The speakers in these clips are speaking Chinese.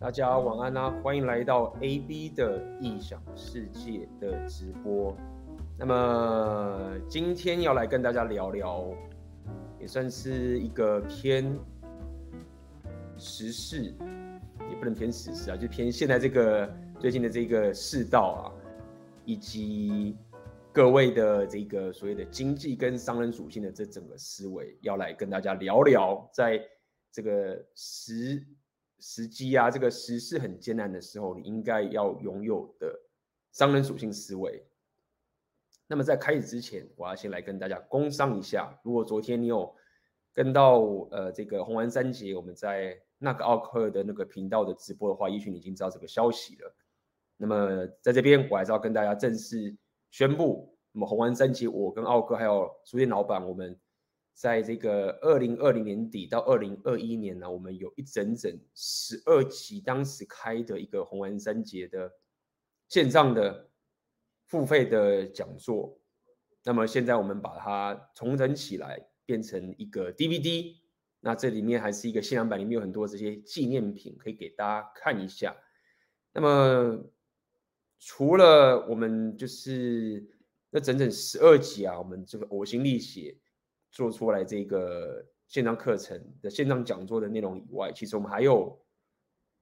大家晚安啊！欢迎来到 AB 的异想世界的直播。那么今天要来跟大家聊聊，也算是一个偏时事，也不能偏时事啊，就偏现在这个最近的这个世道啊，以及各位的这个所谓的经济跟商人属性的这整个思维，要来跟大家聊聊，在这个时。时机啊，这个时势很艰难的时候，你应该要拥有的商人属性思维。那么在开始之前，我要先来跟大家工商一下。如果昨天你有跟到呃这个红丸三杰我们在那个奥克的那个频道的直播的话，也许你已经知道这个消息了。那么在这边，我还是要跟大家正式宣布，那么红丸三杰我跟奥克还有书店老板，我们。在这个二零二零年底到二零二一年呢，我们有一整整十二期当时开的一个红丸三杰的线上的付费的讲座。那么现在我们把它重整起来，变成一个 DVD。那这里面还是一个限量版，里面有很多这些纪念品可以给大家看一下。那么除了我们就是那整整十二集啊，我们这个呕心沥血。做出来这个线上课程的线上讲座的内容以外，其实我们还有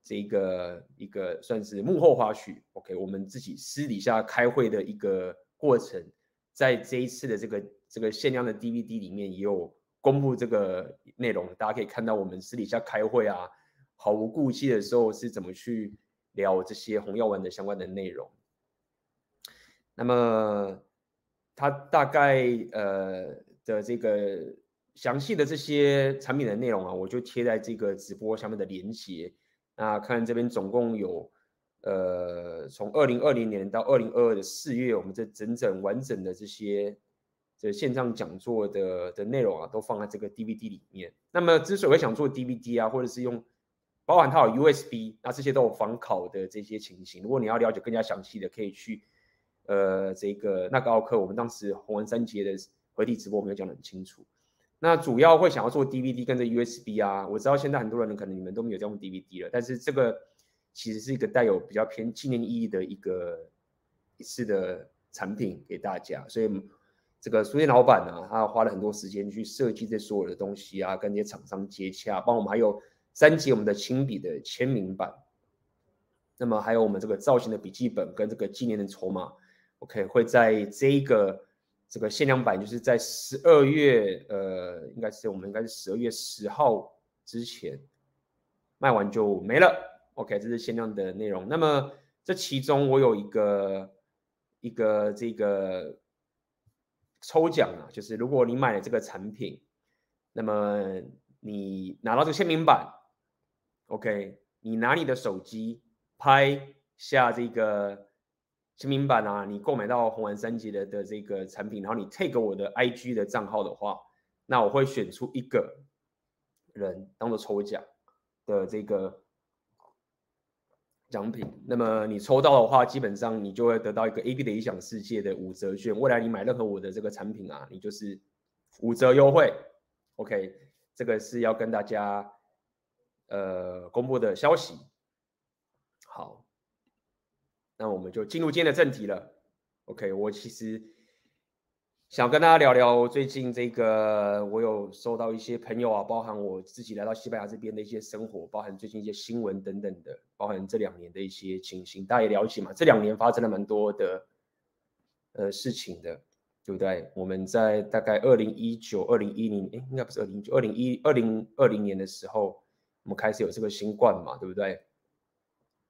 这个一个算是幕后花絮。OK，我们自己私底下开会的一个过程，在这一次的这个这个限量的 DVD 里面也有公布这个内容，大家可以看到我们私底下开会啊，毫无顾忌的时候是怎么去聊这些红药丸的相关的内容。那么它大概呃。的这个详细的这些产品的内容啊，我就贴在这个直播下面的链接。那看这边总共有，呃，从二零二零年到二零二二的四月，我们这整整完整的这些这线上讲座的的内容啊，都放在这个 DVD 里面。那么之所以想做 DVD 啊，或者是用包含它有 USB，那这些都有防拷的这些情形。如果你要了解更加详细的，可以去呃这个那个奥克，我们当时红文三杰的。回地直播没有讲得很清楚，那主要会想要做 DVD 跟着 USB 啊，我知道现在很多人可能你们都没有在用 DVD 了，但是这个其实是一个带有比较偏纪念意义的一个一次的产品给大家，所以这个书店老板呢，他花了很多时间去设计这所有的东西啊，跟这些厂商接洽，帮我们还有三节我们的亲笔的签名版，那么还有我们这个造型的笔记本跟这个纪念的筹码，OK 会在这一个。这个限量版就是在十二月，呃，应该是我们应该是十二月十号之前卖完就没了。OK，这是限量的内容。那么这其中我有一个一个这个抽奖啊，就是如果你买了这个产品，那么你拿到这个签名版，OK，你拿你的手机拍下这个。签名版啊，你购买到红丸三杰的的这个产品，然后你 take 我的 IG 的账号的话，那我会选出一个人当做抽奖的这个奖品。那么你抽到的话，基本上你就会得到一个 AB 的理想世界的五折券。未来你买任何我的这个产品啊，你就是五折优惠。OK，这个是要跟大家呃公布的消息。那我们就进入今天的正题了。OK，我其实想跟大家聊聊最近这个，我有收到一些朋友啊，包含我自己来到西班牙这边的一些生活，包含最近一些新闻等等的，包含这两年的一些情形，大家也了解嘛。这两年发生了蛮多的呃事情的，对不对？我们在大概二零一九、二零一零，哎，应该不是二零一九、二零一二零二零年的时候，我们开始有这个新冠嘛，对不对？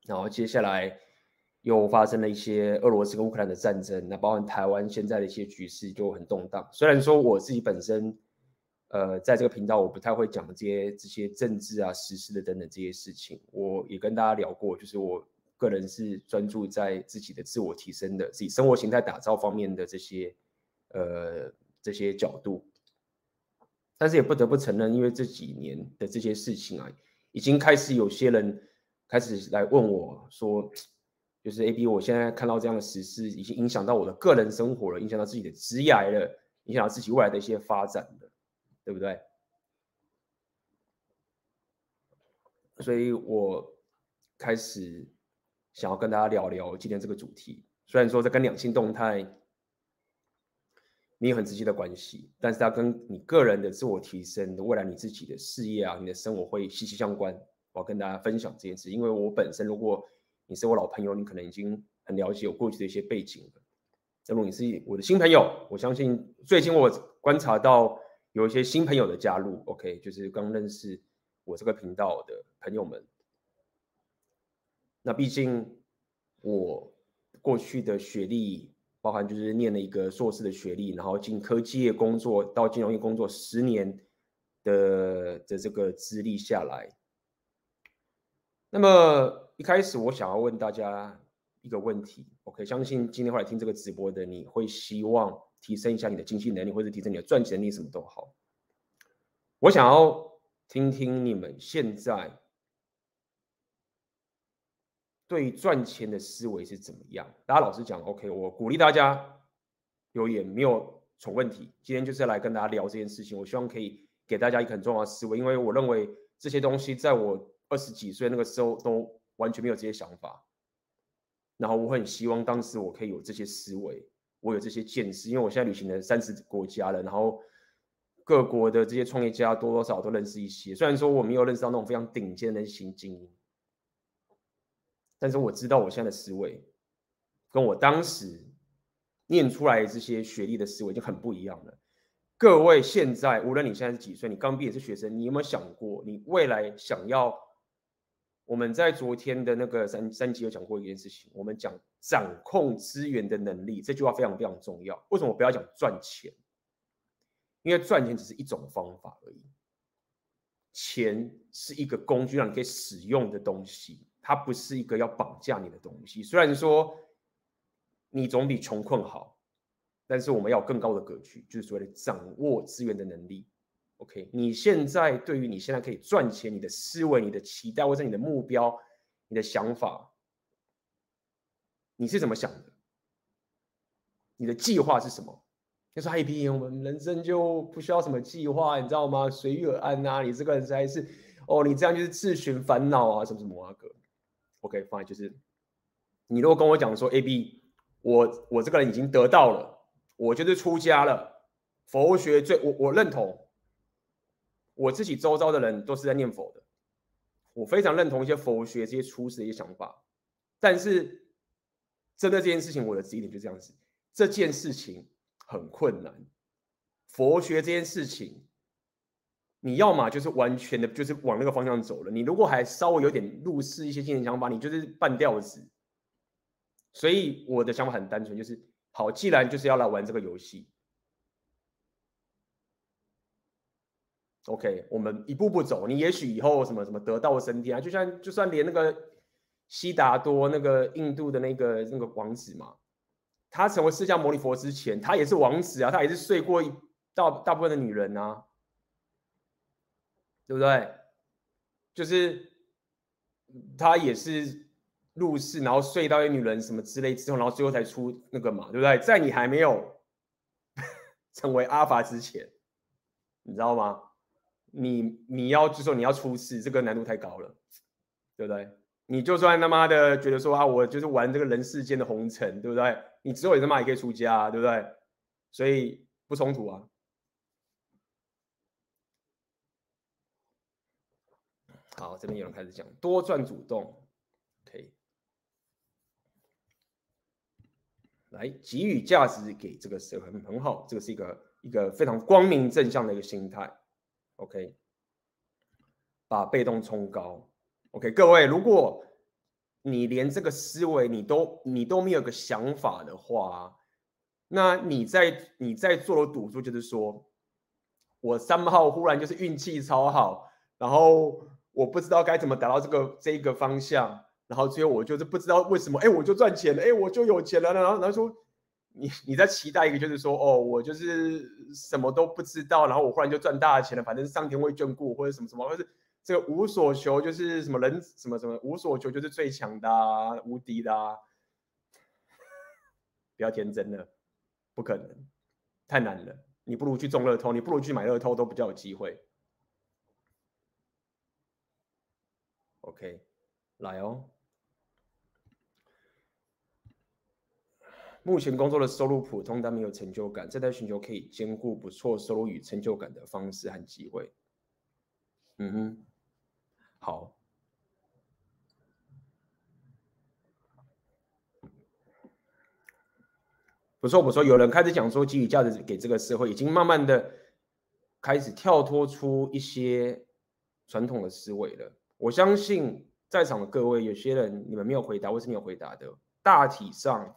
然后接下来。又发生了一些俄罗斯跟乌克兰的战争，那包含台湾现在的一些局势就很动荡。虽然说我自己本身，呃，在这个频道我不太会讲这些这些政治啊、时事的等等这些事情，我也跟大家聊过，就是我个人是专注在自己的自我提升的、自己生活形态打造方面的这些呃这些角度。但是也不得不承认，因为这几年的这些事情啊，已经开始有些人开始来问我说。就是 AB，我现在看到这样的实事，已经影响到我的个人生活了，影响到自己的职业了，影响到自己未来的一些发展了，对不对？所以我开始想要跟大家聊聊今天这个主题。虽然说这跟两性动态没有很直接的关系，但是它跟你个人的自我提升未来，你自己的事业啊，你的生活会息息相关。我要跟大家分享这件事，因为我本身，如果你是我老朋友，你可能已经很了解我过去的一些背景了。如你是我的新朋友，我相信最近我观察到有一些新朋友的加入，OK，就是刚认识我这个频道的朋友们。那毕竟我过去的学历。包含就是念了一个硕士的学历，然后进科技业工作，到金融业工作十年的的这个资历下来。那么一开始我想要问大家一个问题，OK？相信今天会来听这个直播的，你会希望提升一下你的经济能力，或者提升你的赚钱能力，什么都好。我想要听听你们现在。对赚钱的思维是怎么样？大家老实讲，OK，我鼓励大家留言没有什么问题。今天就是来跟大家聊这件事情，我希望可以给大家一个很重要的思维，因为我认为这些东西在我二十几岁那个时候都完全没有这些想法。然后我很希望当时我可以有这些思维，我有这些见识，因为我现在旅行了三十国家了，然后各国的这些创业家多多少少都认识一些，虽然说我没有认识到那种非常顶尖的新精英。但是我知道我现在的思维，跟我当时念出来的这些学历的思维就很不一样了。各位现在无论你现在是几岁，你刚毕业是学生，你有没有想过你未来想要？我们在昨天的那个三三集有讲过一件事情，我们讲掌控资源的能力，这句话非常非常重要。为什么我不要讲赚钱？因为赚钱只是一种方法而已，钱是一个工具，让你可以使用的东西。它不是一个要绑架你的东西，虽然说你总比穷困好，但是我们要有更高的格局，就是所谓的掌握资源的能力。OK，你现在对于你现在可以赚钱，你的思维、你的期待或者你的目标、你的想法，你是怎么想的？你的计划是什么？就说 IP，我们人生就不需要什么计划，你知道吗？随遇而安啊！你这个人实在是，哦，你这样就是自寻烦恼啊，什么什么啊哥。OK，fine，、就是你如果跟我讲说，AB，我我这个人已经得到了，我就是出家了，佛学最我我认同，我自己周遭的人都是在念佛的，我非常认同一些佛学这些初始的一些想法，但是针对这件事情，我的指点就这样子，这件事情很困难，佛学这件事情。你要么就是完全的，就是往那个方向走了。你如果还稍微有点入世一些新的想法，你就是半吊子。所以我的想法很单纯，就是好，既然就是要来玩这个游戏，OK，我们一步步走。你也许以后什么什么得道升天啊，就像就算连那个悉达多那个印度的那个那个王子嘛，他成为释迦牟尼佛之前，他也是王子啊，他也是睡过一大大部分的女人啊。对不对？就是他也是入世，然后睡到一女人什么之类之后，然后最后才出那个嘛，对不对？在你还没有 成为阿法之前，你知道吗？你你要就说你要出世，这个难度太高了，对不对？你就算他妈的觉得说啊，我就是玩这个人世间的红尘，对不对？你之后也他妈也可以出家，对不对？所以不冲突啊。好，这边有人开始讲多赚主动，可以来给予价值给这个社会很好，这个是一个一个非常光明正向的一个心态。OK，把被动冲高。OK，各位，如果你连这个思维你都你都没有个想法的话，那你在你在做的赌注就是说，我三号忽然就是运气超好，然后。我不知道该怎么达到这个这一个方向，然后最后我就是不知道为什么，哎，我就赚钱了，哎，我就有钱了，然后然后说，你你在期待一个就是说，哦，我就是什么都不知道，然后我忽然就赚大钱了，反正上天会眷顾或者什么什么，或者是这个无所求就是什么人什么什么无所求就是最强的啊，无敌的啊，不要天真了，不可能，太难了，你不如去中乐透，你不如去买乐透都比较有机会。OK，来哦。目前工作的收入普通，但没有成就感，正在寻求可以兼顾不错收入与成就感的方式和机会。嗯哼，好，不错不错。有人开始讲说，给予价值给这个社会，已经慢慢的开始跳脱出一些传统的思维了。我相信在场的各位，有些人你们没有回答，或是没有回答的，大体上。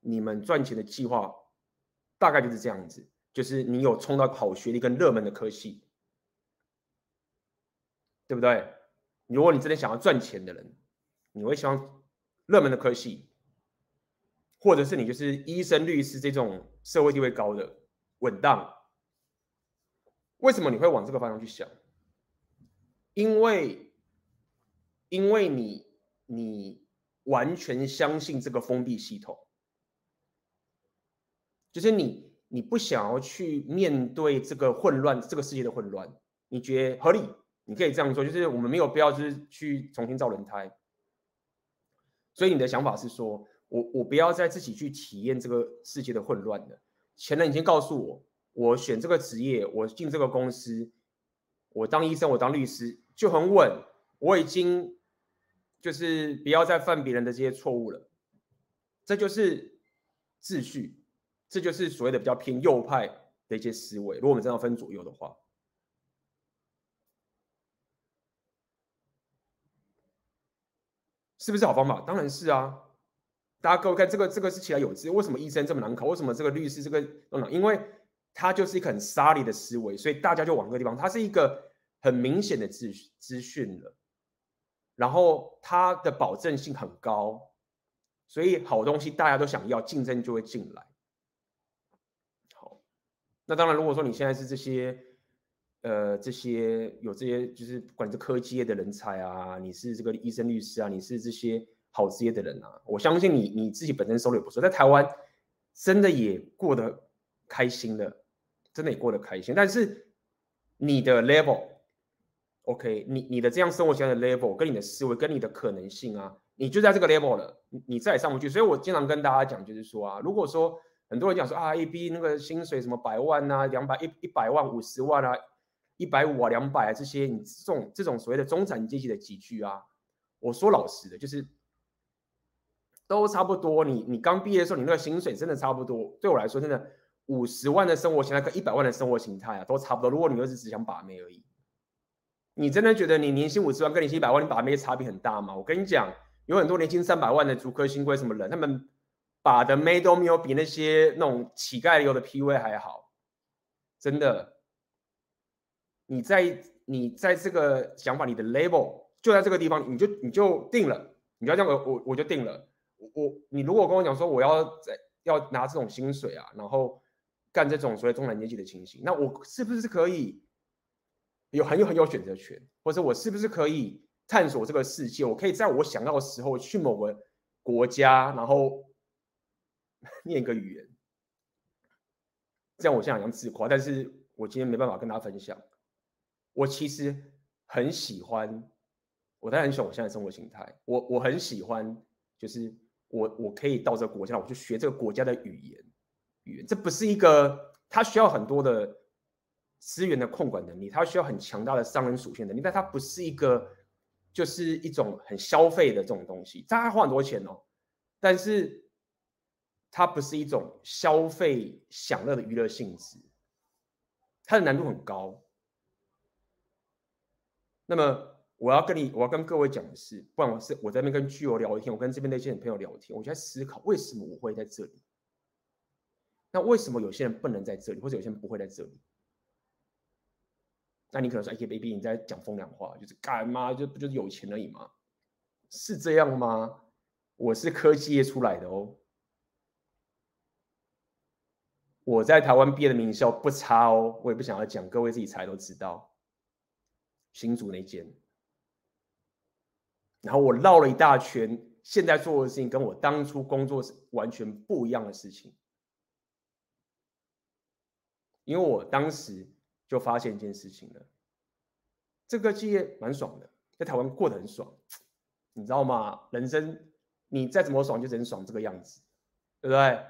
你们赚钱的计划大概就是这样子，就是你有冲到好学历跟热门的科系，对不对？如果你真的想要赚钱的人，你会希望热门的科系，或者是你就是医生、律师这种社会地位高的稳当。为什么你会往这个方向去想？因为，因为你你完全相信这个封闭系统。就是你，你不想要去面对这个混乱，这个世界的混乱，你觉得合理？你可以这样说，就是我们没有必要，就是去重新造轮胎。所以你的想法是说，我我不要再自己去体验这个世界的混乱了。前人已经告诉我，我选这个职业，我进这个公司，我当医生，我当律师就很稳。我已经就是不要再犯别人的这些错误了。这就是秩序。这就是所谓的比较偏右派的一些思维。如果我们真要分左右的话，是不是好方法？当然是啊！大家各位看这个，这个是起来有知。为什么医生这么难考？为什么这个律师这个……因为它就是一个很沙利的思维，所以大家就往这个地方。它是一个很明显的资资讯了，然后它的保证性很高，所以好东西大家都想要，竞争就会进来。那当然，如果说你现在是这些，呃，这些有这些，就是不管是科技业的人才啊，你是这个医生、律师啊，你是这些好职业的人啊，我相信你你自己本身收入也不错，在台湾真的也过得开心的，真的也过得开心。但是你的 level，OK，你你的这样生活起来的 level，跟你的思维，跟你的可能性啊，你就在这个 level 了，你再也上不去。所以我经常跟大家讲，就是说啊，如果说很多人讲说啊，A B 那个薪水什么百万啊，两百一一百万五十万啊，一百五啊，两百啊，这些你这种这种所谓的中产阶级的集聚啊，我说老实的，就是都差不多。你你刚毕业的时候，你那个薪水真的差不多。对我来说，真的五十万的生活形态跟一百万的生活形态啊，都差不多。如果你又是只想把妹而已，你真的觉得你年薪五十万跟年薪一百万，你把妹差别很大吗？我跟你讲，有很多年薪三百万的竹科新贵什么人，他们。把的妹都没有比那些那种乞丐流的 PV 还好，真的。你在你在这个想法，你的 label 就在这个地方，你就你就定了，你要这样我我我就定了。我你如果跟我讲说我要在要拿这种薪水啊，然后干这种所谓中产阶级的情形，那我是不是可以有很有很有选择权，或者我是不是可以探索这个世界？我可以在我想要的时候去某个国家，然后。念一个语言，这样我现在好像自夸，但是我今天没办法跟大家分享。我其实很喜欢，我当然很喜欢我现在生活形态。我我很喜欢，就是我我可以到这个国家，我去学这个国家的语言。语言这不是一个，它需要很多的资源的控管能力，它需要很强大的商人属性能力，但它不是一个，就是一种很消费的这种东西。它花很多钱哦，但是。它不是一种消费享乐的娱乐性质，它的难度很高。那么我要跟你，我要跟各位讲的是，不管我是我在那边跟巨友聊天，我跟这边那些朋友聊天，我就在思考为什么我会在这里。那为什么有些人不能在这里，或者有些人不会在这里？那你可能说，哎，baby，你在讲风凉话，就是干嘛？就不就是有钱而已吗？是这样吗？我是科技业出来的哦。我在台湾毕业的名校不差哦，我也不想要讲，各位自己猜都知道，新竹那间。然后我绕了一大圈，现在做的事情跟我当初工作是完全不一样的事情，因为我当时就发现一件事情了，这个企业蛮爽的，在台湾过得很爽，你知道吗？人生你再怎么爽，就只能爽这个样子，对不对？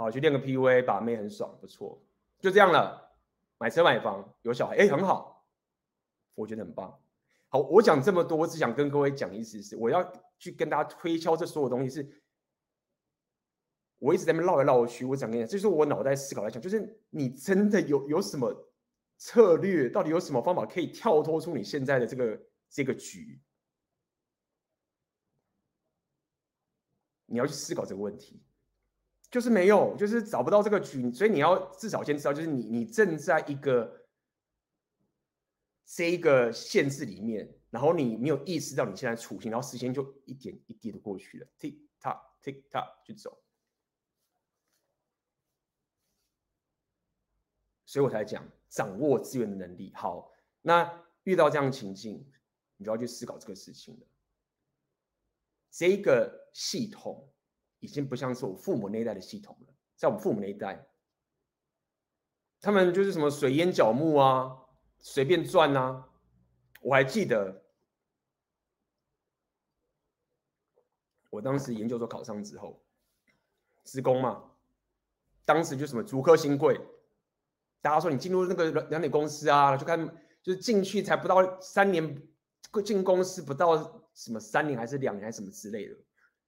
好，去练个 PUA，把妹很爽，不错，就这样了。买车买房有小孩，哎，很好，我觉得很棒。好，我讲这么多，我只想跟各位讲意思是，我要去跟大家推敲这所有东西是，我一直在那边绕来绕去。我讲跟你讲，这是我脑袋思考来讲，就是你真的有有什么策略，到底有什么方法可以跳脱出你现在的这个这个局？你要去思考这个问题，就是没有，就是找不到这个局，所以你要至少先知道，就是你你正在一个。这一个限制里面，然后你没有意识到你现在处境，然后时间就一点一滴的过去了，tick tock tick tock 就走，所以我才讲掌握资源的能力。好，那遇到这样的情境，你就要去思考这个事情了。这个系统已经不像是我父母那一代的系统了，在我们父母那一代，他们就是什么水淹脚木啊。随便转啊！我还记得，我当时研究所考上之后，职工嘛，当时就什么足科新贵，大家说你进入那个两点公司啊，就看就是进去才不到三年，进公司不到什么三年还是两年还是什么之类的，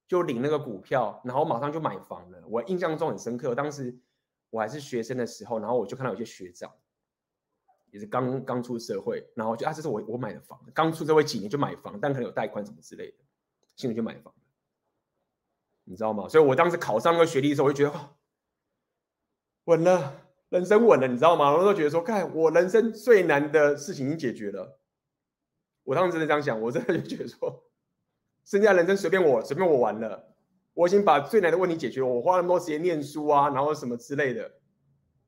就领那个股票，然后马上就买房了。我印象中很深刻，当时我还是学生的时候，然后我就看到有些学长。也是刚刚出社会，然后就啊，这是我我买的房，刚出社会几年就买房，但可能有贷款什么之类的，心里就买房，你知道吗？所以我当时考上那个学历的时候，我就觉得哇，稳了，人生稳了，你知道吗？然后都觉得说，看我人生最难的事情已经解决了，我当时真的这样想，我真的就觉得说，剩下人生随便我随便我玩了，我已经把最难的问题解决了，我花那么多时间念书啊，然后什么之类的，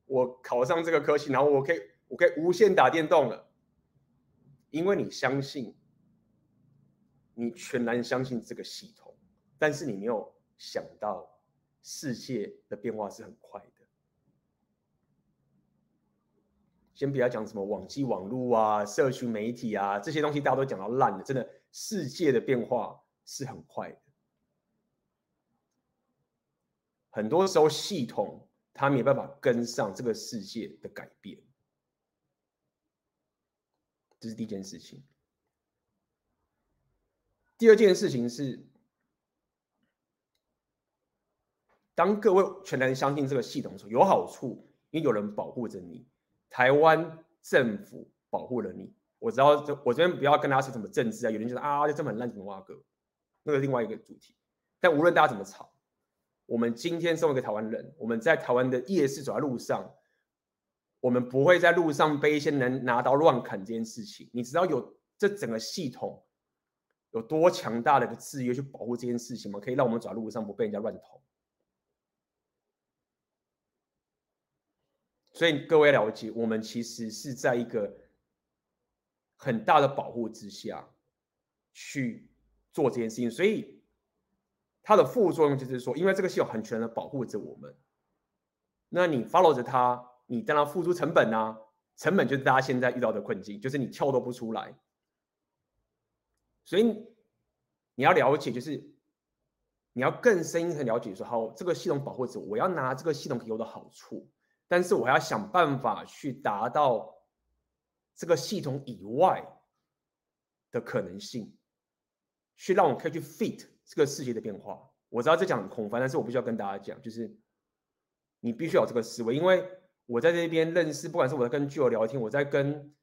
我考上这个科系，然后我可以。我可以无限打电动了，因为你相信，你全然相信这个系统，但是你没有想到世界的变化是很快的。先不要讲什么网际网路啊、社区媒体啊这些东西，大家都讲到烂了。真的，世界的变化是很快的，很多时候系统它没办法跟上这个世界的改变。这是第一件事情。第二件事情是，当各位全然相信这个系统的时候，有好处，因为有人保护着你。台湾政府保护了你。我知道，我这边不要跟大家说什么政治啊，有人就说啊，这这么烂，怎么挖哥？那个另外一个主题。但无论大家怎么吵，我们今天身为一个台湾人，我们在台湾的夜市走在路上。我们不会在路上被一些人拿刀乱砍这件事情。你知道有这整个系统有多强大的一个制约去保护这件事情吗？可以让我们走在路上不被人家乱捅。所以各位了解，我们其实是在一个很大的保护之下去做这件事情。所以它的副作用就是说，因为这个系统很全的保护着我们，那你 follow 着它。你当然付出成本啊，成本就是大家现在遇到的困境，就是你跳都不出来。所以你要了解，就是你要更深一层了解说，好，这个系统保护着我，我要拿这个系统给我的好处，但是我要想办法去达到这个系统以外的可能性，去让我可以去 fit 这个世界的变化。我知道这讲很空泛，但是我必须要跟大家讲，就是你必须有这个思维，因为。我在这边认识，不管是我在跟巨友聊天，我在跟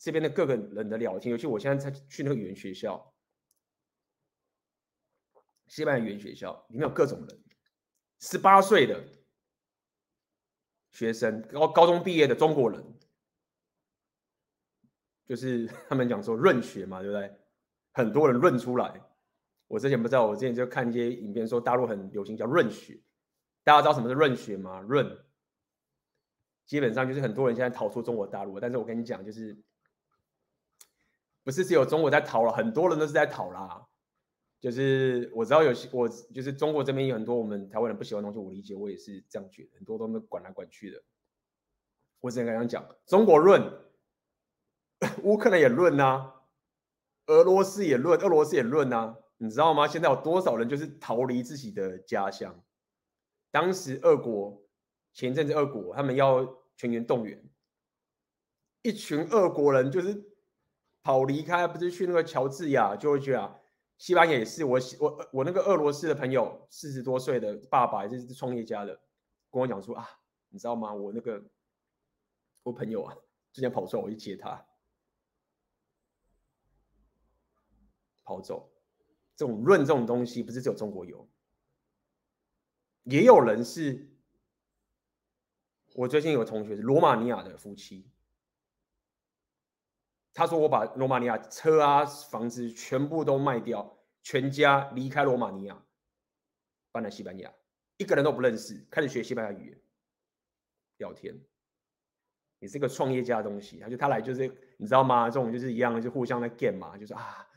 这边的各个人的聊天，尤其我现在在去那个语言学校，西班牙语言学校里面有各种人，十八岁的学生，高高中毕业的中国人，就是他们讲说润学嘛，对不对？很多人润出来。我之前不知道，我之前就看一些影片说大陆很流行叫润学，大家知道什么是润学吗？润。基本上就是很多人现在逃出中国大陆，但是我跟你讲，就是不是只有中国在逃了，很多人都是在逃啦。就是我知道有些我就是中国这边有很多我们台湾人不喜欢的东西，我理解，我也是这样觉得，很多都是管来管去的。我之前刚刚讲，中国润，乌克兰也润呐，俄罗斯也论，俄罗斯也论啊，你知道吗？现在有多少人就是逃离自己的家乡？当时俄国前阵子俄国他们要全员动员，一群俄国人就是跑离开，不是去那个乔治亚，就会去啊。西班牙也是，我我我那个俄罗斯的朋友，四十多岁的爸爸，就是创业家的，跟我讲说啊，你知道吗？我那个我朋友啊，之前跑出来，我去接他。跑走，这种论这种东西不是只有中国有，也有人是。我最近有个同学是罗马尼亚的夫妻，他说我把罗马尼亚车啊房子全部都卖掉，全家离开罗马尼亚，搬来西班牙，一个人都不认识，开始学西班牙语言，聊天，也是个创业家的东西。他就他来就是你知道吗？这种就是一样，就互相在 game 嘛，就是啊。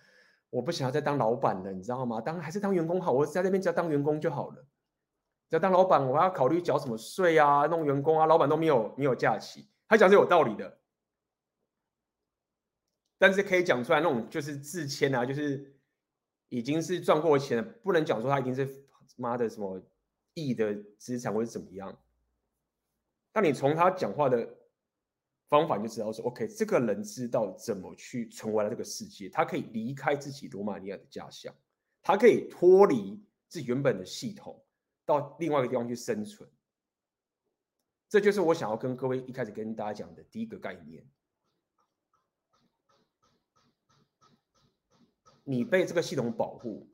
我不想要再当老板了，你知道吗？当还是当员工好。我在这边只要当员工就好了。只要当老板，我还要考虑缴什么税啊，弄员工啊，老板都没有没有假期。他讲是有道理的，但是可以讲出来那种就是自谦啊，就是已经是赚过钱了，不能讲说他已经是妈的什么亿的资产或者怎么样。但你从他讲话的。方法就知道说，OK，这个人知道怎么去存活了这个世界，他可以离开自己罗马尼亚的家乡，他可以脱离自己原本的系统，到另外一个地方去生存。这就是我想要跟各位一开始跟大家讲的第一个概念。你被这个系统保护，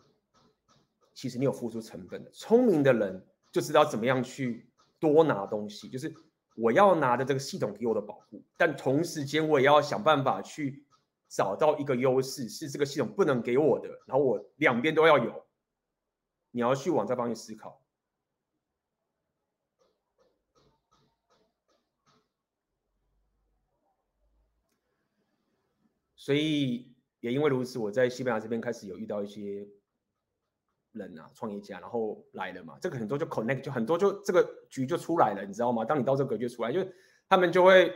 其实你有付出成本的。聪明的人就知道怎么样去多拿东西，就是。我要拿着这个系统给我的保护，但同时间我也要想办法去找到一个优势，是这个系统不能给我的，然后我两边都要有。你要去往这方面思考。所以也因为如此，我在西班牙这边开始有遇到一些。人啊，创业家，然后来了嘛，这个很多就 connect，就很多就这个局就出来了，你知道吗？当你到这个格局出来，就他们就会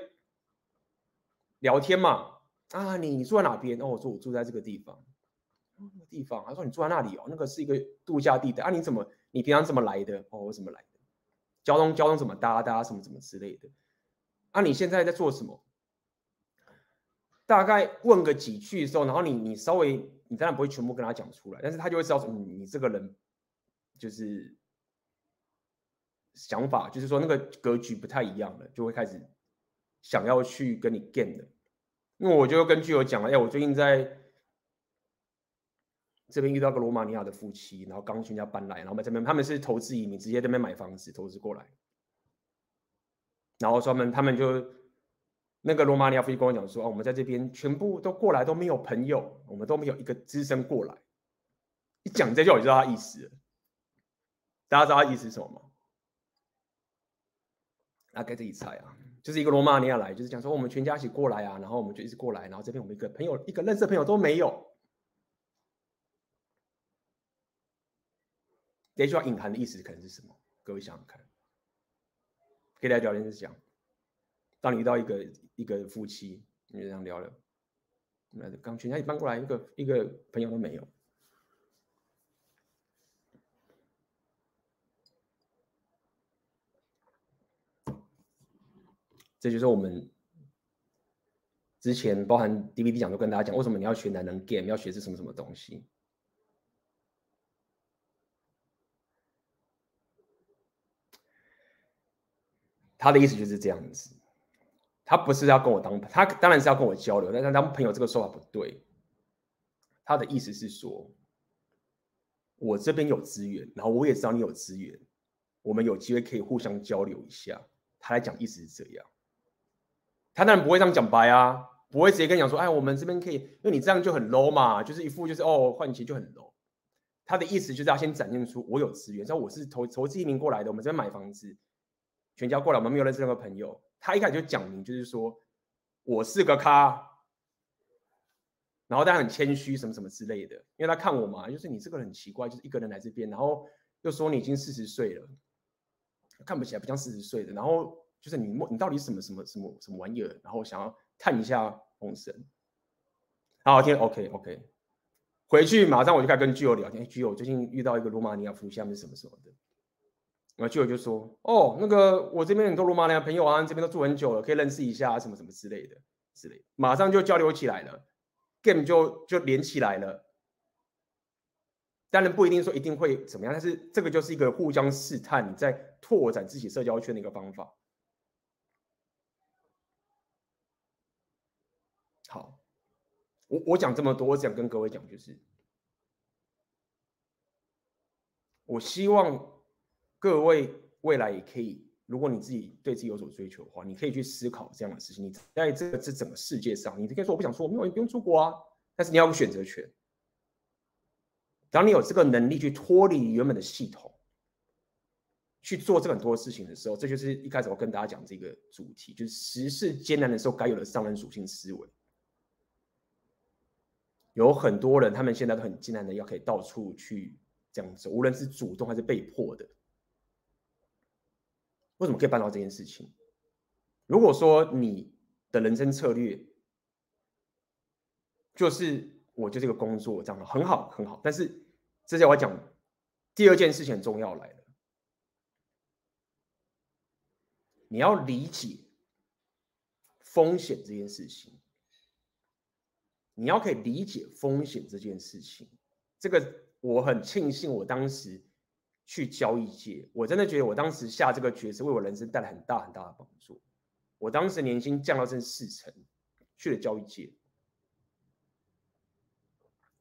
聊天嘛。啊，你你住在哪边？哦，我说我住在这个地方。那个地方，他说你住在那里哦，那个是一个度假地带。啊，你怎么，你平常怎么来的？哦，我怎么来的？交通交通怎么搭搭什么什么之类的。啊，你现在在做什么？大概问个几句的时候，然后你你稍微。你当然不会全部跟他讲出来，但是他就会知道说，你你这个人就是想法，就是说那个格局不太一样了，就会开始想要去跟你 game 的。因为我就跟剧友讲了，哎，我最近在这边遇到个罗马尼亚的夫妻，然后刚全家搬来，然后在这边他们是投资移民，直接在这边买房子投资过来，然后说他们他们就。那个罗马尼亚夫妻跟我讲说：“哦，我们在这边全部都过来都没有朋友，我们都没有一个资深过来。”一讲这句我就知道他意思。大家知道他意思是什么吗？大概自己猜啊，就是一个罗马尼亚来，就是讲说我们全家一起过来啊，然后我们就一直过来，然后这边我们一个朋友，一个认识的朋友都没有。这句话隐含的意思可能是什么？各位想想看，给大家聊天室讲。当你遇到一个一个夫妻，你就这样聊聊，那刚全家一搬过来，一个一个朋友都没有。这就是我们之前包含 DVD 讲都跟大家讲，为什么你要学男人 game，要学是什么什么东西。他的意思就是这样子。他不是要跟我当，他当然是要跟我交流，但是当朋友这个说法不对。他的意思是说，我这边有资源，然后我也知道你有资源，我们有机会可以互相交流一下。他来讲意思是这样，他当然不会这样讲白啊，不会直接跟你讲说，哎，我们这边可以，因为你这样就很 low 嘛，就是一副就是哦换钱就很 low。他的意思就是要先展现出我有资源，像我是投投资移民过来的，我们这边买房子，全家过来，我们没有认识任何朋友。他一开始就讲明，就是说我是个咖，然后他很谦虚，什么什么之类的。因为他看我嘛，就是你这个很奇怪，就是一个人来这边，然后又说你已经四十岁了，看不起来不像四十岁的。然后就是你你到底什么什么什么什么玩意儿？然后想要探一下红绳。好好，听 OK OK，回去马上我就开始跟巨友聊天。哎，巨友最近遇到一个罗马尼亚夫妻，他们是什么什么的？然后巨友就说：“哦，那个我这边很多罗马尼亚朋友啊，这边都住很久了，可以认识一下，什么什么之类的之类，马上就交流起来了，game 就就连起来了。当然不一定说一定会怎么样，但是这个就是一个互相试探，你在拓展自己社交圈的一个方法。好，我我讲这么多，我想跟各位讲，就是我希望。”各位未来也可以，如果你自己对自己有所追求的话，你可以去思考这样的事情。你在这个这整个世界上，你可以说我不想出国，没有，不用出国啊。但是你要有选择权。当你有这个能力去脱离原本的系统，去做这很多事情的时候，这就是一开始我跟大家讲这个主题，就是时事艰难的时候该有的商人属性思维。有很多人，他们现在都很艰难的要可以到处去这样子，无论是主动还是被迫的。为什么可以办到这件事情？如果说你的人生策略就是我就这个工作这样很好很好，但是这些我讲第二件事情很重要来了，你要理解风险这件事情，你要可以理解风险这件事情，这个我很庆幸我当时。去交易界，我真的觉得我当时下这个决策为我人生带来很大很大的帮助。我当时年薪降到剩四成，去了交易界。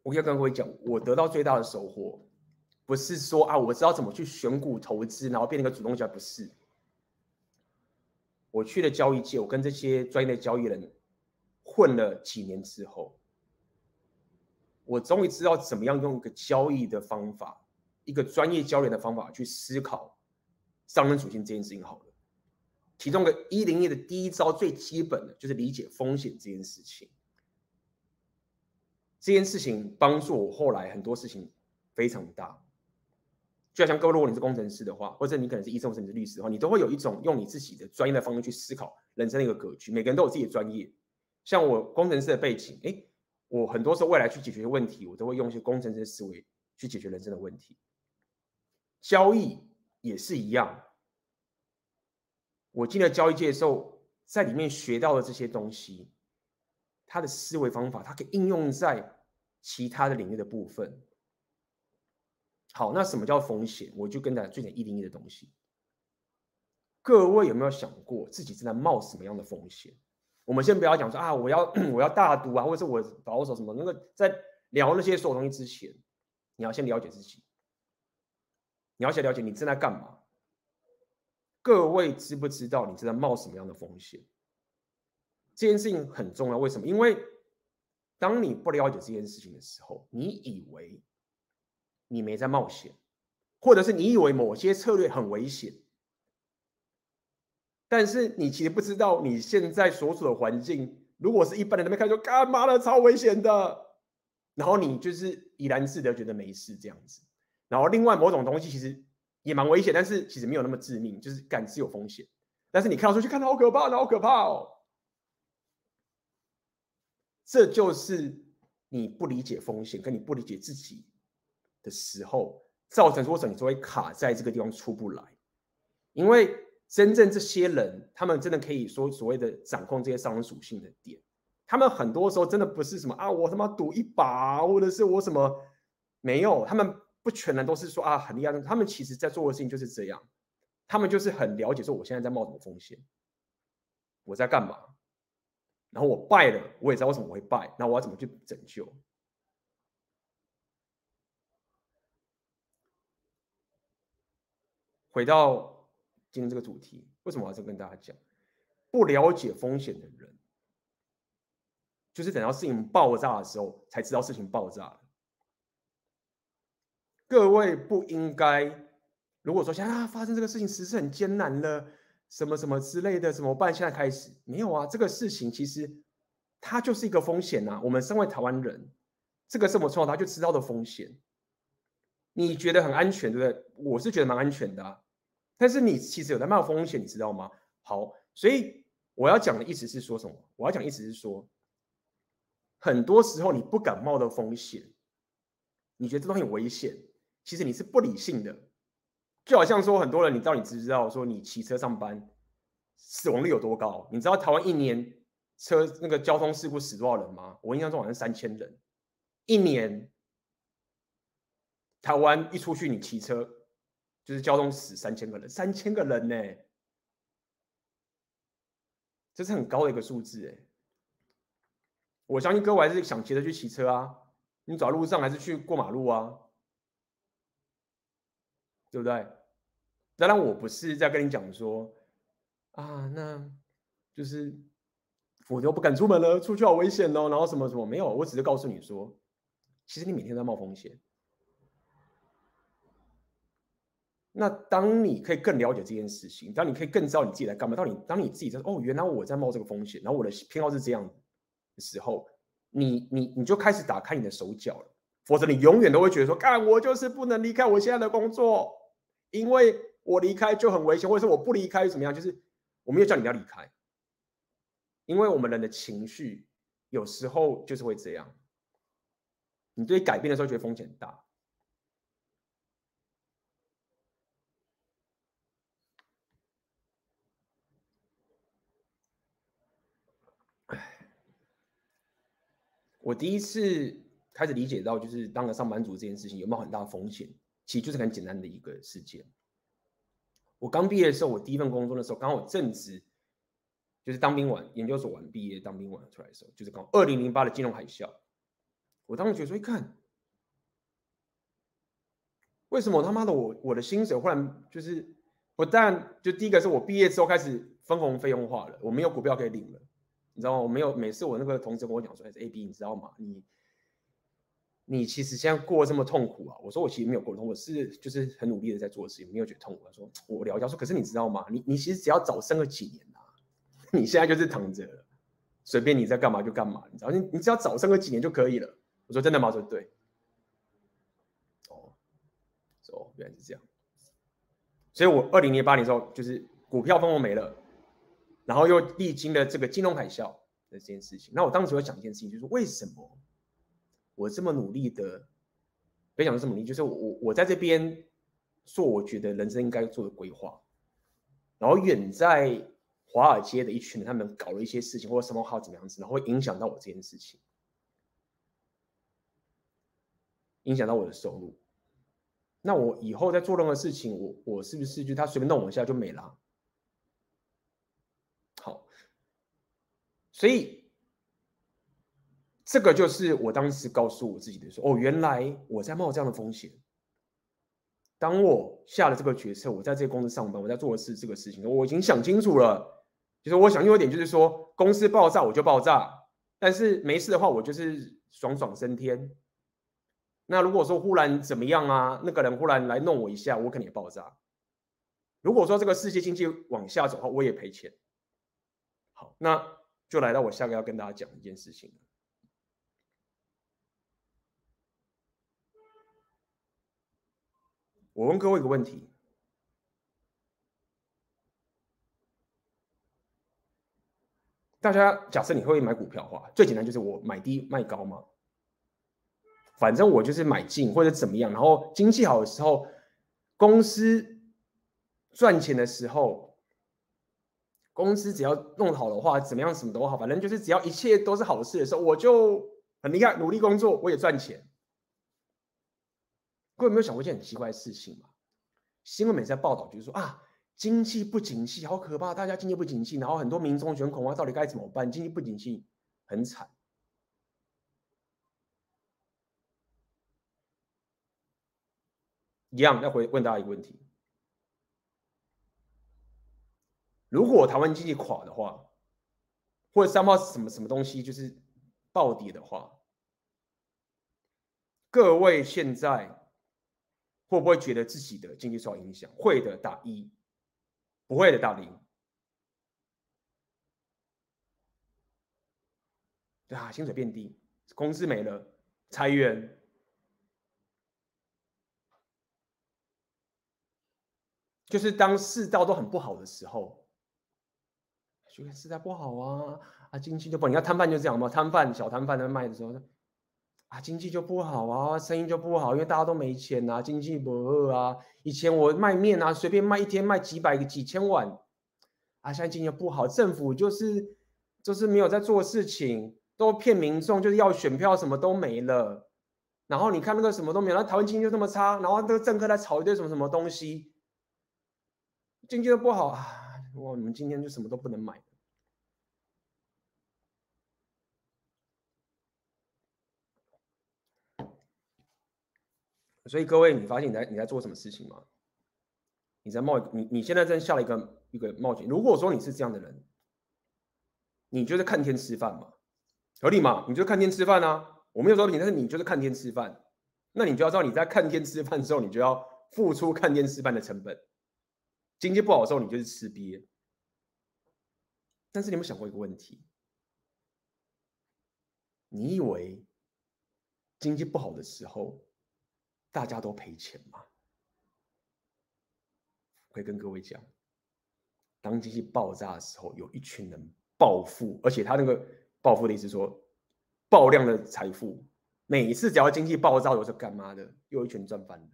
我要跟各位讲，我得到最大的收获，不是说啊，我知道怎么去选股投资，然后变成一个主动权，不是。我去了交易界，我跟这些专业的交易人混了几年之后，我终于知道怎么样用一个交易的方法。一个专业教练的方法去思考商人属性这件事情好了，其中的一零一的第一招最基本的就是理解风险这件事情。这件事情帮助我后来很多事情非常大。就好像各位，如果你是工程师的话，或者你可能是医生，甚至是律师的话，你都会有一种用你自己的专业的方式去思考人生的一个格局。每个人都有自己的专业，像我工程师的背景，诶，我很多时候未来去解决问题，我都会用一些工程师思维去解决人生的问题。交易也是一样，我进了交易界的时候，在里面学到的这些东西，它的思维方法，它可以应用在其他的领域的部分。好，那什么叫风险？我就跟大家最简单一零一的东西。各位有没有想过自己正在冒什么样的风险？我们先不要讲说啊，我要 我要大赌啊，或者是我保守什么？那个在聊那些所有东西之前，你要先了解自己。你要先了解你正在干嘛。各位知不知道你正在冒什么样的风险？这件事情很重要。为什么？因为当你不了解这件事情的时候，你以为你没在冒险，或者是你以为某些策略很危险，但是你其实不知道你现在所处的环境，如果是一般人那边看说干嘛的超危险的，然后你就是怡然自得，觉得没事这样子。然后，另外某种东西其实也蛮危险，但是其实没有那么致命，就是感知有风险。但是你看到出去看到好可怕，好可怕哦！这就是你不理解风险，跟你不理解自己的时候，造成说什么你就会卡在这个地方出不来。因为真正这些人，他们真的可以说所谓的掌控这些商人属性的点，他们很多时候真的不是什么啊，我他妈赌一把，或者是我什么没有，他们。不全然都是说啊很厉害，他们其实在做的事情就是这样，他们就是很了解说我现在在冒什么风险，我在干嘛，然后我败了，我也知道为什么我会败，那我要怎么去拯救？回到今天这个主题，为什么我要这跟大家讲？不了解风险的人，就是等到事情爆炸的时候才知道事情爆炸了。各位不应该，如果说现在啊发生这个事情，实是很艰难了，什么什么之类的，怎么办？现在开始没有啊？这个事情其实它就是一个风险呐。我们身为台湾人，这个是我们从小到大就知道的风险。你觉得很安全，对不对？我是觉得蛮安全的。但是你其实有在冒风险，你知道吗？好，所以我要讲的意思是说什么？我要讲的意思是说，很多时候你不敢冒的风险，你觉得这东西很危险，其实你是不理性的。就好像说很多人，你到底知不知道说你骑车上班死亡率有多高？你知道台湾一年车那个交通事故死多少人吗？我印象中好像三千人，一年台湾一出去你骑车就是交通死三千个人，三千个人呢，这是很高的一个数字哎。我相信各位还是想骑车去骑车啊，你走在路上还是去过马路啊，对不对？当然，我不是在跟你讲说啊，那就是我就不敢出门了，出去好危险哦，然后什么什么没有，我只是告诉你说，其实你每天都在冒风险。那当你可以更了解这件事情，当你可以更知道你自己在干嘛，当你当你自己在哦，原来我在冒这个风险，然后我的偏好是这样的时候，你你你就开始打开你的手脚了。否则你永远都会觉得说，干我就是不能离开我现在的工作，因为我离开就很危险，或者是我不离开又怎么样？就是我没有叫你要离开，因为我们人的情绪有时候就是会这样。你对改变的时候觉得风险很大。我第一次开始理解到，就是当个上班族这件事情有没有很大的风险，其实就是很简单的一个事件。我刚毕业的时候，我第一份工作的时候，刚好正值就是当兵完，研究所完毕业，当兵完出来的时候，就是刚二零零八的金融海啸。我当时觉得说，一看，为什么他妈的我我的薪水忽然就是不但就第一个是我毕业之后开始分红费用化了，我没有股票可以领了。你知道吗？我没有每次我那个同事跟我讲说，哎，A B，你知道吗？你你其实现在过得这么痛苦啊？我说我其实没有过痛，我是就是很努力的在做事情，没有觉得痛苦。他说我聊一下，说可是你知道吗？你你其实只要早生个几年啊，你现在就是躺着，随便你在干嘛就干嘛，你知道？你你只要早生个几年就可以了。我说真的吗？说对。哦，哦原来是这样。所以我二零零八年的时候就是股票分红没了。然后又历经了这个金融海啸的这件事情，那我当时会想一件事情，就是为什么我这么努力的，非常这么努力，就是我我在这边做我觉得人生应该做的规划，然后远在华尔街的一群人，他们搞了一些事情或者什么好怎么样子，然后会影响到我这件事情，影响到我的收入，那我以后在做任何事情，我我是不是就他随便弄我一下就没了？好。所以，这个就是我当时告诉我自己的说：“哦，原来我在冒这样的风险。当我下了这个决策，我在这个公司上班，我在做的是这个事情，我已经想清楚了。就是我想有一点，就是说公司爆炸我就爆炸，但是没事的话，我就是爽爽升天。那如果说忽然怎么样啊，那个人忽然来弄我一下，我肯定也爆炸。如果说这个世界经济往下走的话，我也赔钱。好，那。就来到我下个要跟大家讲一件事情。我问各位一个问题：大家假设你会买股票的话，最简单就是我买低卖高嘛。反正我就是买进或者怎么样，然后经济好的时候，公司赚钱的时候。公司只要弄好的话，怎么样什么都好，反正就是只要一切都是好事的时候，我就很厉害，努力工作，我也赚钱。各位有没有想过一件很奇怪的事情吗？新闻每次在报道就是说啊，经济不景气，好可怕，大家经济不景气，然后很多民众选恐慌，到底该怎么办？经济不景气很惨。一样要回问大家一个问题。如果台湾经济垮的话，或者三八什么什么东西就是暴跌的话，各位现在会不会觉得自己的经济受到影响？会的打一，不会的打零。对啊，薪水变低，工资没了，裁员，就是当世道都很不好的时候。觉得世道不好啊啊，经济就不好。你看摊贩就这样嘛，摊贩小摊贩在卖的时候，啊，经济就不好啊，生意就不好，因为大家都没钱啊，经济不好啊。以前我卖面啊，随便卖一天卖几百个、几千万，啊，现在经济不好，政府就是就是没有在做事情，都骗民众，就是要选票，什么都没了。然后你看那个什么都没有，那台湾经济就这么差，然后那个政客在炒一堆什么什么东西，经济都不好啊，哇，你们今天就什么都不能买。所以各位，你发现你在你在做什么事情吗？你在冒你你现在正下了一个一个冒险。如果说你是这样的人，你就是看天吃饭嘛，合理嘛？你就是看天吃饭啊。我没有说你，但是你就是看天吃饭，那你就要知道你在看天吃饭的时候，你就要付出看天吃饭的成本。经济不好的时候，你就是吃瘪。但是你有没有想过一个问题？你以为经济不好的时候，大家都赔钱吗？我可以跟各位讲，当经济爆炸的时候，有一群人暴富，而且他那个暴富的意思说，爆量的财富。每一次只要经济爆炸，我说干嘛的，又一群赚翻了，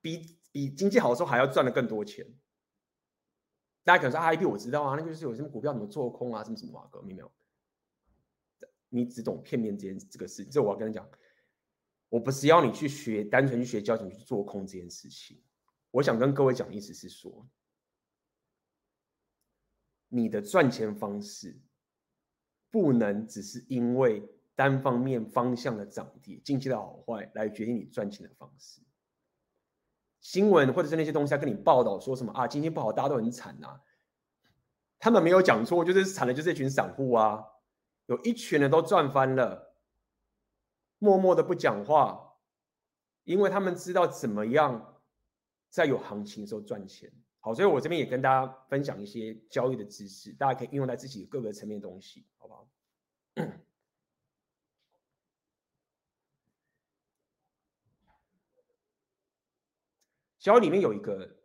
比比经济好的时候还要赚的更多钱。大家可能说 IP 我知道啊，那就是有什么股票怎么做空啊，什么什么啊哥，明没有？你只懂片面这件这个事，这我要跟你讲。我不是要你去学，单纯去学交警去做空这件事情。我想跟各位讲的意思是说，你的赚钱方式不能只是因为单方面方向的涨跌、经济的好坏来决定你赚钱的方式。新闻或者是那些东西跟你报道说什么啊，经济不好，大家都很惨啊。他们没有讲错，就是惨的就是一群散户啊，有一群人都赚翻了。默默的不讲话，因为他们知道怎么样在有行情的时候赚钱。好，所以我这边也跟大家分享一些交易的知识，大家可以应用在自己各个层面的东西，好不好？交易里面有一个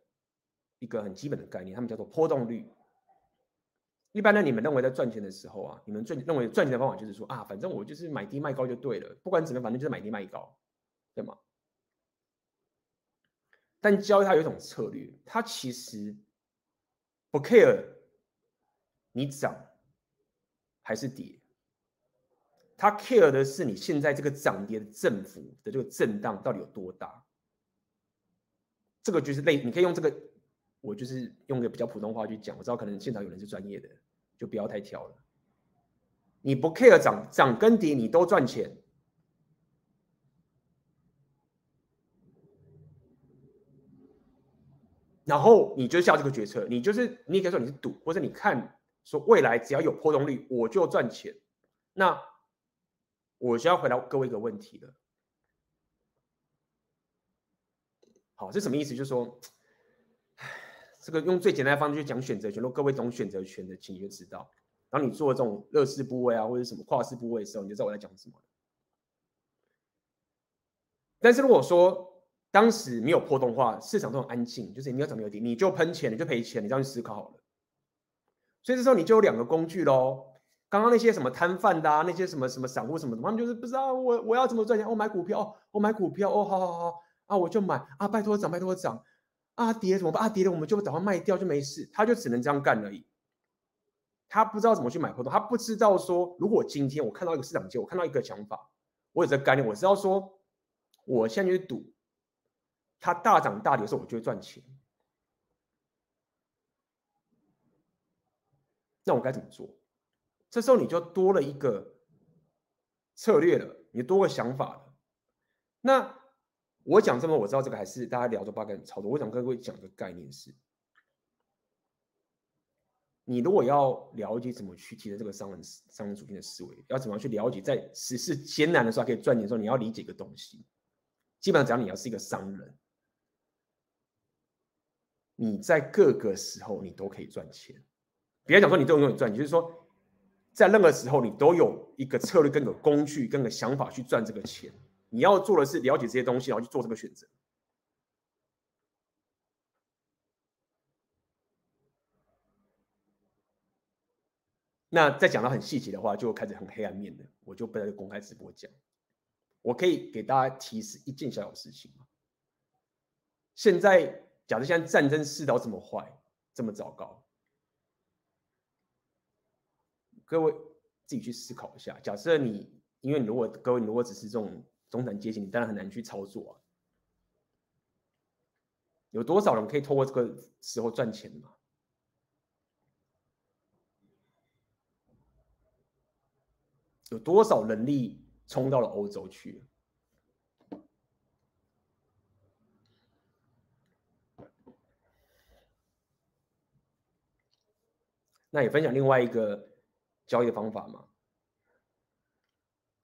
一个很基本的概念，他们叫做波动率。一般呢，你们认为在赚钱的时候啊，你们赚认为赚钱的方法就是说啊，反正我就是买低卖高就对了，不管怎么样，反正就是买低卖高，对吗？但交易它有一种策略，它其实不 care 你涨还是跌，它 care 的是你现在这个涨跌的振幅的这个震荡到底有多大。这个就是类，你可以用这个。我就是用个比较普通话去讲，我知道可能现场有人是专业的，就不要太挑了。你不 care 涨涨跟跌，你都赚钱，然后你就下这个决策，你就是你可以说你是赌，或者你看说未来只要有波动率我就赚钱。那我就要回答各位一个问题了。好，这什么意思？就是说。这个用最简单的方式去讲选择权，如果各位懂选择权的，请你就知道。当你做这种乐视部位啊，或者什么跨市部位的时候，你就知道我在讲什么。但是如果说当时没有破动的话，市场都很安静，就是你要涨没有跌，你就喷钱，你就赔钱，你这样去思考好了。所以这时候你就有两个工具喽。刚刚那些什么摊贩的啊，那些什么什么散户什么的，他们就是不知道我我要怎么赚钱。我、哦、买股票哦，我、哦、买股票，哦，好好好啊，我就买啊，拜托涨，拜托涨。啊跌怎么办？啊跌了我们就打算卖掉就没事，他就只能这样干而已。他不知道怎么去买波动，他不知道说，如果今天我看到一个市场机，我看到一个想法，我有这个概念，我知道说，我现在去赌，它大涨大跌的时候，我就会赚钱。那我该怎么做？这时候你就多了一个策略了，你多个想法了。那。我讲这么，我知道这个还是大家聊着八竿子操作。我想跟各位讲个概念是：你如果要了解怎么去提升这个商人商人属性的思维，要怎么样去了解在时事艰难的时候可以赚钱的时候，你要理解一个东西。基本上，只要你要是一个商人，你在各个时候你都可以赚钱。别讲说你都永远赚，你就是说在任何时候你都有一个策略、跟个工具、跟个想法去赚这个钱。你要做的是了解这些东西，然后去做这个选择。那再讲到很细节的话，就开始很黑暗面的，我就不在公开直播讲。我可以给大家提示一件小小事情。现在，假设现在战争世道这么坏，这么糟糕，各位自己去思考一下。假设你，因为你如果各位你如果只是这种中产阶级，你当然很难去操作啊。有多少人可以透过这个时候赚钱吗？有多少人力冲到了欧洲去？那也分享另外一个交易的方法嘛。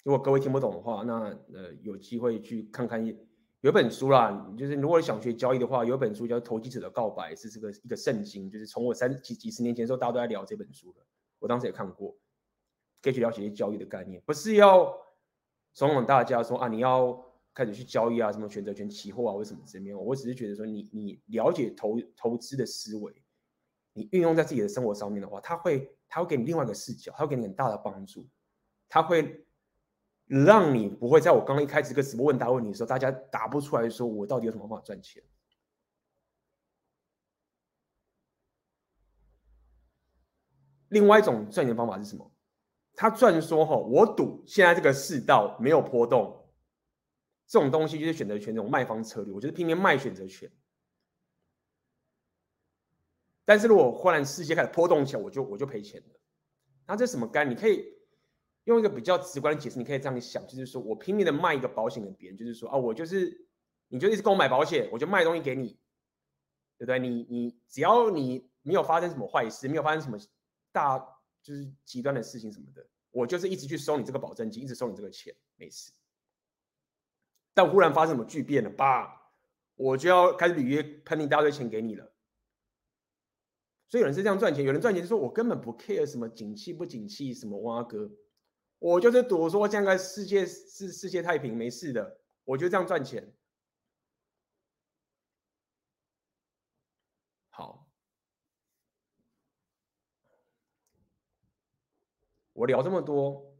如果各位听不懂的话，那呃有机会去看看一。有本书啦，就是如果想学交易的话，有本书叫《投机者的告白》，是这个一个圣经，就是从我三几几十年前的时候，大家都在聊这本书的，我当时也看过，可以去了解一些交易的概念，不是要怂恿大家说啊，你要开始去交易啊，什么选择权、期货啊，为什么这边？我只是觉得说你，你你了解投投资的思维，你运用在自己的生活上面的话，它会它会给你另外一个视角，它会给你很大的帮助，它会。让你不会在我刚刚一开始个直播问答问题的时候，大家答不出来，说我到底有什么方法赚钱？另外一种赚钱方法是什么？他赚说哈，我赌现在这个世道没有波动，这种东西就是选择权这种卖方策略，我就是拼命卖选择权。但是如果忽然世界开始波动起来，我就我就赔钱了。那这什么干？你可以。用一个比较直观的解释，你可以这样想，就是说我拼命的卖一个保险给别人，就是说啊，我就是，你就一直跟我买保险，我就卖东西给你，对不对？你你只要你没有发生什么坏事，没有发生什么大就是极端的事情什么的，我就是一直去收你这个保证金，一直收你这个钱，没事。但忽然发生什么巨变了，吧，我就要开始履约喷一大堆钱给你了。所以有人是这样赚钱，有人赚钱是说我根本不 care 什么景气不景气，什么挖哥。我就是赌说，将来世界是世界太平，没事的，我就这样赚钱。好，我聊这么多，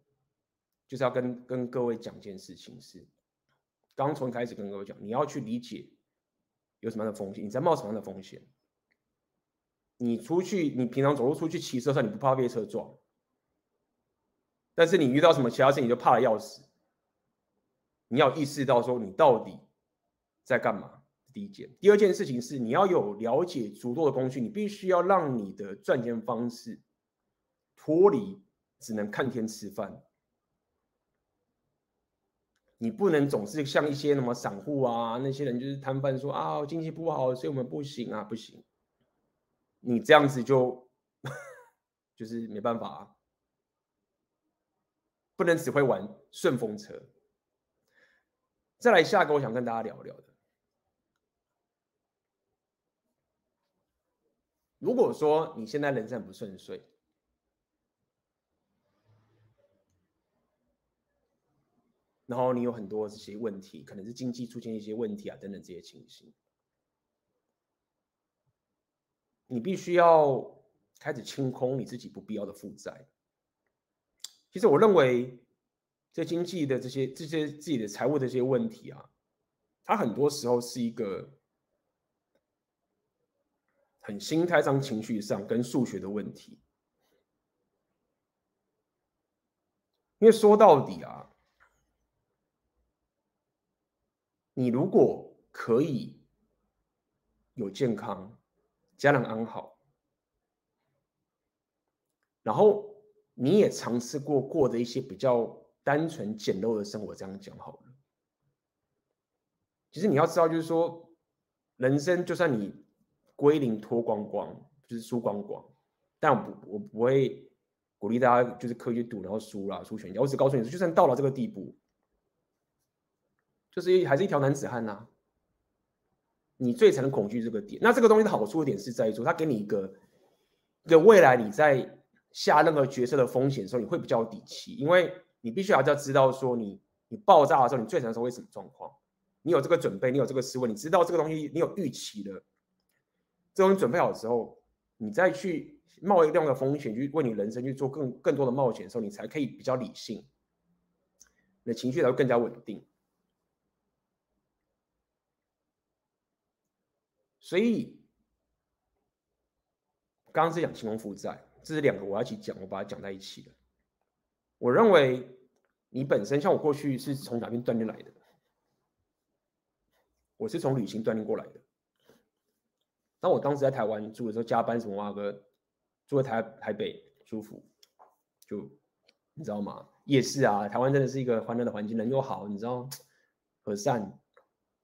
就是要跟跟各位讲件事情是，刚从开始跟各位讲，你要去理解有什么样的风险，你在冒什么样的风险。你出去，你平常走路出去骑车上，你不怕被车撞？但是你遇到什么其他事情，你就怕的要死。你要意识到说你到底在干嘛。第一件，第二件事情是你要有了解足够的工具，你必须要让你的赚钱方式脱离只能看天吃饭。你不能总是像一些什么散户啊那些人，就是摊贩说啊经济不好，所以我们不行啊，不行。你这样子就 就是没办法啊。不能只会玩顺风车。再来下一个，我想跟大家聊聊的。如果说你现在人生不顺遂，然后你有很多这些问题，可能是经济出现一些问题啊等等这些情形，你必须要开始清空你自己不必要的负债。其实我认为，这经济的这些这些自己的财务的这些问题啊，它很多时候是一个很心态上、情绪上跟数学的问题。因为说到底啊，你如果可以有健康、家人安好，然后。你也尝试过过的一些比较单纯简陋的生活，这样讲好了。其实你要知道，就是说，人生就算你归零脱光光，就是输光光，但我不我不会鼓励大家就是刻意赌然后输了输全家。我只告诉你，就算到了这个地步，就是还是一条男子汉呐。你最才能恐惧这个点。那这个东西的好处的点是在于说，它给你一个一个未来你在。下任何决策的风险的时候，你会比较有底气，因为你必须要知道说你，你爆炸的时候，你最惨的时候会什么状况？你有这个准备，你有这个思维，你知道这个东西，你有预期的，这种准备好之后，你再去冒一定的风险，去为你人生去做更更多的冒险的时候，你才可以比较理性，你的情绪才会更加稳定。所以，刚刚是讲清风负债，这是两个我要一起讲，我把它讲在一起的。我认为你本身像我过去是从哪边锻炼来的？我是从旅行锻炼过来的。当我当时在台湾住的时候，加班什么啊哥，住在台台北舒服，就你知道吗？夜市啊，台湾真的是一个欢乐的环境，人又好，你知道，和善，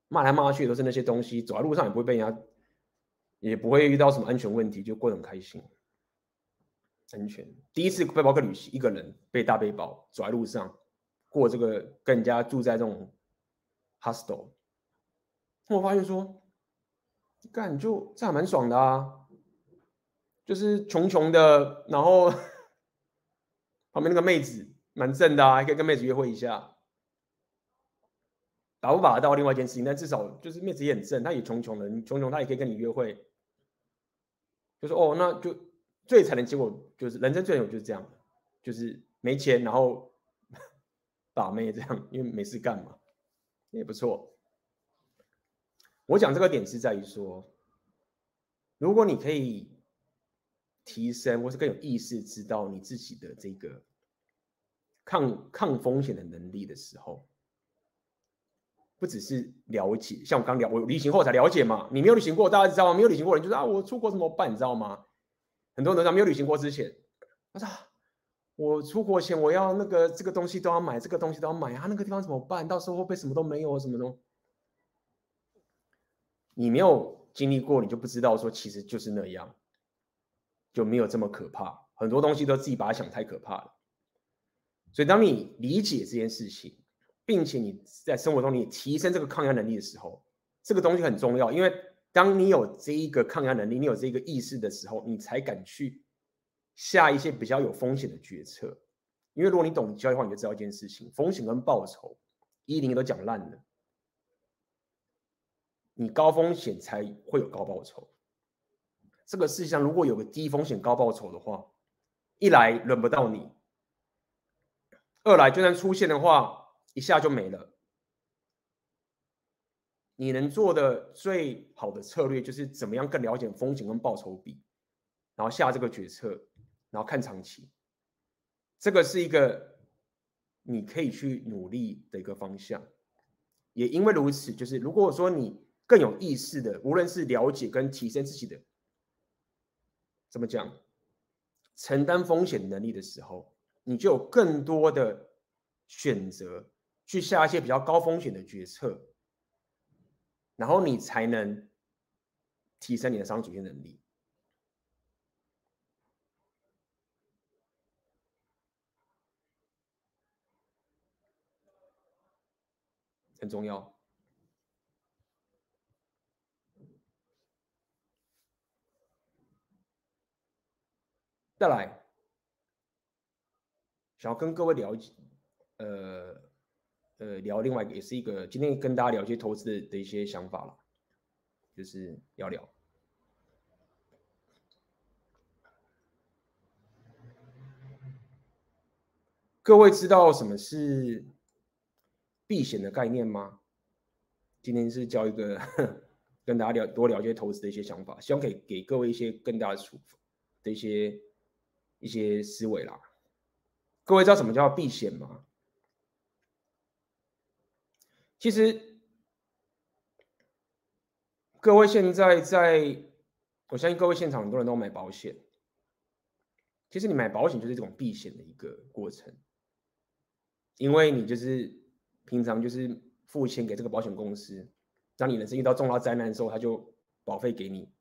骂来骂去都是那些东西，走在路上也不会被人家，也不会遇到什么安全问题，就过得很开心。安全，第一次背包客旅行，一个人背大背包走在路上，过这个跟人家住在这种 hostel，我发现说，干就这还蛮爽的啊，就是穷穷的，然后 旁边那个妹子蛮正的啊，还可以跟妹子约会一下，打不打得到另外一件事情，但至少就是妹子也很正，她也穷穷的，穷穷她也可以跟你约会，就说哦，那就。最惨的结果就是人生最有就是这样，就是没钱，然后 把妹这样，因为没事干嘛，也不错。我讲这个点是在于说，如果你可以提升或是更有意识知道你自己的这个抗抗风险的能力的时候，不只是了解，像我刚聊，我旅行后才了解嘛。你没有旅行过，大家知道吗？没有旅行过的人就是啊，我出国怎么办？你知道吗？很多人在没有旅行过之前，他说：“我出国前我要那个这个东西都要买，这个东西都要买啊，那个地方怎么办？到时候会不会什么都没有什么的？你没有经历过，你就不知道说其实就是那样，就没有这么可怕。很多东西都自己把它想太可怕了。所以当你理解这件事情，并且你在生活中你提升这个抗压能力的时候，这个东西很重要，因为。当你有这一个抗压能力，你有这个意识的时候，你才敢去下一些比较有风险的决策。因为如果你懂交易的话，你就知道一件事情：风险跟报酬，一零都讲烂了。你高风险才会有高报酬。这个世界上如果有个低风险高报酬的话，一来轮不到你，二来就算出现的话，一下就没了。你能做的最好的策略就是怎么样更了解风险跟报酬比，然后下这个决策，然后看长期。这个是一个你可以去努力的一个方向。也因为如此，就是如果说你更有意识的，无论是了解跟提升自己的，怎么讲，承担风险能力的时候，你就有更多的选择去下一些比较高风险的决策。然后你才能提升你的商主性能力，很重要。再来，想要跟各位了解，呃。呃，聊另外一个，也是一个今天跟大家聊一些投资的的一些想法了，就是聊聊。各位知道什么是避险的概念吗？今天是教一个 跟大家聊多聊一些投资的一些想法，希望可以给各位一些更大的处的一些一些思维啦。各位知道什么叫避险吗？其实，各位现在在，我相信各位现场很多人都买保险。其实你买保险就是这种避险的一个过程，因为你就是平常就是付钱给这个保险公司，当你人生遇到重大灾难的时候，他就保费给你。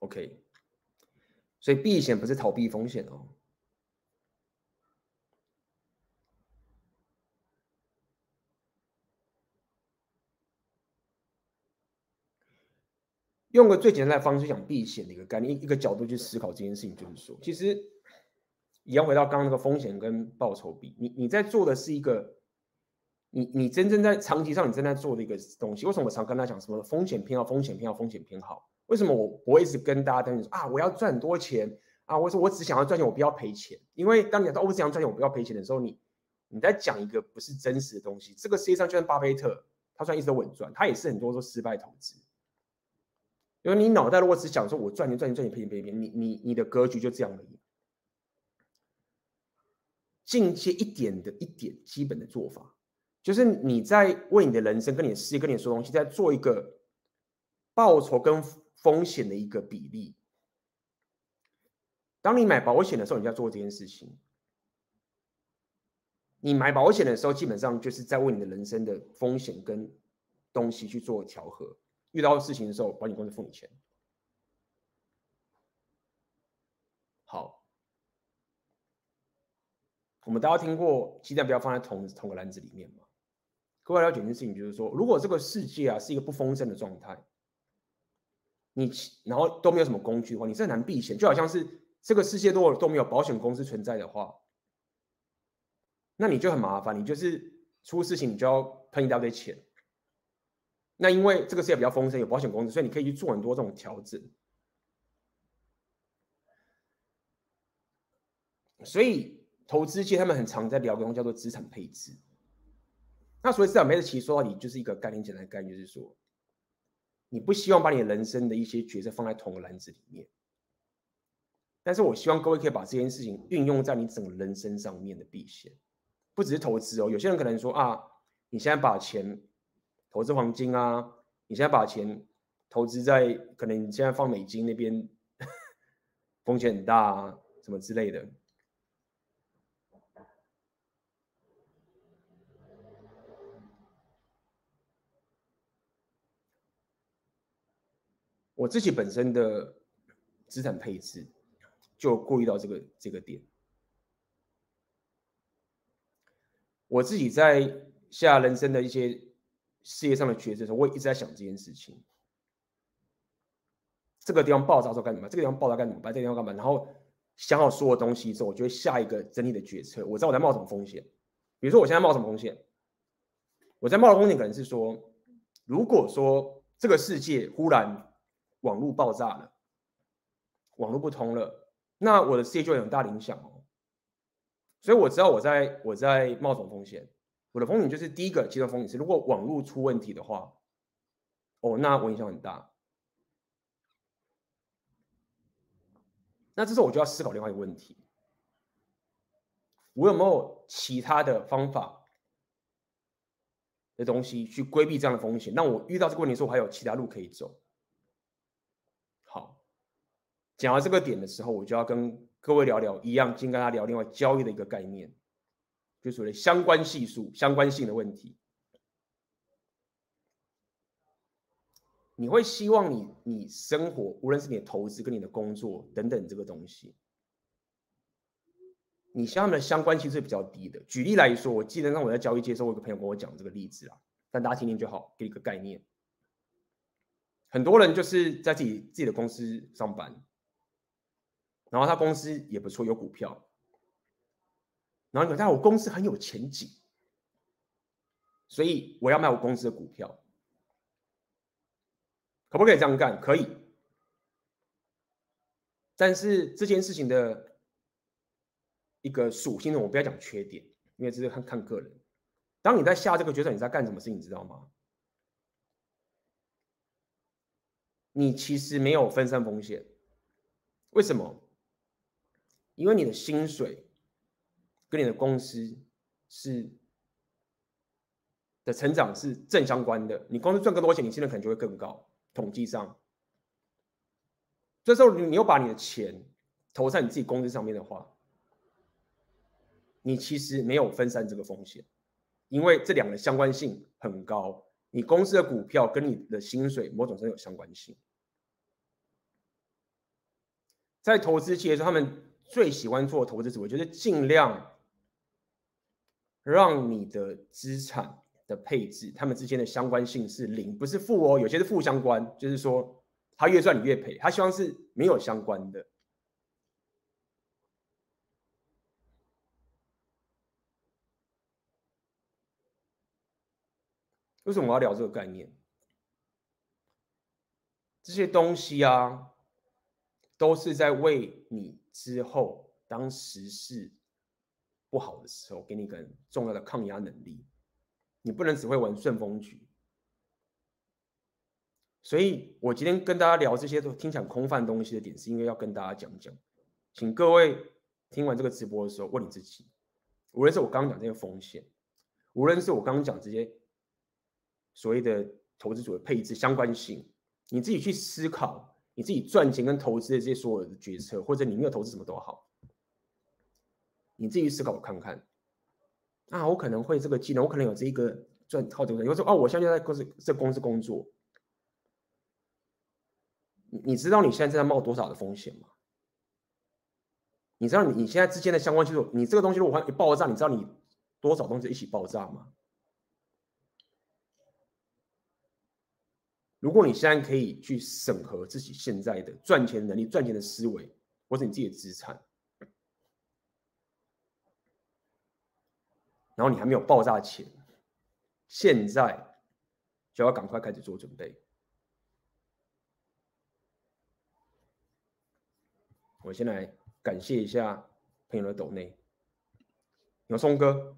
OK，所以避险不是逃避风险哦。用个最简单的方式讲避险的一个概念，一个角度去思考这件事情，就是说，其实也要回到刚刚那个风险跟报酬比。你你在做的是一个，你你真正在长期上你正在做的一个东西。为什么我常跟他讲什么风险偏好、风险偏好、风险偏好？为什么我我一直跟大家讲说啊，我要赚很多钱啊，我说我只想要赚钱，我不要赔钱。因为当你讲到我只想赚钱，我不要赔钱的时候，你你在讲一个不是真实的东西。这个世界上就像巴菲特，他算一直都稳赚，他也是很多都失败投资。因为你脑袋如果只想说我赚钱赚钱赚钱赔钱赔钱，你你你的格局就这样而已。进阶一点的一点基本的做法，就是你在为你的人生、跟你的事业、跟你说东西，在做一个报酬跟风险的一个比例。当你买保险的时候，你就要做这件事情。你买保险的时候，基本上就是在为你的人生的风险跟东西去做调和。遇到事情的时候，保险公司付你钱。好。我们大家听过鸡蛋不要放在同同个篮子里面嘛？各位了解一件事情，就是说，如果这个世界啊是一个不丰盛的状态，你然后都没有什么工具的话，你是很难避险。就好像是这个世界都都没有保险公司存在的话，那你就很麻烦，你就是出事情你就要喷一大堆钱。那因为这个事业比较丰盛，有保险公司，所以你可以去做很多这种调整。所以。投资界他们很常在聊一种叫做资产配置。那所以资产配置，其实说到底就是一个概念，简单的概念就是说，你不希望把你人生的一些角色放在同个篮子里面。但是我希望各位可以把这件事情运用在你整个人生上面的避险，不只是投资哦。有些人可能说啊，你现在把钱投资黄金啊，你现在把钱投资在可能你现在放美金那边，风险很大啊，什么之类的。我自己本身的资产配置就顾虑到这个这个点。我自己在下人生的一些事业上的抉择时候，我也一直在想这件事情。这个地方爆炸之后干什么？这个地方爆炸干什么？把这个地方干嘛？然后想好所有东西之后，我就会下一个整体的决策。我知道我在冒什么风险。比如说我现在冒什么风险？我在冒的风险可能是说，如果说这个世界忽然网络爆炸了，网络不通了，那我的事业就有很大的影响哦。所以我知道我在我在冒什么风险。我的风险就是第一个阶段风险是，如果网络出问题的话，哦，那我影响很大。那这时候我就要思考另外一个问题：我有没有其他的方法的东西去规避这样的风险？那我遇到这个问题的时候，我还有其他路可以走。好讲到这个点的时候，我就要跟各位聊聊一样，先跟大家聊另外交易的一个概念，就所谓相关系数、相关性的问题。你会希望你你生活，无论是你的投资跟你的工作等等这个东西，你相对的相关性是比较低的。举例来说，我记得让我在交易界的时候，我有个朋友跟我讲这个例子啊，但大家听听就好，给一个概念。很多人就是在自己自己的公司上班。然后他公司也不错，有股票。然后你看，我公司很有前景，所以我要买我公司的股票，可不可以这样干？可以。但是这件事情的一个属性呢，我不要讲缺点，因为这是看看个人。当你在下这个决策，你在干什么事，你知道吗？你其实没有分散风险，为什么？因为你的薪水跟你的公司是的成长是正相关的，你公司赚更多钱，你薪水可能就会更高。统计上，这时候你又把你的钱投在你自己公司上面的话，你其实没有分散这个风险，因为这两个相关性很高。你公司的股票跟你的薪水某种程度有相关性，在投资界的时候，他们。最喜欢做投资者，我觉得尽量让你的资产的配置，他们之间的相关性是零，不是负哦，有些是负相关，就是说他越赚你越赔，他希望是没有相关的。为什么我要聊这个概念？这些东西啊，都是在为你之后当时事不好的时候，给你一个重要的抗压能力。你不能只会玩顺风局。所以我今天跟大家聊这些都听起来空泛东西的点，是因为要跟大家讲讲，请各位听完这个直播的时候，问你自己，无论是我刚刚讲这些风险，无论是我刚刚讲这些所谓的投资组的配置相关性。你自己去思考，你自己赚钱跟投资的这些所有的决策，或者你没有投资什么都好，你自己思考看看。啊，我可能会这个技能，我可能有这一个赚靠这个。有时候哦，我现在在公司这公司工作，你知道你现在在冒多少的风险吗？你知道你你现在之间的相关技术，你这个东西如果一爆炸，你知道你多少东西一起爆炸吗？如果你现在可以去审核自己现在的赚钱能力、赚钱的思维，或者你自己的资产，然后你还没有爆炸前，现在就要赶快开始做准备。我先来感谢一下朋友的抖内，有松哥，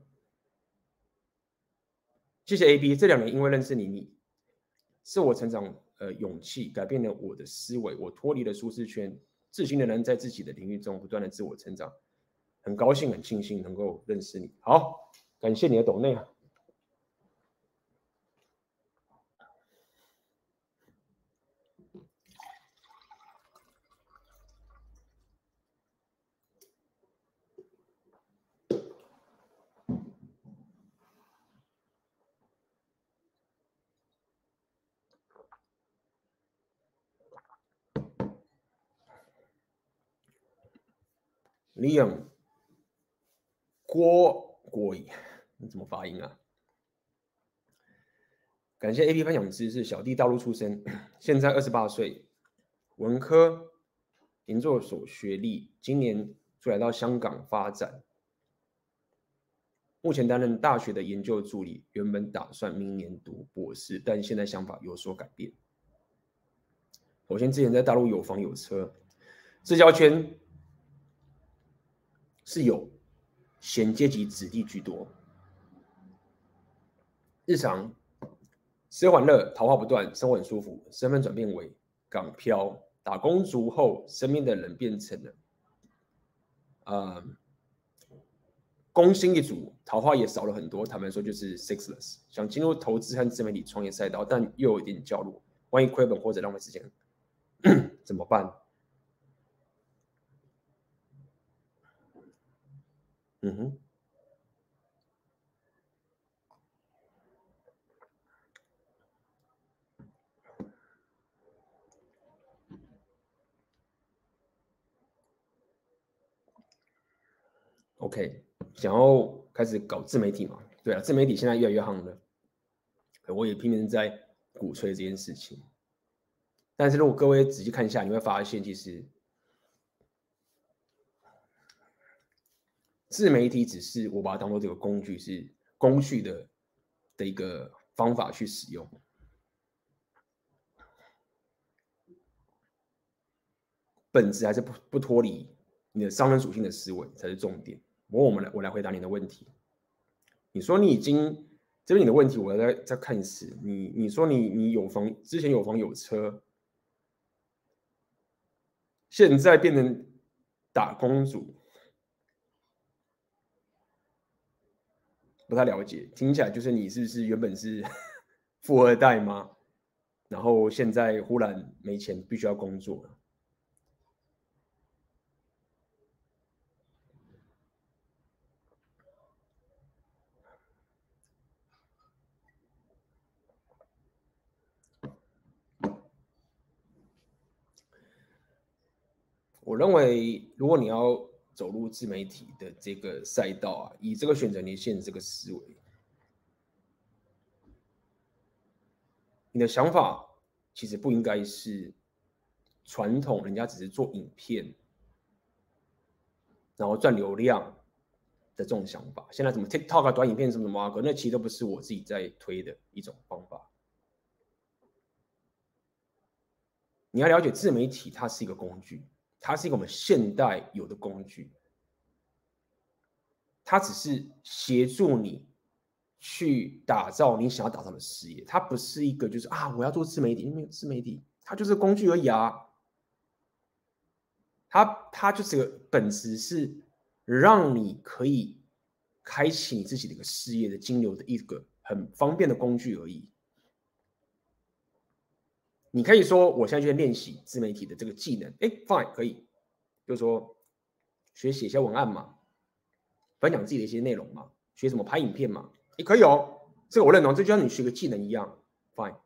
谢谢 AB，这两年因为认识你，你。是我成长，呃，勇气改变了我的思维，我脱离了舒适圈，自信的人在自己的领域中不断的自我成长，很高兴，很庆幸能够认识你。好，感谢你的抖内啊。Liam 郭国仪，你怎么发音啊？感谢 AP 分享知识，小弟大陆出生，现在二十八岁，文科研究所学历，今年就来到香港发展，目前担任大学的研究助理，原本打算明年读博士，但现在想法有所改变。首先，之前在大陆有房有车，社交圈。是有闲阶级子弟居多，日常吃喝玩乐，桃花不断，生活很舒服。身份转变为港漂，打工族后，身边的人变成了啊，工薪一族，桃花也少了很多。坦白说，就是 sexless，想进入投资和自媒体创业赛道，但又有一点焦虑，万一亏本或者浪费时间，怎么办？嗯哼，OK，想要开始搞自媒体嘛？对啊，自媒体现在越来越夯了，我也拼命在鼓吹这件事情。但是如果各位仔细看一下，你会发现其实。自媒体只是我把它当做这个工具，是工具的的一个方法去使用，本质还是不不脱离你的商人属性的思维才是重点。我我们来我来回答你的问题。你说你已经这是你的问题，我要再再看一次。你你说你你有房之前有房有车，现在变成打工族。不太了解，听起来就是你是不是原本是 富二代吗？然后现在忽然没钱，必须要工作。我认为，如果你要。走入自媒体的这个赛道啊，以这个选择年限这个思维，你的想法其实不应该是传统，人家只是做影片，然后赚流量，的这种想法。现在什么 TikTok 啊、短影片什么什么，那其实都不是我自己在推的一种方法。你要了解自媒体，它是一个工具，它是一个我们现代有的工具，它只是协助你去打造你想要打造的事业，它不是一个就是啊，我要做自媒体，因为自媒体它就是工具而已啊。它它就是个本质是让你可以开启你自己的一个事业的金流的一个很方便的工具而已。你可以说我现在就在练习自媒体的这个技能，哎，fine 可以，就是说学写一些文案嘛，分享自己的一些内容嘛，学什么拍影片嘛，也可以哦，这个我认同，这就像你学个技能一样，fine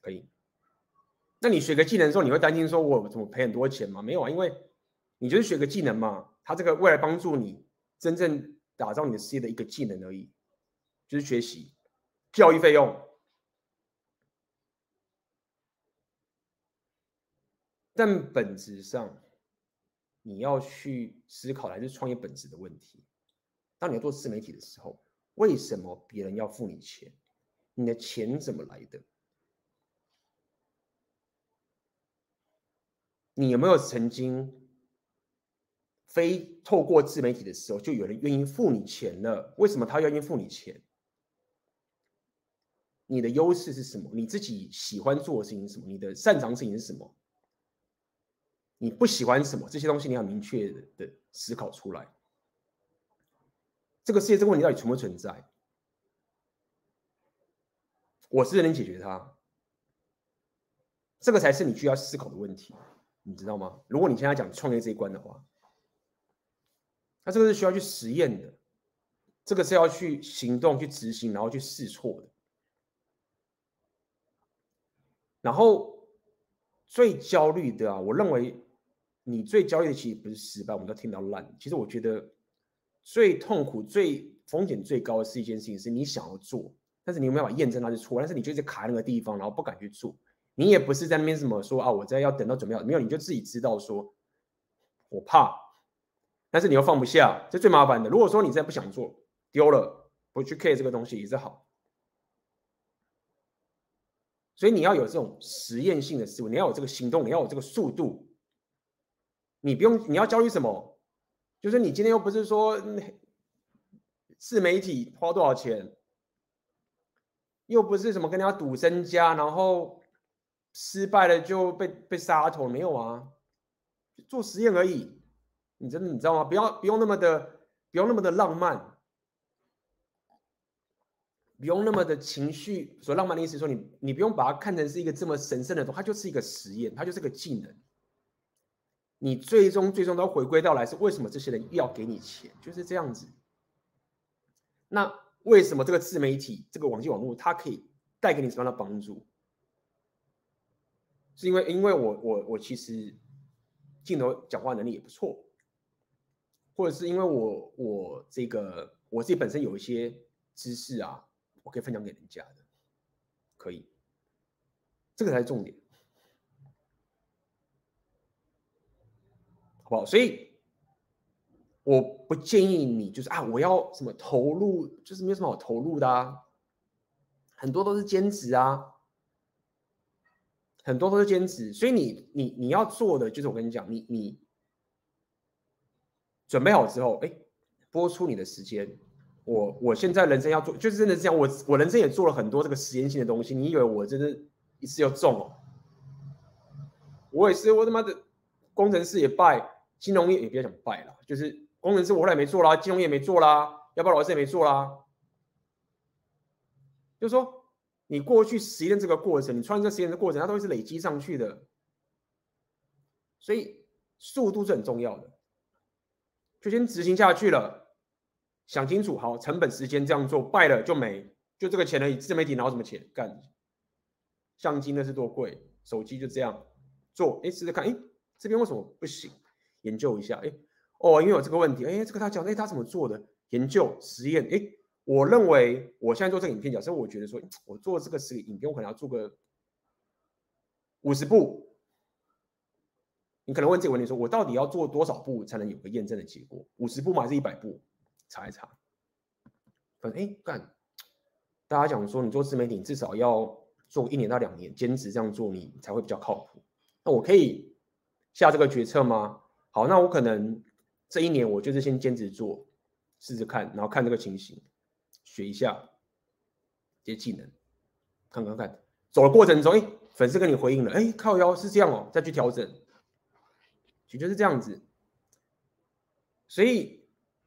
可以。那你学个技能的时候，你会担心说我怎么赔很多钱吗？没有啊，因为。你就是学个技能嘛，它这个未来帮助你真正打造你的事业的一个技能而已，就是学习，教育费用。但本质上，你要去思考来自创业本质的问题。当你要做自媒体的时候，为什么别人要付你钱？你的钱怎么来的？你有没有曾经？非透过自媒体的时候，就有人愿意付你钱了。为什么他愿意付你钱？你的优势是什么？你自己喜欢做的事情是什么？你的擅长事情是什么？你不喜欢什么？这些东西你要明确的思考出来。这个世界这个问题到底存不存在？我是能解决它。这个才是你需要思考的问题，你知道吗？如果你现在讲创业这一关的话。那这个是需要去实验的，这个是要去行动、去执行，然后去试错的。然后最焦虑的啊，我认为你最焦虑的其实不是失败，我们都听到烂。其实我觉得最痛苦、最风险最高的是一件事情，是你想要做，但是你没有办法验证它是错，但是你就是卡那个地方，然后不敢去做。你也不是在那边什么说啊，我在要等到准备好，没有，你就自己知道说，我怕。但是你又放不下，这最麻烦的。如果说你真的不想做，丢了，不去 care 这个东西也是好。所以你要有这种实验性的思维，你要有这个行动，你要有这个速度。你不用，你要焦虑什么？就是你今天又不是说自媒体花多少钱，又不是什么跟人家赌身家，然后失败了就被被杀头，没有啊，做实验而已。你真的你知道吗？不要不用那么的，不用那么的浪漫，不用那么的情绪。所浪漫的意思说你，你你不用把它看成是一个这么神圣的东西，它就是一个实验，它就是个技能。你最终最终都回归到来是为什么这些人要给你钱，就是这样子。那为什么这个自媒体这个网际网络它可以带给你什么样的帮助？是因为因为我我我其实镜头讲话能力也不错。或者是因为我我这个我自己本身有一些知识啊，我可以分享给人家的，可以，这个才是重点，好所以我不建议你就是啊，我要什么投入，就是没有什么好投入的啊，很多都是兼职啊，很多都是兼职，所以你你你要做的就是我跟你讲，你你。准备好之后，哎，播出你的时间。我我现在人生要做，就是真的是这样。我我人生也做了很多这个实验性的东西。你以为我真的一次要中哦？我也是，我他妈的工程师也败，金融业也别想败了。就是工程师我后来没做啦，金融业没做啦，要不然老师也没做啦。就是说，你过去实验这个过程，你穿这实验的过程，它都会是累积上去的。所以速度是很重要的。就先执行下去了，想清楚，好，成本、时间这样做，败了就没，就这个钱而已。自媒体拿什么钱干？相机那是多贵，手机就这样做，哎，试试看，哎，这边为什么不行？研究一下，哎，哦，因为有这个问题，哎，这个他讲，哎，他怎么做的？研究实验，哎，我认为我现在做这个影片，假设我觉得说，我做这个是个影片，我可能要做个五十部。你可能问这个问题说：“我到底要做多少步才能有个验证的结果？五十步吗？还是一百步？查一查。反正哎干，大家讲说你做自媒体至少要做一年到两年兼职这样做，你才会比较靠谱。那我可以下这个决策吗？好，那我可能这一年我就是先兼职做，试试看，然后看这个情形，学一下这些技能，看看看。走的过程中，哎，粉丝跟你回应了，哎，靠腰是这样哦，再去调整，其实就是这样子。所以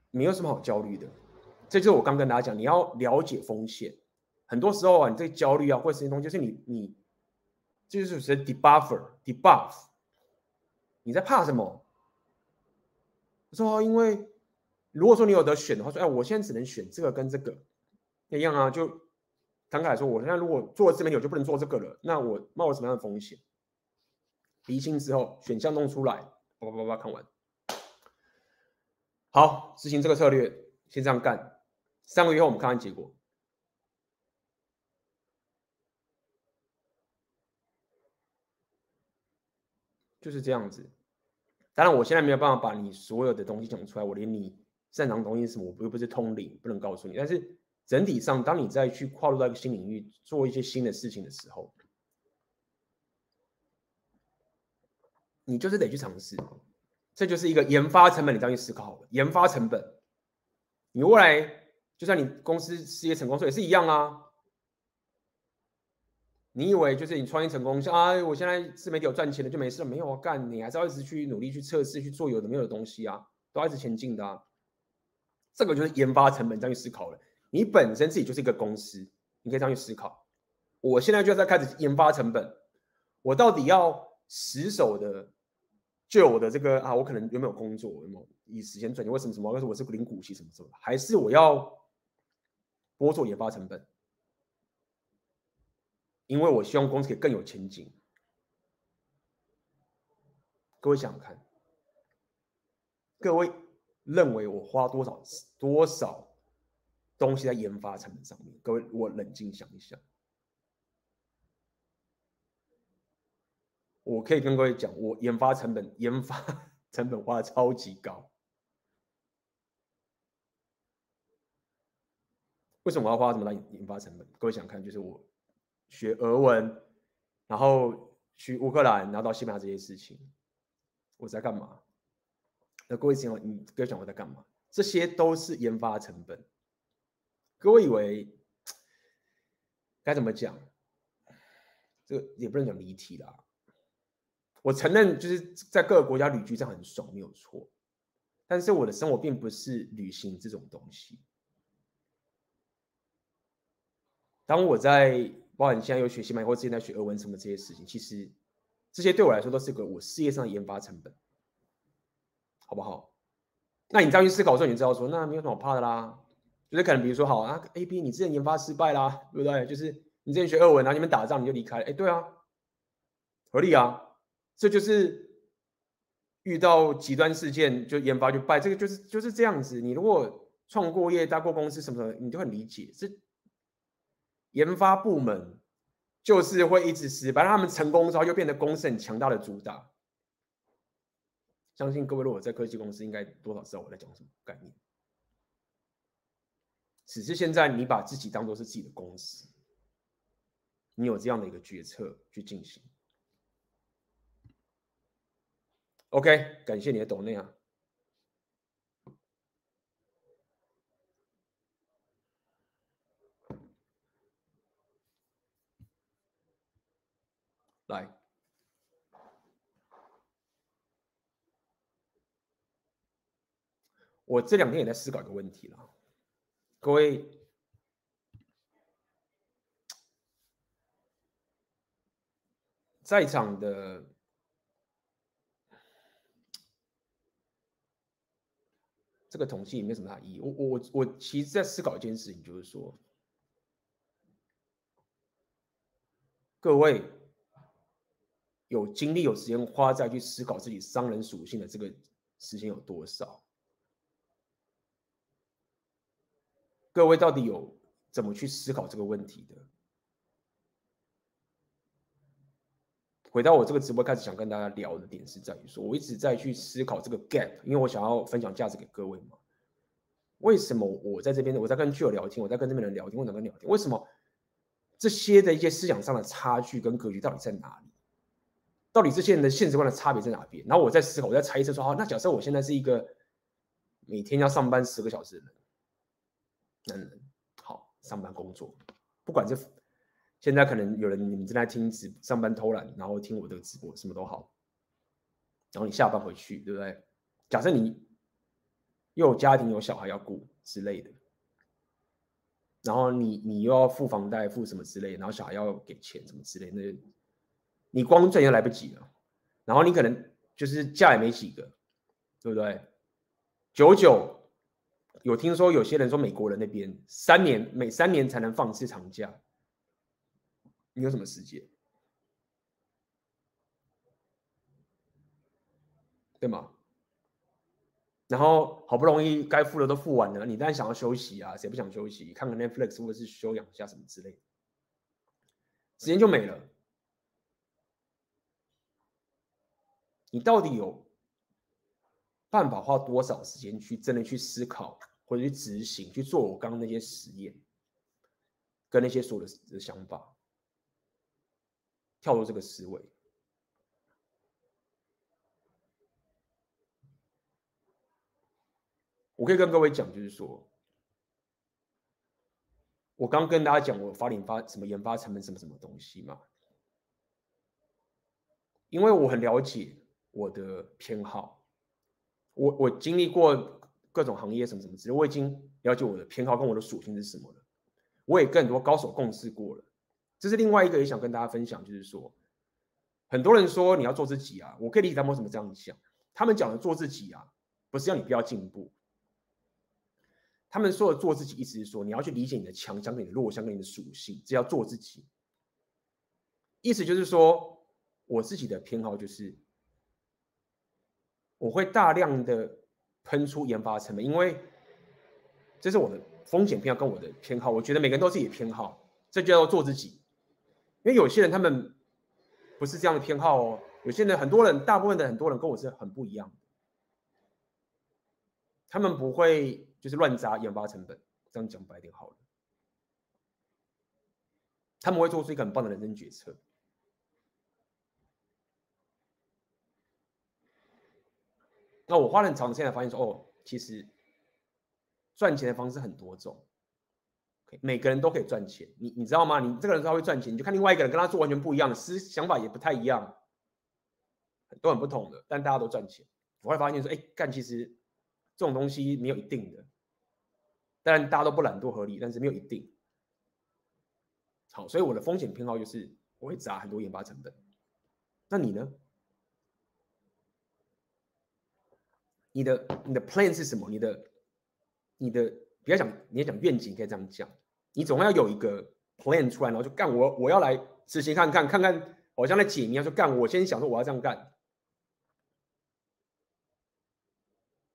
没有什么好焦虑的，这就是我刚跟大家讲，你要了解风险。很多时候啊，你这焦虑啊，或者什么东西，就是你你，这就是属于 debuffer，debuff。你在怕什么？说，因为如果说你有得选的话，说，哎，我现在只能选这个跟这个，一样啊，就摊开来说，我现在如果做了自媒体，我就不能做这个了，那我冒了什么样的风险？离心之后，选项弄出来，叭叭叭叭，看完。好，执行这个策略，先这样干。三个月后，我们看看结果。就是这样子。当然，我现在没有办法把你所有的东西讲出来，我连你擅长的东西是什么，我又不是通灵，不能告诉你。但是整体上，当你再去跨入到一个新领域，做一些新的事情的时候，你就是得去尝试。这就是一个研发成本，你这样去思考。研发成本，你未来就算你公司事业成功，说也是一样啊。你以为就是你创业成功，像啊，我现在自媒体有赚钱了就没事了？没有啊，干你还是要一直去努力去测试，去做有的没有的东西啊，都要一直前进的啊。这个就是研发成本，这样去思考了。你本身自己就是一个公司，你可以这样去思考。我现在就在开始研发成本，我到底要死守的？就我的这个啊，我可能有没有工作，有没有以时间赚钱？为什么什么？为什么我是零股息什么什么？还是我要拨做研发成本？因为我希望公司可以更有前景。各位想想看，各位认为我花多少多少东西在研发成本上面？各位，我冷静想一想。我可以跟各位讲，我研发成本研发 成本花的超级高。为什么我要花这么大研发成本？各位想看，就是我学俄文，然后去乌克兰，然后到西班牙这些事情，我在干嘛？那各位想，你各位想我在干嘛？这些都是研发成本。各位以为该怎么讲？这个也不能讲离题啦。我承认，就是在各个国家旅居这样很爽，没有错。但是我的生活并不是旅行这种东西。当我在，包含现在有学西班牙，或之前在学俄文什么这些事情，其实这些对我来说都是个我事业上的研发成本，好不好？那你这样去思考的时候，你知道说，那没有什么怕的啦。就是可能比如说，好啊，A B，你之前研发失败啦，对不对？就是你之前学俄文，然后你们打仗你就离开了，哎，对啊，合理啊。这就是遇到极端事件就研发就败，这个就是就是这样子。你如果创过业、搭过公司什么什么，你就很理解。这研发部门就是会一直失败，他们成功之后又变得公司很强大的主打。相信各位如果在科技公司，应该多少知道我在讲什么概念。只是现在你把自己当做是自己的公司，你有这样的一个决策去进行。OK，感谢你的懂内啊！来，我这两天也在思考一个问题了，各位在场的。这个统计也没什么大意义。我我我其实在思考一件事情，就是说，各位有精力、有时间花在去思考自己商人属性的这个时间有多少？各位到底有怎么去思考这个问题的？回到我这个直播开始，想跟大家聊的点是在于说，我一直在去思考这个 gap，因为我想要分享价值给各位嘛。为什么我在这边，我在跟剧友聊天，我在跟这边人聊天，我在跟聊天，为什么这些的一些思想上的差距跟格局到底在哪里？到底这些人的现实观的差别在哪边？然后我在思考，我在猜测说，好，那假设我现在是一个每天要上班十个小时的人，男人，好，上班工作，不管是现在可能有人你们正在听直上班偷懒，然后听我的直播，什么都好，然后你下班回去，对不对？假设你又有家庭有小孩要顾之类的，然后你你又要付房贷付什么之类，然后小孩要给钱什么之类，那。你光赚钱来不及了，然后你可能就是假也没几个，对不对？九九有听说有些人说美国人那边三年每三年才能放一次长假，你有什么时间？对吗？然后好不容易该付的都付完了，你当然想要休息啊，谁不想休息？看看 Netflix 或者是休养一下什么之类的，时间就没了。你到底有办法花多少时间去真的去思考，或者去执行，去做我刚刚那些实验，跟那些所有的想法，跳出这个思维？我可以跟各位讲，就是说，我刚跟大家讲，我发研发什么研发成本什么什么东西嘛，因为我很了解。我的偏好，我我经历过各种行业什么什么之类，我已经了解我的偏好跟我的属性是什么了。我也跟很多高手共事过了，这是另外一个也想跟大家分享，就是说，很多人说你要做自己啊，我可以理解他们为什么这样想。他们讲的做自己啊，不是要你不要进步。他们说的做自己，意思是说你要去理解你的强项跟你的弱项跟你的属性，这要做自己。意思就是说，我自己的偏好就是。我会大量的喷出研发成本，因为这是我的风险偏好跟我的偏好。我觉得每个人都有自己的偏好，这就要做自己。因为有些人他们不是这样的偏好哦，有些人很多人，大部分的很多人跟我是很不一样的。他们不会就是乱砸研发成本，这样讲白点好了。他们会做出一个很棒的人生决策。那我花了很长时间才发现说，哦，其实赚钱的方式很多种每个人都可以赚钱。你你知道吗？你这个人他会赚钱，你就看另外一个人跟他做完全不一样的思想法也不太一样，都很不同的，但大家都赚钱。我会发现说，哎，干其实这种东西没有一定的，当然大家都不懒惰合理，但是没有一定。好，所以我的风险偏好就是我会砸很多研发成本。那你呢？你的你的 plan 是什么？你的你的不要讲，你要讲愿景，可以这样讲。你总要有一个 plan 出来，然后就干我我要来执行看看看看，好像在解谜啊，就干我先想说我要这样干，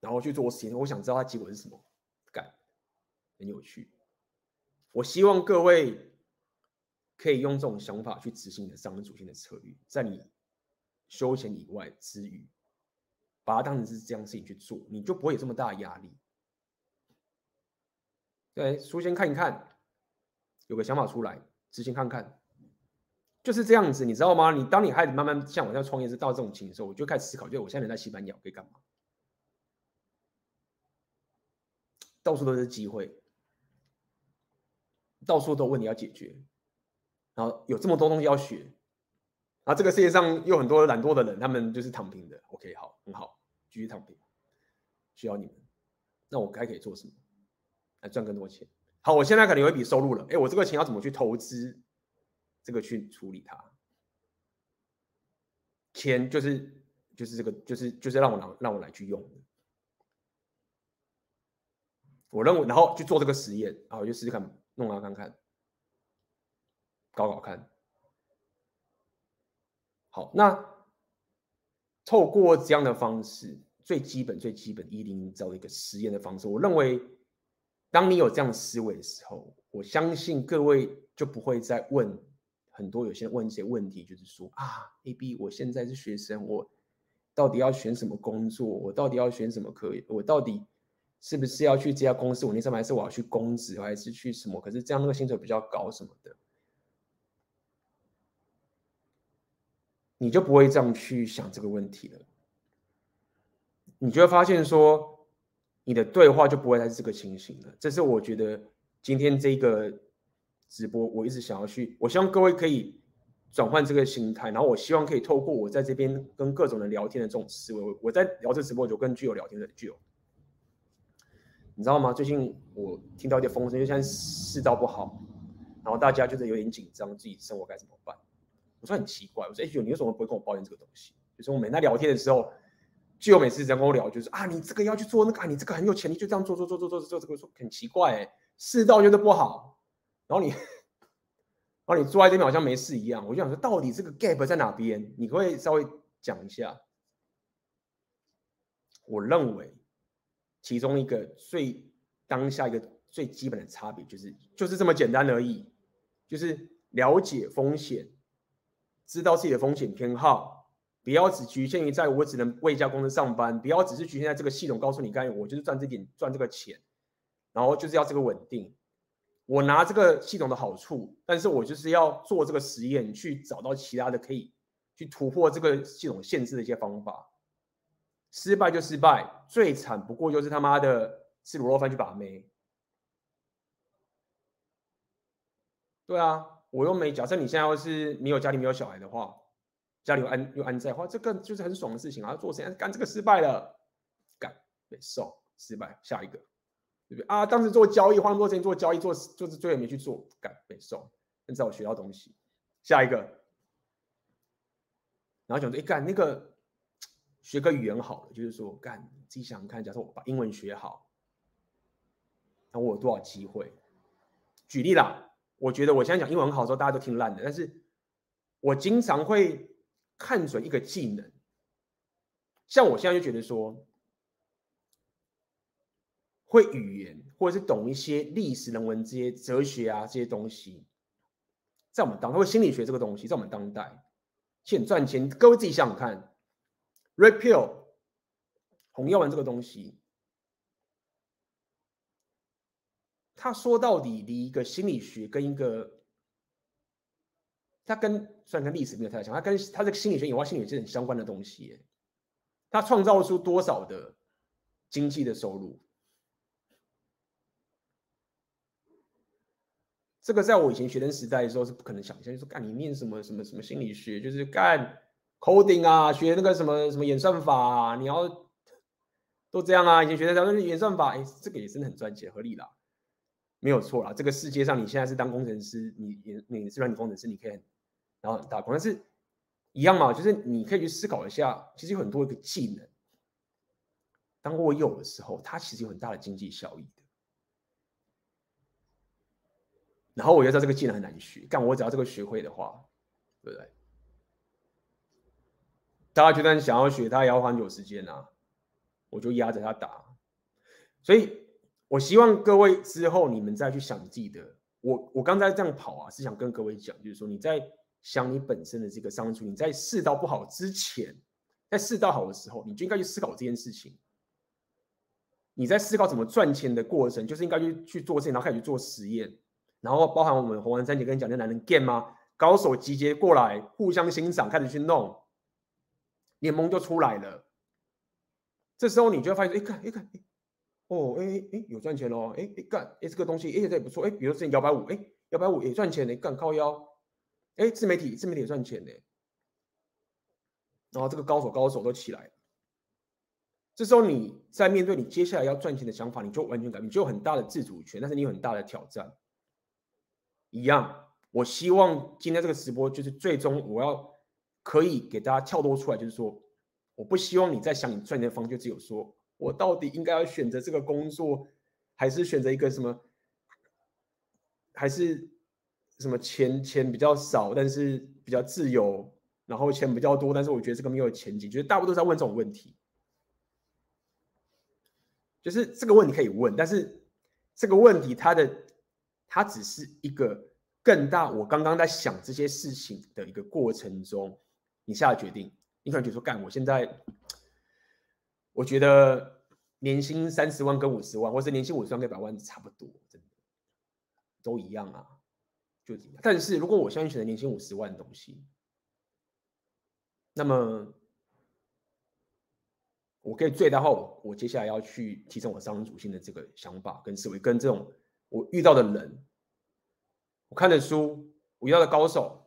然后去做实验。我想知道它结果是什么，干很有趣。我希望各位可以用这种想法去执行你的商人属性的策略，在你休闲以外之余。把它当成是这样的事情去做，你就不会有这么大的压力。对，书先看一看，有个想法出来，执行看看，就是这样子，你知道吗？你当你开始慢慢像我这样创业是到这种情况的时候，我就开始思考，就我现在人在西班牙可以干嘛？到处都是机会，到处都问题要解决，然后有这么多东西要学，啊这个世界上有很多懒惰的人，他们就是躺平的。OK，好，很好。继续躺平，需要你们。那我该可以做什么来赚更多钱？好，我现在可能有一笔收入了。哎，我这个钱要怎么去投资？这个去处理它。钱就是就是这个就是就是让我来让我来去用。我认为，然后去做这个实验，然后就试试看，弄来看看，搞搞看。好，那。透过这样的方式，最基本、最基本一零一的一个实验的方式，我认为，当你有这样思维的时候，我相信各位就不会再问很多有些问一些问题，就是说啊，AB，我现在是学生，我到底要选什么工作？我到底要选什么科？我到底是不是要去这家公司稳定上班，还是我要去公职，还是去什么？可是这样那个薪水比较高什么的，你就不会这样去想这个问题了。你就会发现说，你的对话就不会再是这个情形了。这是我觉得今天这个直播，我一直想要去，我希望各位可以转换这个心态，然后我希望可以透过我在这边跟各种人聊天的这种思维，我在聊这直播就跟具有聊天的具有。你知道吗？最近我听到一点风声，就像世道不好，然后大家就是有点紧张，自己生活该怎么办？我说很奇怪，我说哎，你为什么不会跟我抱怨这个东西？就是我们在聊天的时候，就有每次在跟我聊，就是啊，你这个要去做那个，啊，你这个很有钱，你就这样做做做做做做这个，说很奇怪，哎，世道就是不好，然后你，然后你坐在这边好像没事一样，我就想说，到底这个 gap 在哪边？你可以稍微讲一下。我认为。其中一个最当下一个最基本的差别就是就是这么简单而已，就是了解风险，知道自己的风险偏好，不要只局限于在我只能为一家公司上班，不要只是局限在这个系统告诉你，干我就是赚这点赚这个钱，然后就是要这个稳定，我拿这个系统的好处，但是我就是要做这个实验，去找到其他的可以去突破这个系统限制的一些方法。失败就失败，最惨不过就是他妈的吃卤肉饭去把妹。对啊，我又没假设你现在要是没有家里没有小孩的话，家里又安又安在的话，这个就是很爽的事情啊！做谁干这个失败了，干被送失败，下一个对不对啊？当时做交易花那么多钱做交易做就是最后没去做，干没受，至少我学到东西，下一个，然后想说哎干那个。学个语言好了，就是说，干自己想想看，假设我把英文学好，那我有多少机会？举例啦，我觉得我现在讲英文很好的时候，大家都听烂的，但是我经常会看准一个技能，像我现在就觉得说，会语言或者是懂一些历史人文这些哲学啊这些东西，在我们当代，或心理学这个东西，在我们当代，其实很赚钱。各位自己想想看。Red pill，红药丸这个东西，他说到底离一个心理学跟一个，他跟虽然跟历史没有太像，他跟他这个心理学以外，心理学是很相关的东西。他创造出多少的经济的收入？这个在我以前学生时代的时候是不可能想象，就是干你念什么什么什么心理学，就是干。coding 啊，学那个什么什么演算法啊，你要 都这样啊。以前学的都是演算法，哎，这个也真的很赚钱，合理啦，没有错啦。这个世界上，你现在是当工程师，你你你是软体工程师，你可以然后打工，但是一样嘛，就是你可以去思考一下，其实有很多一个技能，当我有的时候，它其实有很大的经济效益的。然后我又知道这个技能很难学，但我只要这个学会的话，对不对？大家觉得你想要学，他也要花很久时间啊，我就压着他打。所以，我希望各位之后你们再去想自己的。我我刚才这样跑啊，是想跟各位讲，就是说你在想你本身的这个商处，你在世道不好之前，在世道好的时候，你就应该去思考这件事情。你在思考怎么赚钱的过程，就是应该去去做事情，然后开始去做实验，然后包含我们红丸三姐跟你讲那男人 game 吗？高手集结过来，互相欣赏，开始去弄。联盟就出来了，这时候你就会发现，哎，看，哎，看，哦，哎，哎，有赚钱哦，哎，哎，干，哎，这个东西，哎，这也不错，哎，比如说摇摆舞，哎，摇摆舞也赚钱呢，干靠腰，哎，自媒体，自媒体也赚钱呢，然后这个高手高手都起来，这时候你在面对你接下来要赚钱的想法，你就完全改变，你就有很大的自主权，但是你有很大的挑战，一样，我希望今天这个直播就是最终我要。可以给大家跳脱出来，就是说，我不希望你在想你赚钱的方，就只有说我到底应该要选择这个工作，还是选择一个什么，还是什么钱钱比较少，但是比较自由，然后钱比较多，但是我觉得这个没有前景。就是大部分都在问这种问题，就是这个问题可以问，但是这个问题它的它只是一个更大。我刚刚在想这些事情的一个过程中。你下决定，你可能觉得说干，我现在我觉得年薪三十万跟五十万，或是年薪五十万跟百万差不多，真的都一样啊，就。但是如果我现在选择年薪五十万的东西，那么我可以最大化我，我接下来要去提升我商人属性的这个想法跟思维，跟这种我遇到的人，我看的书，我遇到的高手，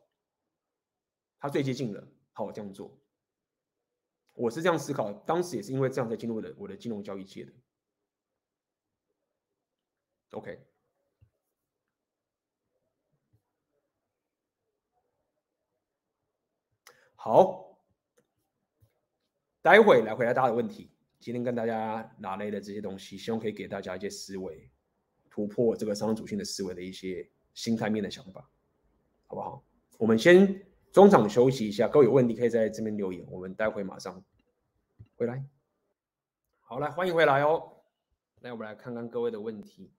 他最接近了，好，我这样做。我是这样思考，当时也是因为这样才进入了我的金融交易界的。OK，好，待会来回答大家的问题。今天跟大家拿来的这些东西，希望可以给大家一些思维，突破这个商主性的思维的一些心态面的想法，好不好？我们先。中场休息一下，各位有问题可以在这边留言，我们待会马上回来。好，来欢迎回来哦。来，我们来看看各位的问题。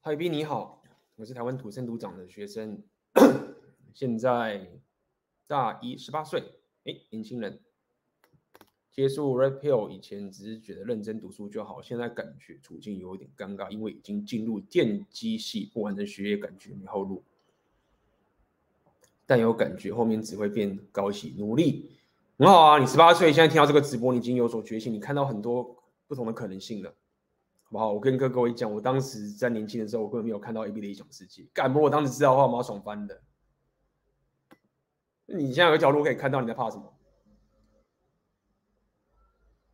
海斌你好。我是台湾土生土长的学生，现在大一，十八岁，哎，年轻人。接触 Red Pill 以前只是觉得认真读书就好，现在感觉处境有点尴尬，因为已经进入电机系，不完成学业，感觉没后路。但有感觉后面只会变高级，努力很好啊！你十八岁，现在听到这个直播，你已经有所觉醒，你看到很多不同的可能性了。好不好？我跟各位讲，我当时在年轻的时候，我根本没有看到 A B 的异想世界。敢，不我当时知道的话，我要爽翻的。你现在有一条路可以看到，你在怕什么？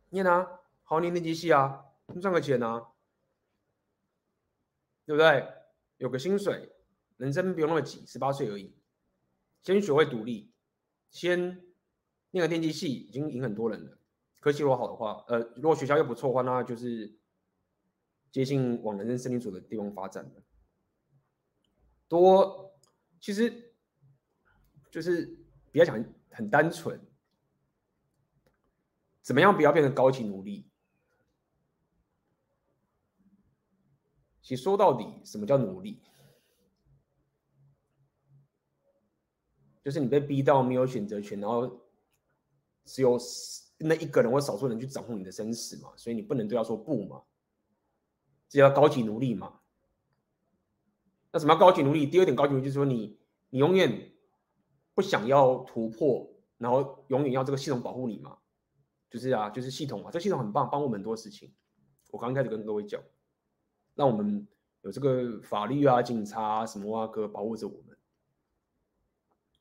念啊，好好念电机系啊，赚个钱啊，对不对？有个薪水，人生不用那么急，十八岁而已，先学会独立，先念个电机系，已经赢很多人了。科技如果好的话，呃，如果学校又不错的话，那就是。接近往人生胜利组的地方发展的多，其实就是比较讲很单纯，怎么样不要变成高级奴隶？其实说到底，什么叫奴隶？就是你被逼到没有选择权，然后只有那一个人或少数人去掌控你的生死嘛，所以你不能对他说不嘛。这叫高级奴隶嘛？那什么叫高级奴隶？第二点高级奴隶就是说你，你永远不想要突破，然后永远要这个系统保护你嘛？就是啊，就是系统嘛，这系统很棒，帮我们很多事情。我刚开始跟各位讲，让我们有这个法律啊、警察啊、什么啊哥保护着我们。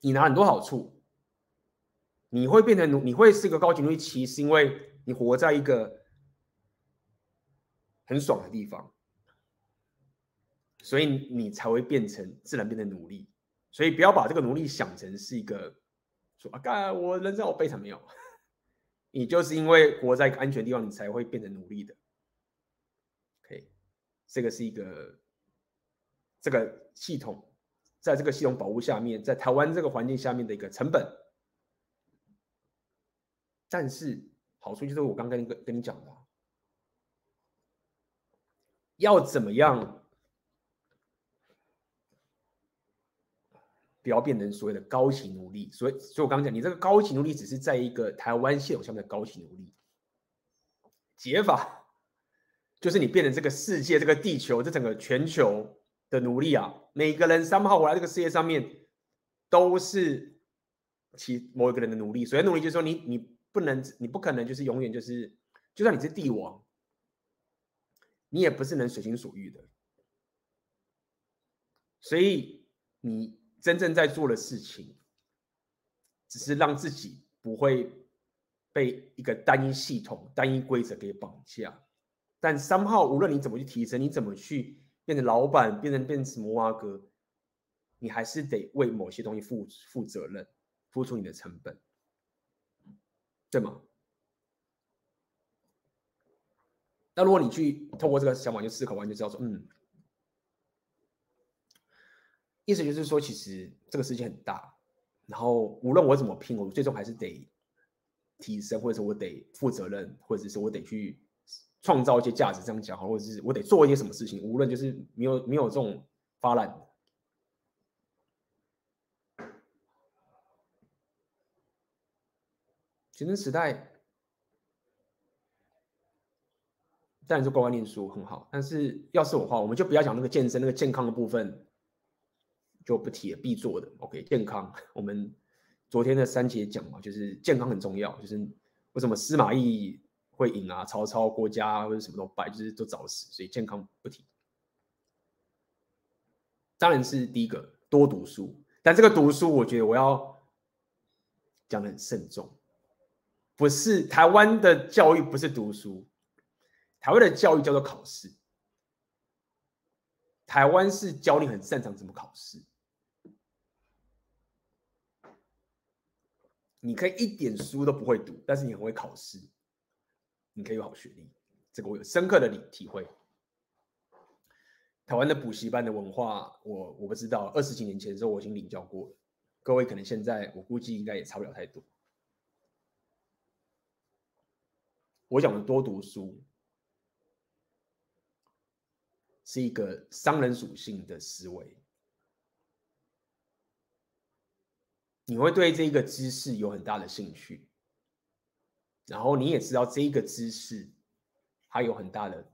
你拿很多好处，你会变成奴，你会是个高级奴隶，其实是因为你活在一个。很爽的地方，所以你才会变成自然变成奴隶。所以不要把这个奴隶想成是一个说啊，干我人生好悲惨没有？你就是因为活在一个安全地方，你才会变成奴隶的。OK，这个是一个这个系统在这个系统保护下面，在台湾这个环境下面的一个成本。但是好处就是我刚刚跟跟你讲的。要怎么样？不要变成所谓的高级奴隶。所以，所以我刚刚讲，你这个高级奴隶只是在一个台湾系统下面的高级奴隶。解法就是你变成这个世界、这个地球、这整个全球的奴隶啊！每个人三号活在这个世界上面，都是其某一个人的奴隶。所以，奴隶就是说，你你不能，你不可能就是永远就是，就算你是帝王。你也不是能随心所欲的，所以你真正在做的事情，只是让自己不会被一个单一系统、单一规则给绑架。但三号，无论你怎么去提升，你怎么去变成老板，变成变成什么挖哥，你还是得为某些东西负负责任，付出你的成本，对吗？那如果你去透过这个想法去思考完，就知道说，嗯，意思就是说，其实这个世界很大，然后无论我怎么拼，我最终还是得提升，或者是我得负责任，或者是我得去创造一些价值，这样讲好，或者是我得做一些什么事情，无论就是没有没有这种发懒。学生时代，当然是乖乖念书很好，但是要是我的话，我们就不要讲那个健身、那个健康的部分，就不提了，必做的。OK，健康，我们。昨天的三节讲嘛，就是健康很重要，就是为什么司马懿会赢啊，曹操、郭嘉或者什么都败，就是都早死，所以健康不提。当然是第一个多读书，但这个读书，我觉得我要讲得很慎重，不是台湾的教育不是读书，台湾的教育叫做考试，台湾是教你很擅长怎么考试。你可以一点书都不会读，但是你很会考试，你可以有好学历，这个我有深刻的体体会。台湾的补习班的文化，我我不知道，二十几年前的时候我已经领教过了。各位可能现在我估计应该也差不了太多。我讲的多读书，是一个商人属性的思维。你会对这个知识有很大的兴趣，然后你也知道这一个知识还有很大的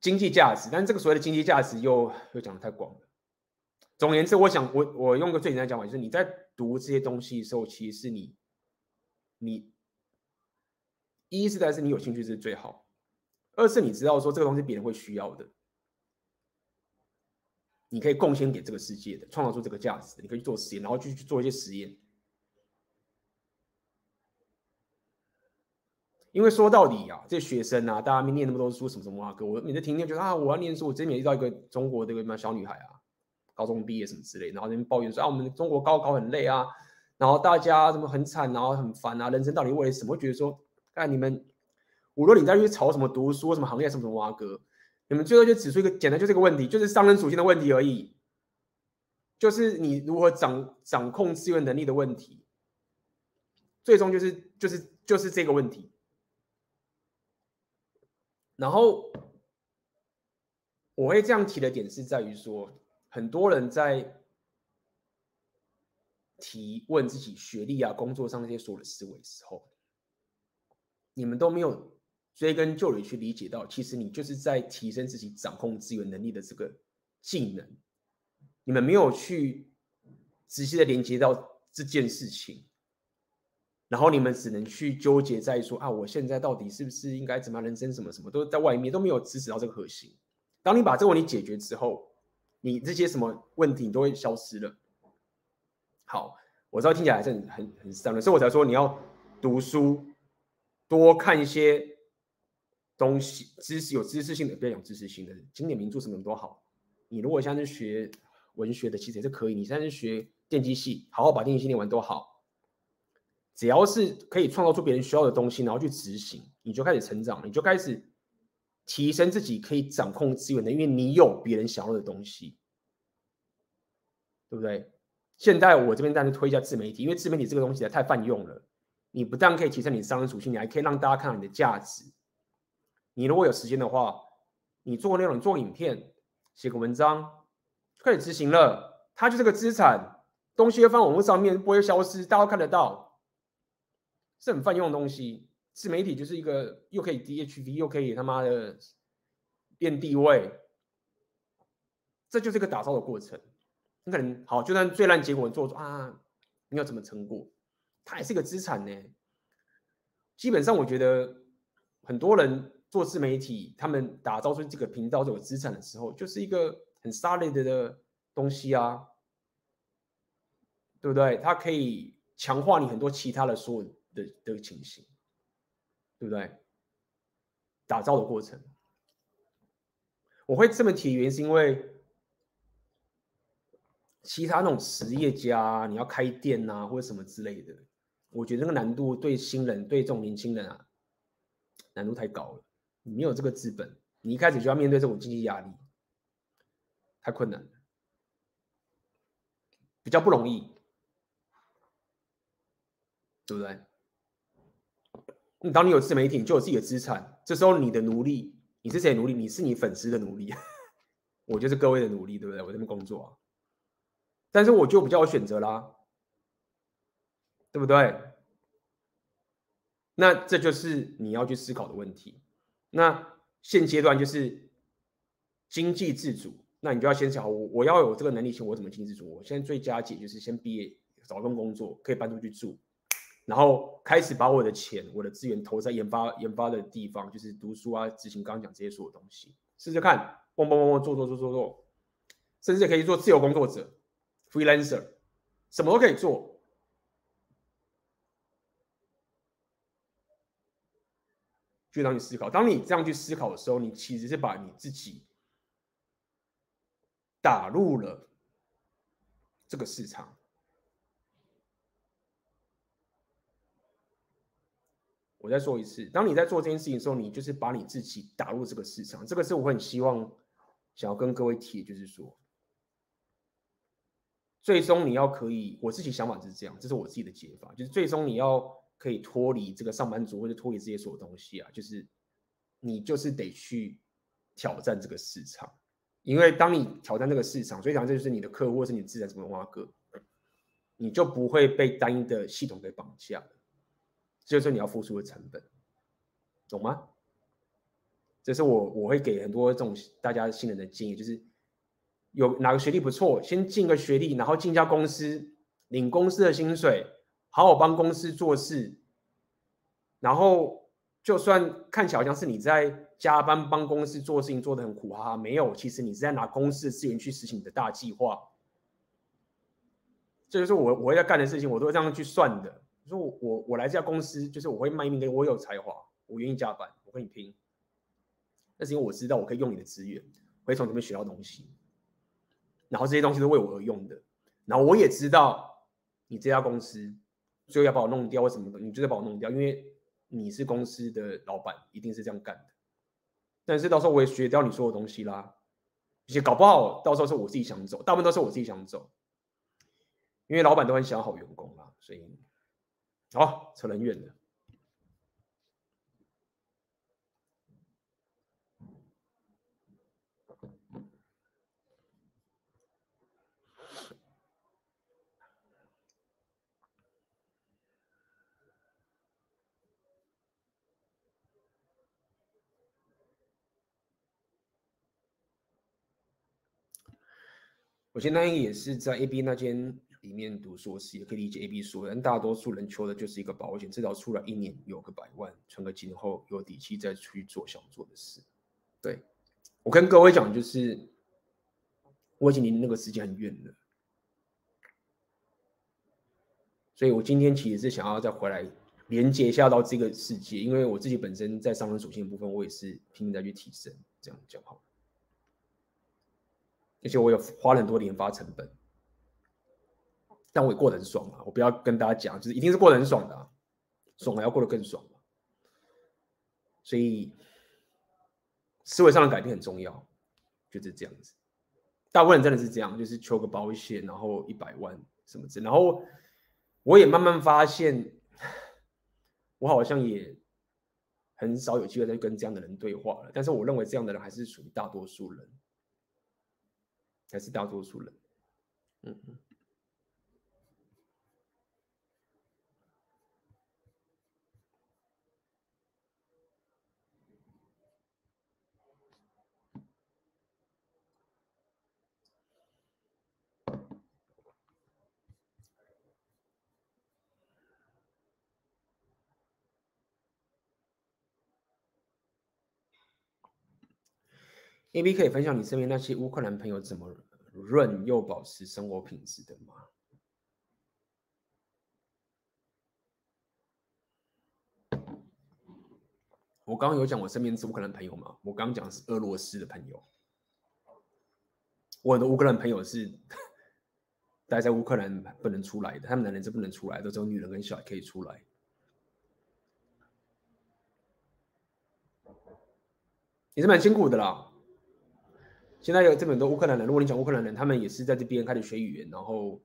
经济价值，但这个所谓的经济价值又又讲的太广了。总而言之，我想我我用个最简单的讲法，就是你在读这些东西的时候，其实是你你一是在是你有兴趣是最好，二是你知道说这个东西别人会需要的。你可以贡献给这个世界的，创造出这个价值。你可以去做实验，然后去去做一些实验。因为说到底啊，这些学生啊，大家没念那么多书，什么什么啊，哥，我每次听听觉得啊，我要念书。我之前也遇到一个中国的一个小女孩啊，高中毕业什么之类，然后那边抱怨说啊，我们中国高考很累啊，然后大家什么很惨，然后很烦啊，人生到底为了什么？觉得说，看你们，无论你在去吵什么读书，什么行业，什么什么啊，哥。你们最后就指出一个简单，就这个问题，就是商人属性的问题而已，就是你如何掌掌控资源能力的问题，最终就是就是就是这个问题。然后我会这样提的点是在于说，很多人在提问自己学历啊、工作上那些所有的思维的时候，你们都没有。追根究底去理解到，其实你就是在提升自己掌控资源能力的这个技能。你们没有去仔细的连接到这件事情，然后你们只能去纠结在说啊，我现在到底是不是应该怎么样人生什么什么，都在外面都没有支持到这个核心。当你把这个问题解决之后，你这些什么问题你都会消失了。好，我知道听起来还是很很很伤人，所以我才说你要读书，多看一些。东西知识有知识性的，不要讲知识性的，经典名著什么都好。你如果现在是学文学的，其实也是可以。你现在是学电机系，好好把电机系念完都好。只要是可以创造出别人需要的东西，然后去执行，你就开始成长，你就开始提升自己可以掌控资源的，因为你有别人想要的东西，对不对？现在我这边当然推一下自媒体，因为自媒体这个东西太泛用了。你不但可以提升你商人属性，你还可以让大家看到你的价值。你如果有时间的话，你做内容，做影片，写个文章，可以执行了。它就是个资产，东西会放网络上面，不会消失，大家都看得到，是很泛用的东西。自媒体就是一个又可以 DHV，又可以他妈的变地位，这就是一个打造的过程。你可能好，就算最烂结果你做出啊，你要怎么成果？它也是一个资产呢。基本上，我觉得很多人。做自媒体，他们打造出这个频道这个资产的时候，就是一个很 solid 的东西啊，对不对？它可以强化你很多其他的所有的的情形，对不对？打造的过程，我会这么提，原因是因为其他那种实业家，你要开店啊，或者什么之类的，我觉得那个难度对新人，对这种年轻人啊，难度太高了。你没有这个资本，你一开始就要面对这种经济压力，太困难了，比较不容易，对不对？你当你有自媒体，你就有自己的资产。这时候你的奴隶，你是谁的奴隶？你是你粉丝的奴隶，我就是各位的奴隶，对不对？我这边工作啊，但是我就比较有选择啦，对不对？那这就是你要去思考的问题。那现阶段就是经济自主，那你就要先想，我我要有这个能力，先我怎么经济自主？我现在最佳解就是先毕业，找份工作，可以搬出去住，然后开始把我的钱、我的资源投在研发研发的地方，就是读书啊、执行刚刚讲这些所有东西，试试看，蹦蹦蹦蹦做做做做做，甚至可以做自由工作者，freelancer，什么都可以做。让你思考，当你这样去思考的时候，你其实是把你自己打入了这个市场。我再说一次，当你在做这件事情的时候，你就是把你自己打入这个市场。这个是我很希望想要跟各位提，就是说，最终你要可以，我自己想法就是这样，这是我自己的解法，就是最终你要。可以脱离这个上班族，或者脱离这些所有东西啊，就是你就是得去挑战这个市场，因为当你挑战这个市场，所以讲这就是你的客户或是你自然什么挖个，你就不会被单一的系统给绑架了，这就是你要付出的成本，懂吗？这是我我会给很多这种大家新人的建议，就是有哪个学历不错，先进个学历，然后进家公司领公司的薪水。好好帮公司做事，然后就算看起来好像是你在加班帮公司做事情做得很苦哈哈，没有，其实你是在拿公司的资源去实行你的大计划。这就是我我会在干的事情，我都会这样去算的。说我我我来这家公司，就是我会卖命给我有才华，我愿意加班，我跟你拼。那是因为我知道我可以用你的资源，会从这边学到东西，然后这些东西都为我而用的。然后我也知道你这家公司。就要把我弄掉，为什么？你就得把我弄掉，因为你是公司的老板，一定是这样干的。但是到时候我也学掉你说的东西啦，而且搞不好到时候是我自己想走，大部分都是我自己想走，因为老板都很想好员工啦，所以好扯人远了。我现在也是在 A B 那间里面读硕士，也可以理解 A B 说，但大多数人求的就是一个保险，至少出来一年有个百万，存个金后有底气再去做想做的事。对，我跟各位讲，就是我已经离那个时间很远了，所以我今天其实是想要再回来连接一下到这个世界，因为我自己本身在商人属性的部分，我也是拼命在去提升，这样讲好。而且我有花了很多研发成本，但我也过得很爽啊！我不要跟大家讲，就是一定是过得很爽的，爽还要过得更爽。所以思维上的改变很重要，就是这样子。大部分人真的是这样，就是求个保险，然后一百万什么之。然后我也慢慢发现，我好像也很少有机会再跟这样的人对话了。但是我认为这样的人还是属于大多数人。还是大多数人，嗯嗯。A B 可以分享你身边那些乌克兰朋友怎么润又保持生活品质的吗？我刚刚有讲我身边是乌克兰朋友吗？我刚刚讲的是俄罗斯的朋友。我很多乌克兰朋友是 待在乌克兰不能出来的，他们男人是不能出来的，只有女人跟小孩可以出来，也是蛮辛苦的啦。现在有这么多乌克兰人，如果你讲乌克兰人，他们也是在这边开始学语言，然后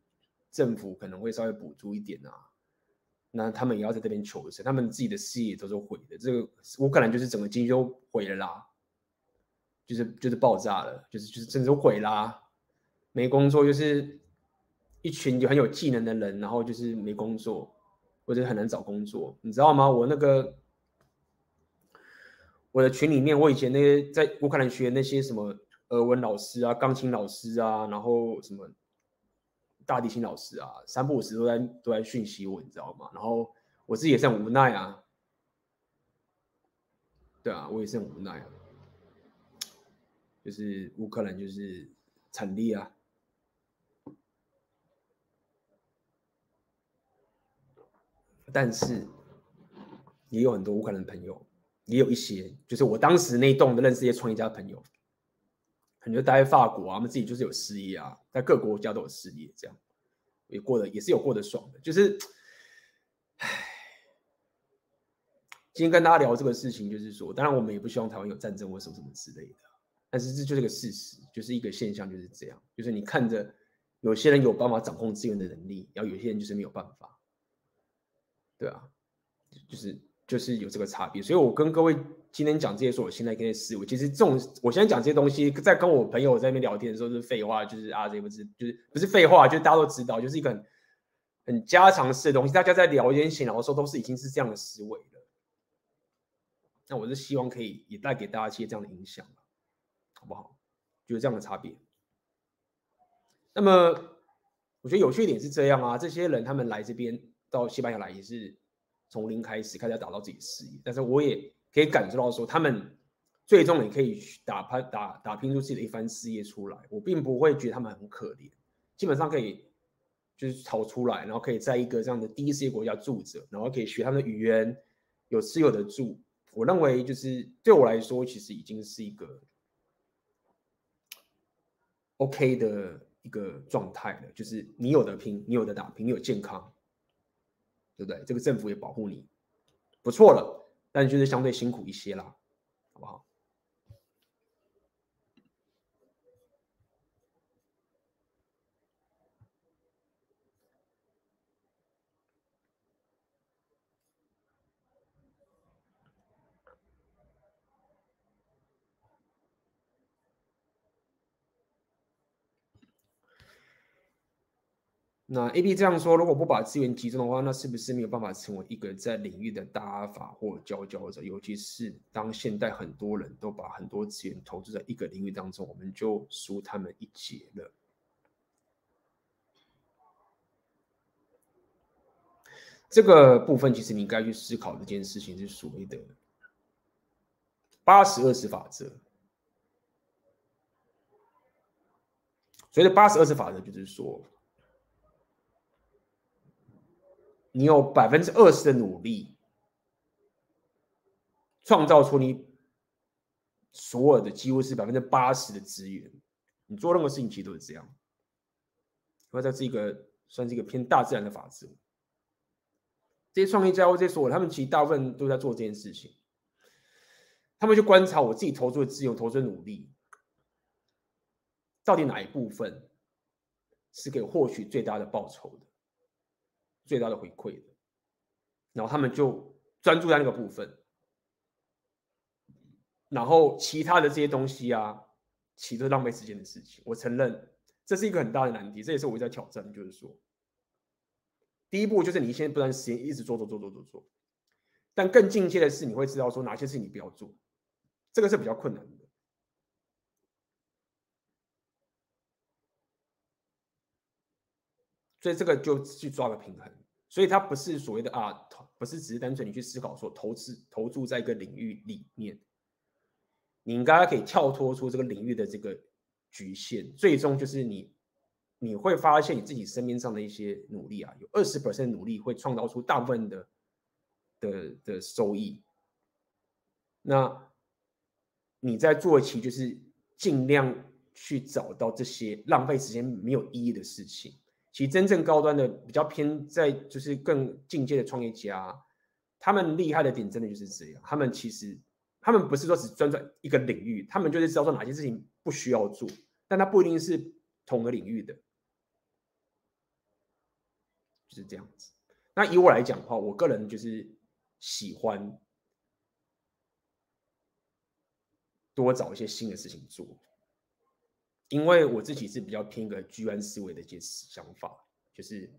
政府可能会稍微补助一点啊，那他们也要在这边求生，他们自己的事业都是毁的。这个乌克兰就是整个经济都毁了啦，就是就是爆炸了，就是就是真的毁啦，没工作，就是一群就很有技能的人，然后就是没工作，或者很难找工作，你知道吗？我那个我的群里面，我以前那些在乌克兰学那些什么俄文老师啊、钢琴老师啊，然后什么。大提琴老师啊，三不五时都在都在讯息我，你知道吗？然后我自己也是很无奈啊，对啊，我也是很无奈啊，就是乌克兰就是惨烈啊，但是也有很多乌克兰朋友，也有一些就是我当时那一栋的认识一些创业家朋友。很多待在法国啊，他们自己就是有事业啊，在各国家都有事业，这样也过得也是有过得爽的。就是，唉，今天跟大家聊这个事情，就是说，当然我们也不希望台湾有战争或什么什么之类的，但是这就是个事实，就是一个现象，就是这样。就是你看着有些人有办法掌控资源的能力，然后有些人就是没有办法，对啊，就是。就是有这个差别，所以我跟各位今天讲这些，说我现在跟思维，其实这种我现在讲这些东西，在跟我朋友在那边聊天的时候是废话，就是啊，这不是就是不是废话，就是大家都知道，就是一个很很家常式的东西，大家在聊天闲聊的时候都是已经是这样的思维了。那我是希望可以也带给大家一些这样的影响，好不好？就是这样的差别。那么我觉得有趣一点是这样啊，这些人他们来这边到西班牙来也是。从零开始开始要打造自己的事业，但是我也可以感受到说，他们最终也可以打拼打打拼出自己的一番事业出来。我并不会觉得他们很可怜，基本上可以就是逃出来，然后可以在一个这样的第一世界国家住着，然后可以学他们的语言，有吃有的住。我认为就是对我来说，其实已经是一个 OK 的一个状态了。就是你有的拼，你有的打拼，你有健康。对不对？这个政府也保护你，不错了，但就是相对辛苦一些啦，好不好？那 A B 这样说，如果不把资源集中的话，那是不是没有办法成为一个在领域的大法或佼佼者？尤其是当现代很多人都把很多资源投资在一个领域当中，我们就输他们一截了。这个部分其实你应该去思考这件事情是所谓的八十二十法则。所谓的八十二十法则就是说。你有百分之二十的努力，创造出你所有的几乎是百分之八十的资源。你做任何事情其实都是这样。因为这是一个算是一个偏大自然的法则。这些创业家或这些所有，他们其实大部分都在做这件事情。他们去观察我自己投出的资源、投资的努力，到底哪一部分是给获取最大的报酬的？最大的回馈，然后他们就专注在那个部分，然后其他的这些东西啊，其实都是浪费时间的事情。我承认这是一个很大的难题，这也是我在挑战，就是说，第一步就是你先不断时间一直做做做做做做，但更进阶的是你会知道说哪些事情你不要做，这个是比较困难的。所以这个就去抓个平衡，所以它不是所谓的啊，不是只是单纯你去思考说投资投注在一个领域里面，你应该可以跳脱出这个领域的这个局限，最终就是你你会发现你自己身边上的一些努力啊，有二十%努力会创造出大部分的的的收益，那你在做起就是尽量去找到这些浪费时间没有意义的事情。其实真正高端的、比较偏在就是更进阶的创业家，他们厉害的点真的就是这样。他们其实他们不是说只专注一个领域，他们就是知道说哪些事情不需要做，但他不一定是同个领域的，就是这样子。那以我来讲的话，我个人就是喜欢多找一些新的事情做，因为我自己是比较偏一个居安思危的一些想法，就是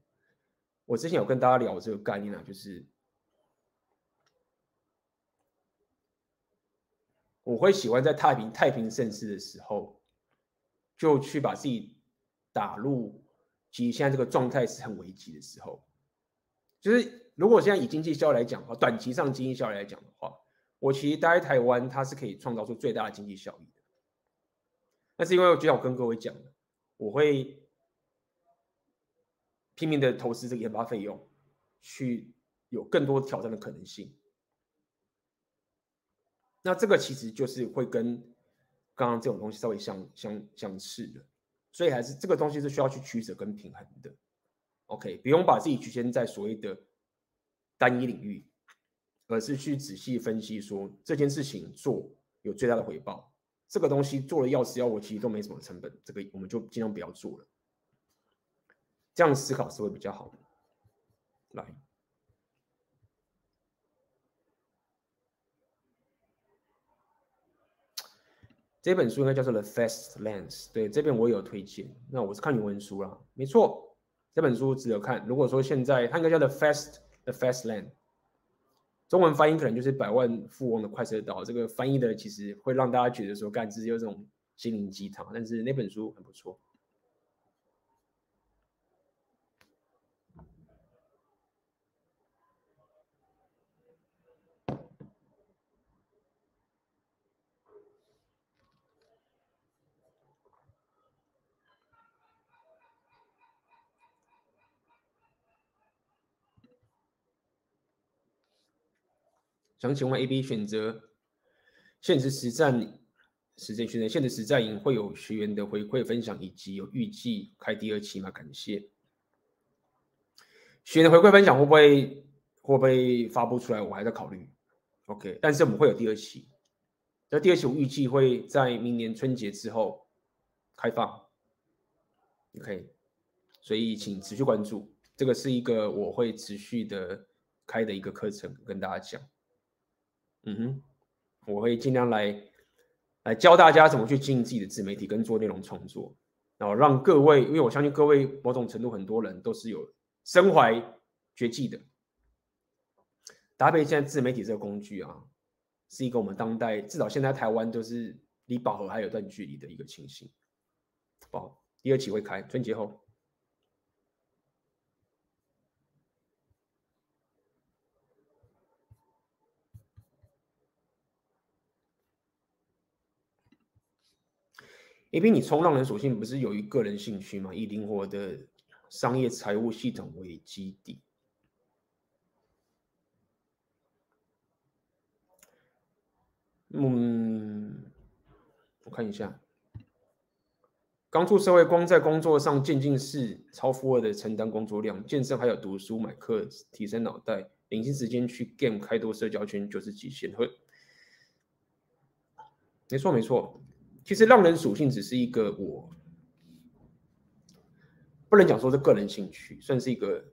我之前有跟大家聊这个概念啊，就是我会喜欢在太平太平盛世的时候，就去把自己打入。其实现在这个状态是很危急的时候，就是如果现在以经济效益来讲的话，短期上经济效益来讲的话，我其实待在台湾，它是可以创造出最大的经济效益。那是因为就像我跟各位讲的，我会拼命的投资这个研发费用，去有更多挑战的可能性。那这个其实就是会跟刚刚这种东西稍微相相相似的。所以还是这个东西是需要去取舍跟平衡的，OK，不用把自己局限在所谓的单一领域，而是去仔细分析说这件事情做有最大的回报，这个东西做了要死要活其实都没什么成本，这个我们就尽量不要做了，这样思考是会比较好的。来。这本书应该叫做《The Fast Lanes》，对，这边我有推荐。那我是看原文书啦，没错，这本书值得看。如果说现在它应该叫《The Fast The Fast Lane》，中文翻译可能就是百万富翁的快车道。这个翻译的其实会让大家觉得说，干，只有这种心灵鸡汤。但是那本书很不错。想请问 A B 选择现实实战实战训练现实实战营会有学员的回馈分享，以及有预计开第二期吗？感谢。学员的回馈分享会不会会不会发布出来？我还在考虑。OK，但是我们会有第二期。那第二期我预计会在明年春节之后开放。OK，所以请持续关注，这个是一个我会持续的开的一个课程，跟大家讲。嗯哼，我会尽量来来教大家怎么去经营自己的自媒体跟做内容创作，然后让各位，因为我相信各位某种程度很多人都是有身怀绝技的，搭配现在自媒体这个工具啊，是一个我们当代至少现在台湾都是离饱和还有段距离的一个情形。好，第二期会开春节后。因为你冲浪人属性不是有一个人兴趣吗？以灵活的商业财务系统为基地。嗯，我看一下，刚出社会，光在工作上渐进式超负荷的承担工作量，健身还有读书买课提升脑袋，零星时间去 game 开拓社交圈就是极限。会，没错没错。其实浪人属性只是一个我不能讲说是个人兴趣，算是一个，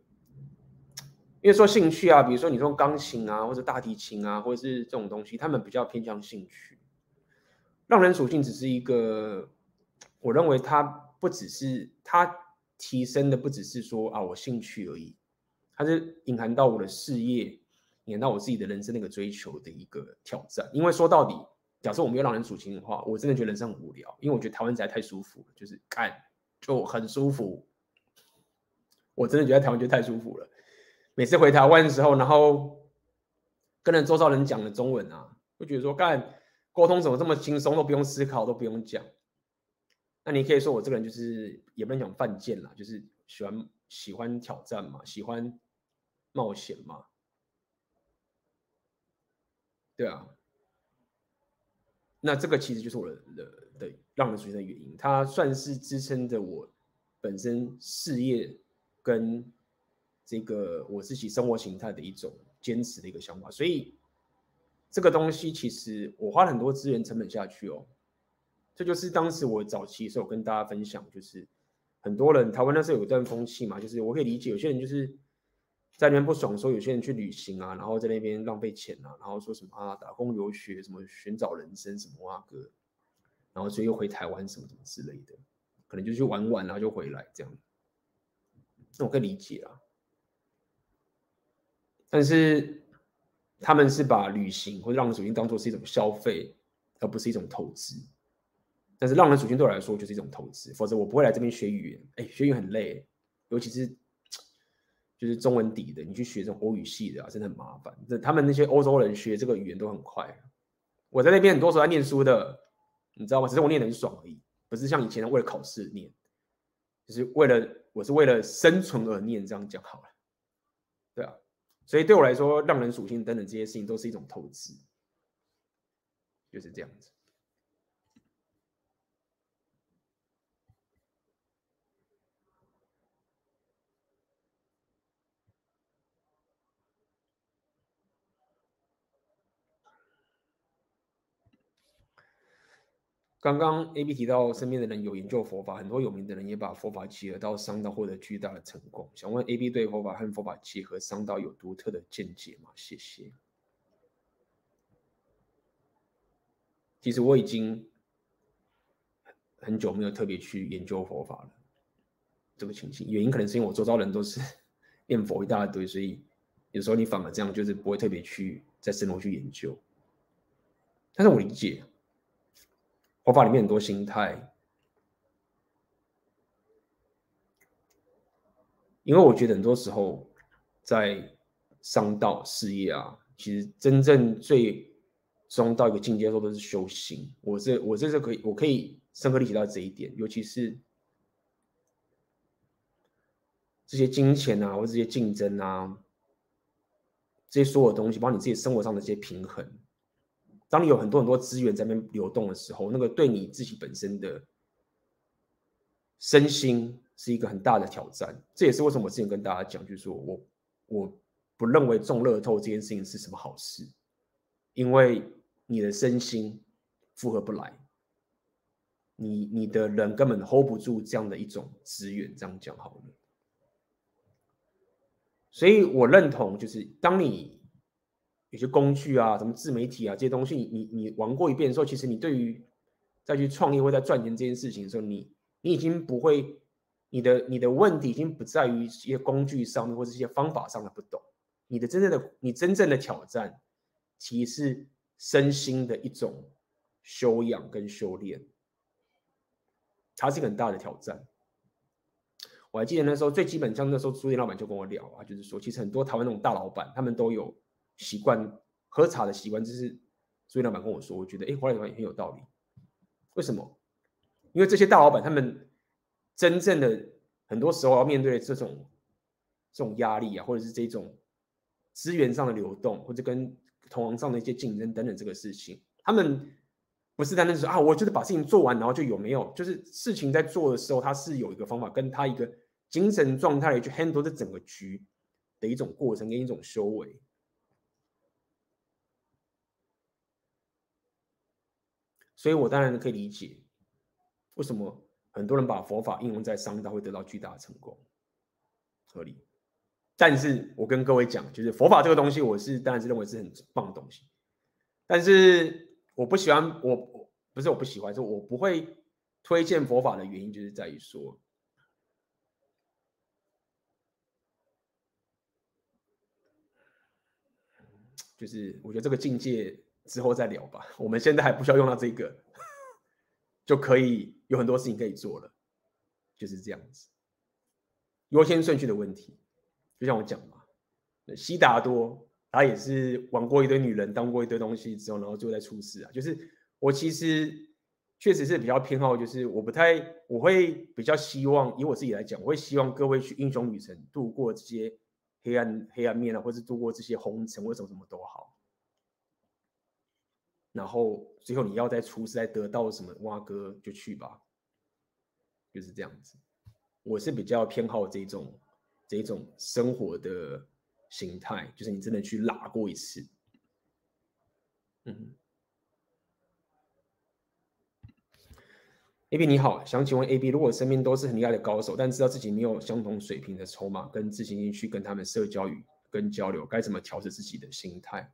因为说兴趣啊，比如说你说钢琴啊，或者大提琴啊，或者是这种东西，他们比较偏向兴趣。浪人属性只是一个，我认为它不只是它提升的，不只是说啊我兴趣而已，它是隐含到我的事业，隐含到我自己的人生那个追求的一个挑战。因为说到底。假设我没有让人属性的话，我真的觉得人生很无聊，因为我觉得台湾实在太舒服了，就是干就很舒服。我真的觉得台湾就太舒服了。每次回台湾的时候，然后跟人周遭人讲的中文啊，会觉得说干沟通怎么这么轻松，都不用思考，都不用讲。那你可以说我这个人就是也不能讲犯贱啦，就是喜欢喜欢挑战嘛，喜欢冒险嘛，对啊。那这个其实就是我的的的浪人属性的原因，它算是支撑着我本身事业跟这个我自己生活形态的一种坚持的一个想法。所以这个东西其实我花了很多资源成本下去哦。这就是当时我早期的时候跟大家分享，就是很多人台湾那时候有一段风气嘛，就是我可以理解有些人就是在那边不爽，说有些人去旅行啊，然后在那边浪费钱啊，然后说什么啊，打工游学什么寻找人生什么啊哥，然后所以又回台湾什么什么之类的，可能就去玩玩然后就回来这样，那我可以理解啊。但是他们是把旅行或者浪人属性当做是一种消费，而不是一种投资。但是浪人属性对我来说就是一种投资，否则我不会来这边学语言。哎，学语言很累，尤其是。就是中文底的，你去学这种欧语系的啊，真的很麻烦。这他们那些欧洲人学这个语言都很快。我在那边很多时候在念书的，你知道吗？只是我念得很爽而已，不是像以前为了考试念，就是为了我是为了生存而念。这样讲好了，对啊。所以对我来说，让人属性等等这些事情都是一种投资，就是这样子。刚刚 A B 提到身边的人有研究佛法，很多有名的人也把佛法结合到商道，获得巨大的成功。想问 A B 对佛法和佛法结合商道有独特的见解吗？谢谢。其实我已经很久没有特别去研究佛法了，这个情形原因可能是因为我周遭人都是 念佛一大堆，所以有时候你反而这样就是不会特别去再深入去研究。但是我理解。佛法里面很多心态，因为我觉得很多时候在商道事业啊，其实真正最终到一个境界的时候都是修行。我这我这是可以，我可以深刻理解到这一点，尤其是这些金钱啊，或者这些竞争啊，这些所有东西，包括你自己生活上的这些平衡。当你有很多很多资源在那边流动的时候，那个对你自己本身的身心是一个很大的挑战。这也是为什么我之前跟大家讲，就是说我我不认为中乐透这件事情是什么好事，因为你的身心负荷不来，你你的人根本 hold 不住这样的一种资源。这样讲好了，所以我认同，就是当你。有些工具啊，什么自媒体啊，这些东西你，你你玩过一遍的时候，其实你对于再去创业或者赚钱这件事情的时候，你你已经不会，你的你的问题已经不在于一些工具上面或者一些方法上的不懂，你的真正的你真正的挑战，其实是身心的一种修养跟修炼，它是一个很大的挑战。我还记得那时候最基本，像那时候书店老板就跟我聊啊，就是说，其实很多台湾那种大老板，他们都有。习惯喝茶的习惯，就是所以老板跟我说，我觉得哎，华莱也很有道理。为什么？因为这些大老板他们真正的很多时候要面对这种这种压力啊，或者是这种资源上的流动，或者跟同行上的一些竞争等等这个事情，他们不是单单说啊，我就是把事情做完，然后就有没有，就是事情在做的时候，他是有一个方法，跟他一个精神状态去 handle 这整个局的一种过程跟一种修为。所以我当然可以理解，为什么很多人把佛法应用在商道会得到巨大的成功，合理。但是我跟各位讲，就是佛法这个东西，我是当然是认为是很棒的东西。但是我不喜欢，我不是我不喜欢，是我不会推荐佛法的原因，就是在于说，就是我觉得这个境界。之后再聊吧，我们现在还不需要用到这个，就可以有很多事情可以做了，就是这样子。优先顺序的问题，就像我讲嘛，悉达多他也是玩过一堆女人，当过一堆东西之后，然后最后再出事啊。就是我其实确实是比较偏好，就是我不太，我会比较希望以我自己来讲，我会希望各位去英雄旅程度过这些黑暗黑暗面啊，或者度过这些红尘，或什么什么都好。然后最后你要再出世，得到什么挖哥就去吧，就是这样子。我是比较偏好这种这种生活的形态，就是你真的去拉过一次。嗯 AB 你好，想请问 AB，如果身边都是很厉害的高手，但知道自己没有相同水平的筹码跟自信心去跟他们社交与跟交流，该怎么调整自己的心态？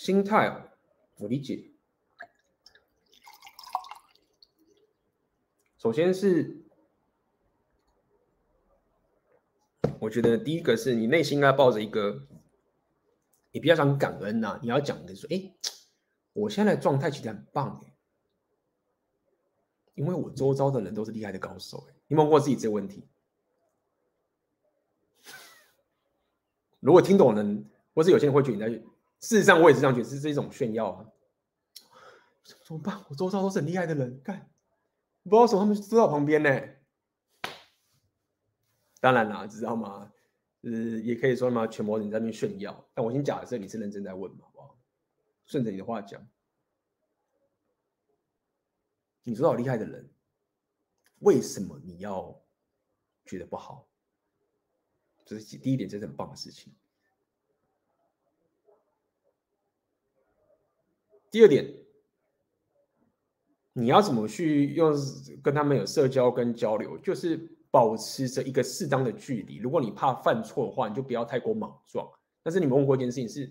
心态，我理解。首先是，我觉得第一个是你内心应该抱着一个。你比较想感恩呐、你要讲的说，哎，我现在的状态其实很棒哎，因为我周遭的人都是厉害的高手哎，你问过自己这个问题？如果听懂人，或是有些人会觉得你在，事实上我也是这样觉得，是这种炫耀啊，怎么办？我周遭都是很厉害的人，干，不知道什么他们坐在旁边呢？当然啦，知道吗？呃，也可以说嘛，全部人在那边炫耀。但我先假设你是认真在问嘛，好不好？顺着你的话讲，你知道厉害的人，为什么你要觉得不好？这是第一点，这是很棒的事情。第二点，你要怎么去用跟他们有社交跟交流，就是。保持着一个适当的距离。如果你怕犯错的话，你就不要太过莽撞。但是你们问过一件事情是，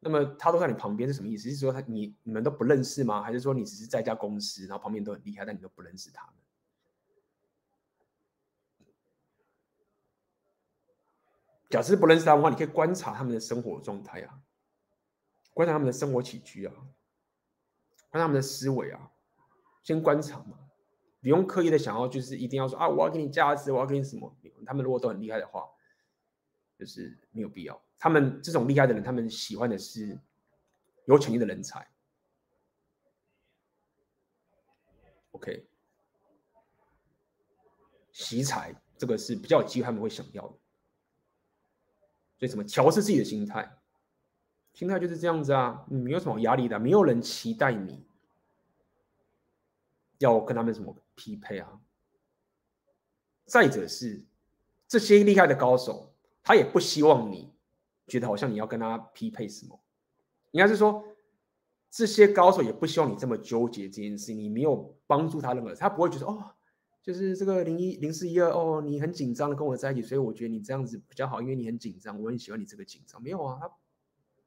那么他都在你旁边是什么意思？是说他你你们都不认识吗？还是说你只是在一家公司，然后旁边都很厉害，但你都不认识他们？假设不认识他们的话，你可以观察他们的生活状态啊，观察他们的生活起居啊，观察他们的思维啊，先观察嘛。不用刻意的想要，就是一定要说啊，我要给你价值，我要给你什么？他们如果都很厉害的话，就是没有必要。他们这种厉害的人，他们喜欢的是有潜力的人才。OK，惜才这个是比较有机会他们会想要的。所以，怎么调适自己的心态？心态就是这样子啊，你没有什么压力的，没有人期待你要跟他们什么。匹配啊！再者是这些厉害的高手，他也不希望你觉得好像你要跟他匹配什么。应该是说，这些高手也不希望你这么纠结这件事。你没有帮助他任何，他不会觉得哦，就是这个零一零四一二哦，你很紧张的跟我在一起，所以我觉得你这样子比较好，因为你很紧张，我很喜欢你这个紧张。没有啊，他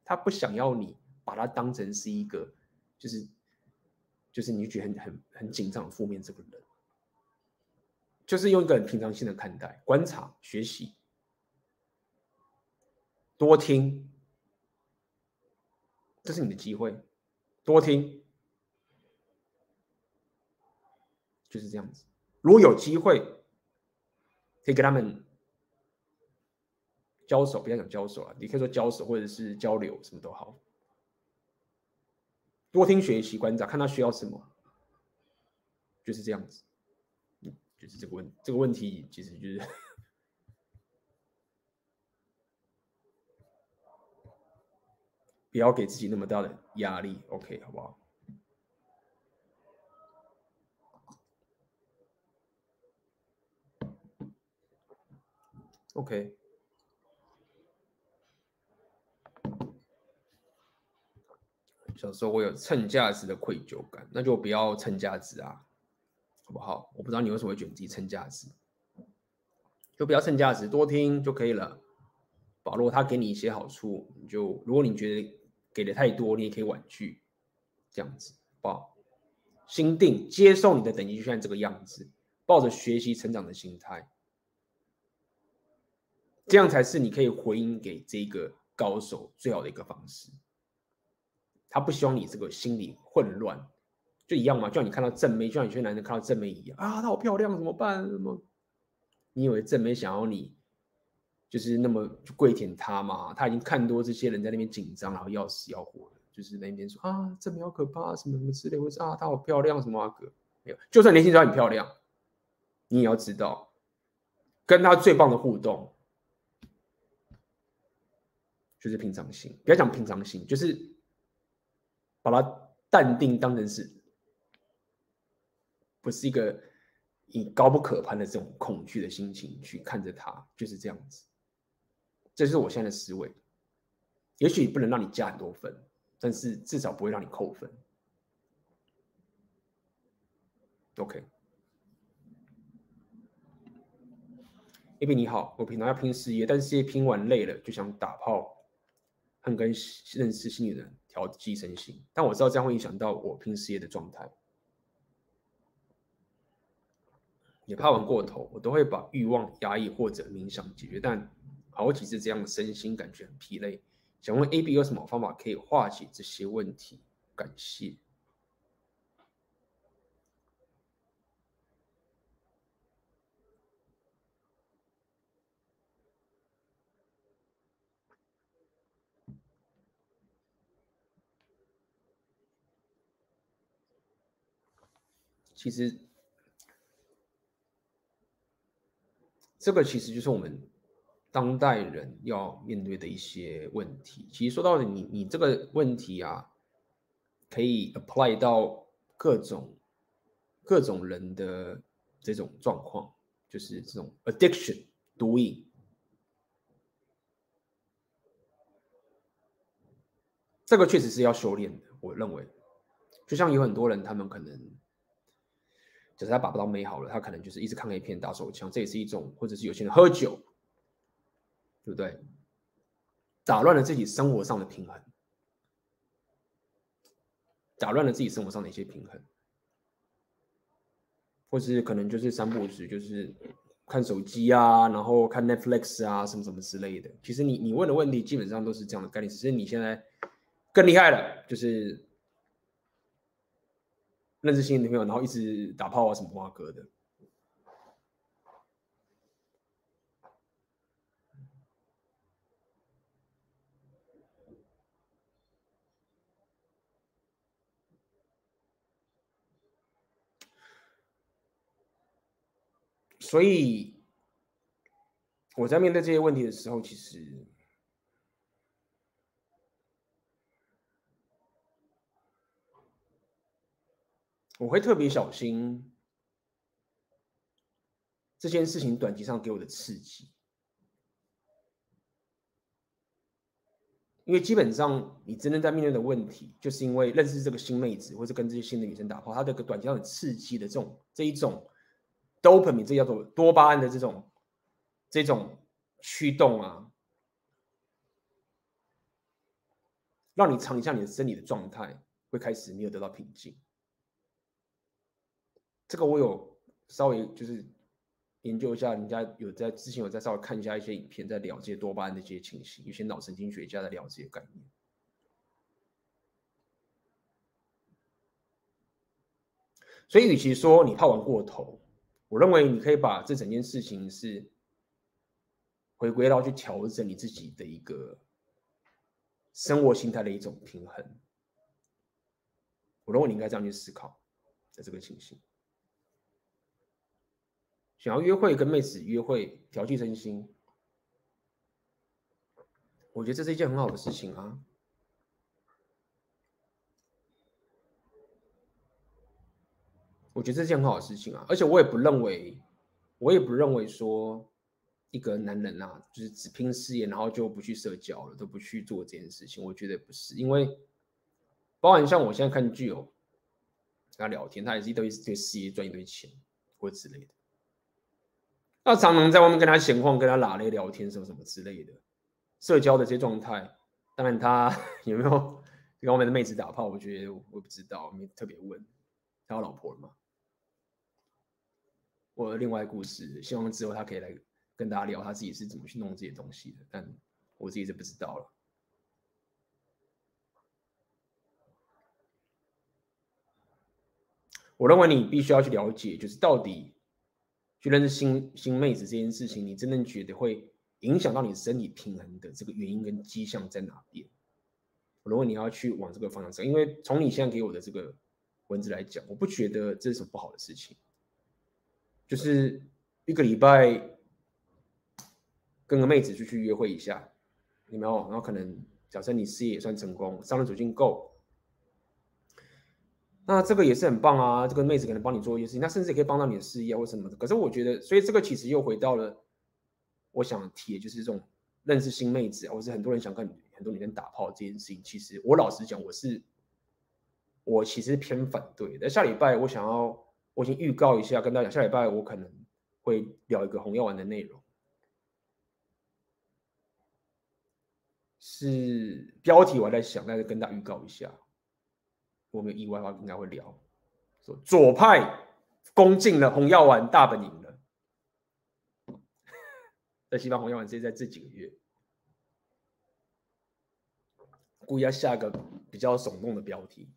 他不想要你把他当成是一个就是。就是你觉得很很很紧张、负面这个人，就是用一个很平常心的看待、观察、学习，多听，这是你的机会，多听，就是这样子。如果有机会，可以给他们交手，不要讲交手啊，你可以说交手或者是交流，什么都好。多听学习观察，看他需要什么，就是这样子。就是这个问这个问题，其实就是 不要给自己那么大的压力，OK，好不好？OK。小时候我有蹭价值的愧疚感，那就不要蹭价值啊，好不好？我不知道你为什么会觉得自己蹭价值，就不要蹭价值，多听就可以了。保罗他给你一些好处，你就如果你觉得给的太多，你也可以婉拒，这样子，好不好？心定接受你的等级就像这个样子，抱着学习成长的心态，这样才是你可以回应给这个高手最好的一个方式。他不希望你这个心理混乱，就一样嘛，就像你看到正妹，就像有些男人看到正妹一样啊，她好漂亮，怎么办？什么？你以为正妹想要你，就是那么就跪舔她吗？他已经看多这些人在那边紧张，然后要死要活的，就是那边说啊，正妹好可怕，什么什么之类，或者啊，她好漂亮，什么啊哥，没有，就算年轻时候很漂亮，你也要知道，跟她最棒的互动就是平常心，不要讲平常心，就是。把它淡定当成是，不是一个以高不可攀的这种恐惧的心情去看着他，就是这样子。这是我现在的思维。也许不能让你加很多分，但是至少不会让你扣分。OK。A B 你好，我平常要拼事业，但是事业拼完累了，就想打炮，很跟认识新的人调剂身心。但我知道这样会影响到我拼事业的状态，也怕玩过头，我都会把欲望压抑或者冥想解决。但好几次这样的，身心感觉很疲累。想问 A B 有什么方法可以化解这些问题？感谢。其实，这个其实就是我们当代人要面对的一些问题。其实说到底，你你这个问题啊，可以 apply 到各种各种人的这种状况，就是这种 addiction 毒瘾。这个确实是要修炼的，我认为。就像有很多人，他们可能。就是他把不到美好了，他可能就是一直看 A 片打手枪，这也是一种，或者是有些人喝酒，对不对？打乱了自己生活上的平衡，打乱了自己生活上的一些平衡，或是可能就是三不五时就是看手机啊，然后看 Netflix 啊，什么什么之类的。其实你你问的问题基本上都是这样的概念，只是你现在更厉害了，就是。认识新的女朋友，然后一直打炮啊，什么哇哥的。所以我在面对这些问题的时候，其实。我会特别小心这件事情短期上给我的刺激，因为基本上你真正在面对的问题，就是因为认识这个新妹子，或者跟这些新的女生打炮，她这个短期上的刺激的这种这一种 dopamine，这叫做多巴胺的这种这种驱动啊，让你尝一下你的生理的状态，会开始没有得到平静。这个我有稍微就是研究一下，人家有在之前有在稍微看一下一些影片，在了解多巴胺的这些情形，有些脑神经学家在聊这些概念。所以，与其说你怕玩过头，我认为你可以把这整件事情是回归到去调整你自己的一个生活心态的一种平衡。我认为你应该这样去思考，在这个情形。想要约会跟妹子约会调剂身心，我觉得这是一件很好的事情啊。我觉得这是件很好的事情啊，而且我也不认为，我也不认为说一个男人啊，就是只拼事业，然后就不去社交了，都不去做这件事情。我觉得不是，因为包含像我现在看剧哦，跟他聊天，他也是一堆对事业赚一堆钱或之类的。那常常在外面跟他闲晃，跟他拉咧聊天，什么什么之类的，社交的这些状态。当然，他 有没有 跟外面的妹子打炮，我觉得我不知道，没特别问。他有老婆了吗？我有另外故事，希望之后他可以来跟大家聊他自己是怎么去弄这些东西的，但我自己是不知道了。我认为你必须要去了解，就是到底。去认识新新妹子这件事情，你真正觉得会影响到你身体平衡的这个原因跟迹象在哪边？如果你要去往这个方向走，因为从你现在给我的这个文字来讲，我不觉得这是什么不好的事情。就是一个礼拜跟个妹子出去约会一下，有没有？然后可能假设你事业也算成功，上了走进够。那这个也是很棒啊，这个妹子可能帮你做一些事情，那甚至也可以帮到你的事业或什么的。可是我觉得，所以这个其实又回到了我想提的，就是这种认识新妹子，或是很多人想跟很多女生打炮这件事情，其实我老实讲，我是我其实偏反对的。下礼拜我想要，我先预告一下，跟大家，下礼拜我可能会聊一个红药丸的内容，是标题我还在想，但是跟大家预告一下，如果没有意外的话应该会聊，说左派攻进了红药丸大本营了。在西方红药丸，这在这几个月，故意要下个比较耸动的标题，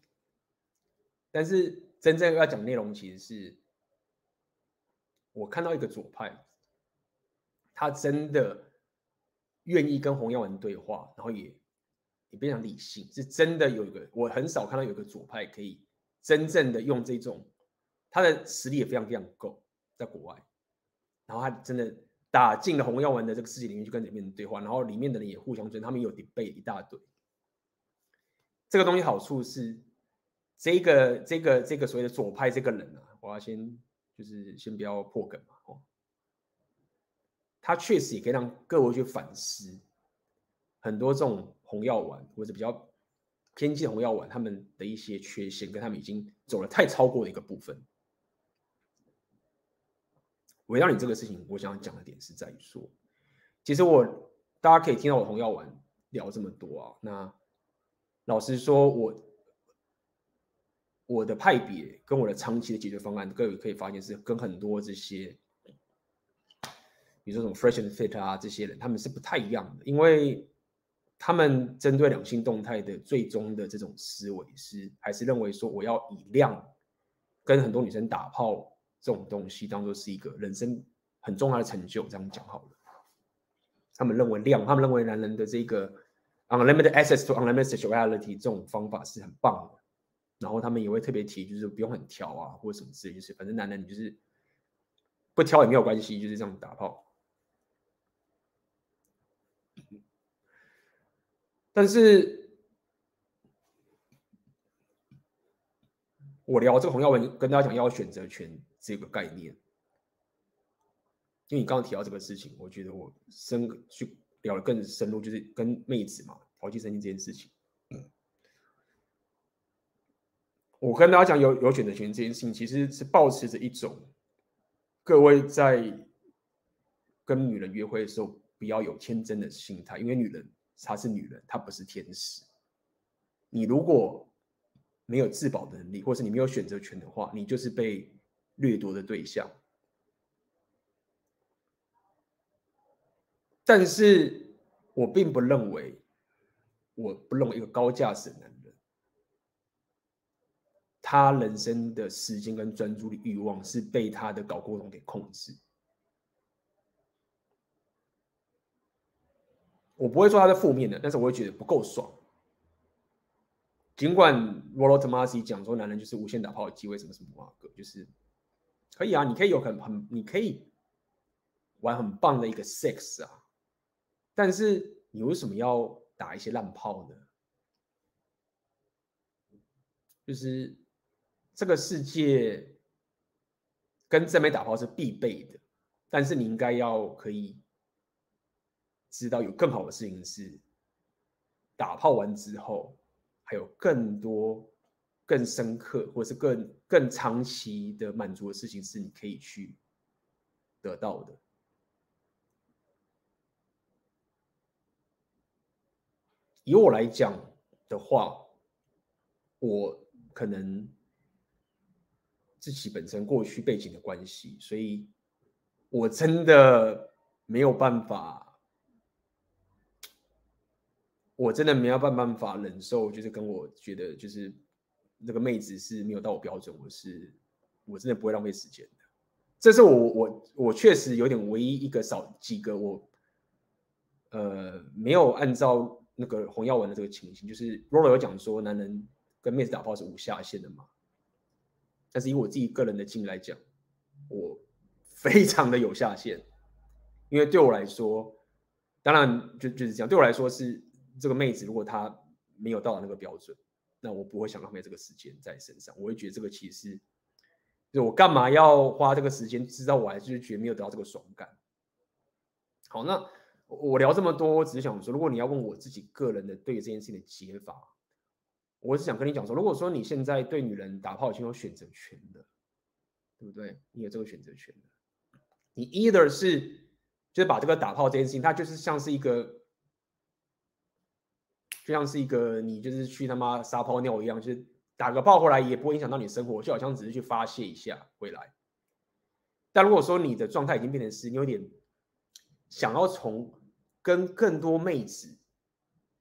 但是真正要讲内容，其实是我看到一个左派，他真的愿意跟红药丸对话，然后也也非常理性，是真的有一个，我很少看到有一个左派可以真正的用这种，他的实力也非常非常够，在国外，然后他真的。打进了红药丸的这个世界里面去跟里面的对话，然后里面的人也互相尊，他们有背一大堆。这个东西好处是，这个这个这个所谓的左派这个人啊，我要先就是先不要破梗嘛，哦，他确实也可以让各位去反思很多这种红药丸或者比较偏激的红药丸他们的一些缺陷，跟他们已经走了太超过的一个部分。围绕你这个事情，我想讲的点是在于说，其实我大家可以听到我红药丸聊这么多啊。那老实说，我我的派别跟我的长期的解决方案，各位可以发现是跟很多这些，比如说这种 fresh and fit 啊这些人，他们是不太一样的，因为他们针对两性动态的最终的这种思维是，还是认为说我要以量跟很多女生打炮。这种东西当做是一个人生很重要的成就，这样讲好了。他们认为量，他们认为男人的这个 unlimited access to unlimited sexuality 这种方法是很棒的。然后他们也会特别提，就是不用很挑啊，或者什么之类，就是反正男人你就是不挑也没有关系，就是这样打炮。但是我聊这个红药丸，跟大家讲要选择权。这个概念，因为你刚刚提到这个事情，我觉得我深去聊得更深入，就是跟妹子嘛，调剂神经这件事情。我跟大家讲有有选择权这件事情，其实是保持着一种，各位在跟女人约会的时候，不要有天真的心态，因为女人她是女人，她不是天使。你如果没有自保的能力，或是你没有选择权的话，你就是被。掠夺的对象，但是我并不认为，我不认为一个高价值的男人，他人生的时间跟专注力欲望是被他的睾固酮给控制。我不会说他是负面的，但是我会觉得不够爽。尽管 Rollo Tomasi 讲说男人就是无限打炮的机会，什么什么啊，就是。可以啊，你可以有很很，你可以玩很棒的一个 sex 啊，但是你为什么要打一些烂炮呢？就是这个世界跟正妹打炮是必备的，但是你应该要可以知道有更好的事情是，打炮完之后还有更多。更深刻，或是更更长期的满足的事情，是你可以去得到的。以我来讲的话，我可能自己本身过去背景的关系，所以我真的没有办法，我真的没有办办法忍受，就是跟我觉得就是。那个妹子是没有到我标准，我是我真的不会浪费时间的。这是我我我确实有点唯一一个少几个我呃没有按照那个红药丸的这个情形，就是 Rollo 有讲说男人跟妹子打炮是无下限的嘛。但是以我自己个人的经历来讲，我非常的有下限，因为对我来说，当然就就是这样，对我来说是这个妹子如果她没有到达那个标准。那我不会想浪费这个时间在身上，我会觉得这个其实，就我干嘛要花这个时间，知道我还是觉得没有得到这个爽感。好，那我聊这么多，只是想说，如果你要问我自己个人的对这件事情的解法，我是想跟你讲说，如果说你现在对女人打炮已经有选择权的，对不对？你有这个选择权的，你 either 是就是把这个打炮这件事情，它就是像是一个，就像是一个你就是去他妈撒泡尿一样，就是打个炮回来也不会影响到你生活，就好像只是去发泄一下回来。但如果说你的状态已经变成是你有点想要从跟更多妹子，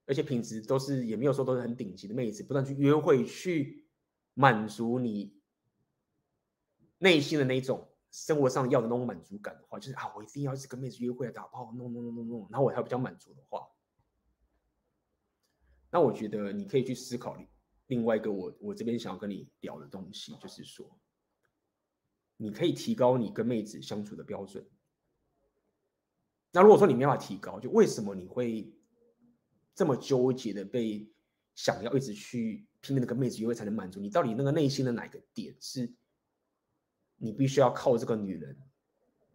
而且品质都是也没有说都是很顶级的妹子，不断去约会，去满足你内心的那种生活上要的那种满足感的话，就是啊，我一定要一直跟妹子约会打炮弄弄弄弄弄然后我还比较满足的话，那我觉得你可以去思考另外一个我我这边想要跟你聊的东西，就是说，你可以提高你跟妹子相处的标准。那如果说你没办法提高，就为什么你会这么纠结的被想要一直去拼命的跟妹子约会才能满足你？到底那个内心的哪个点是你必须要靠这个女人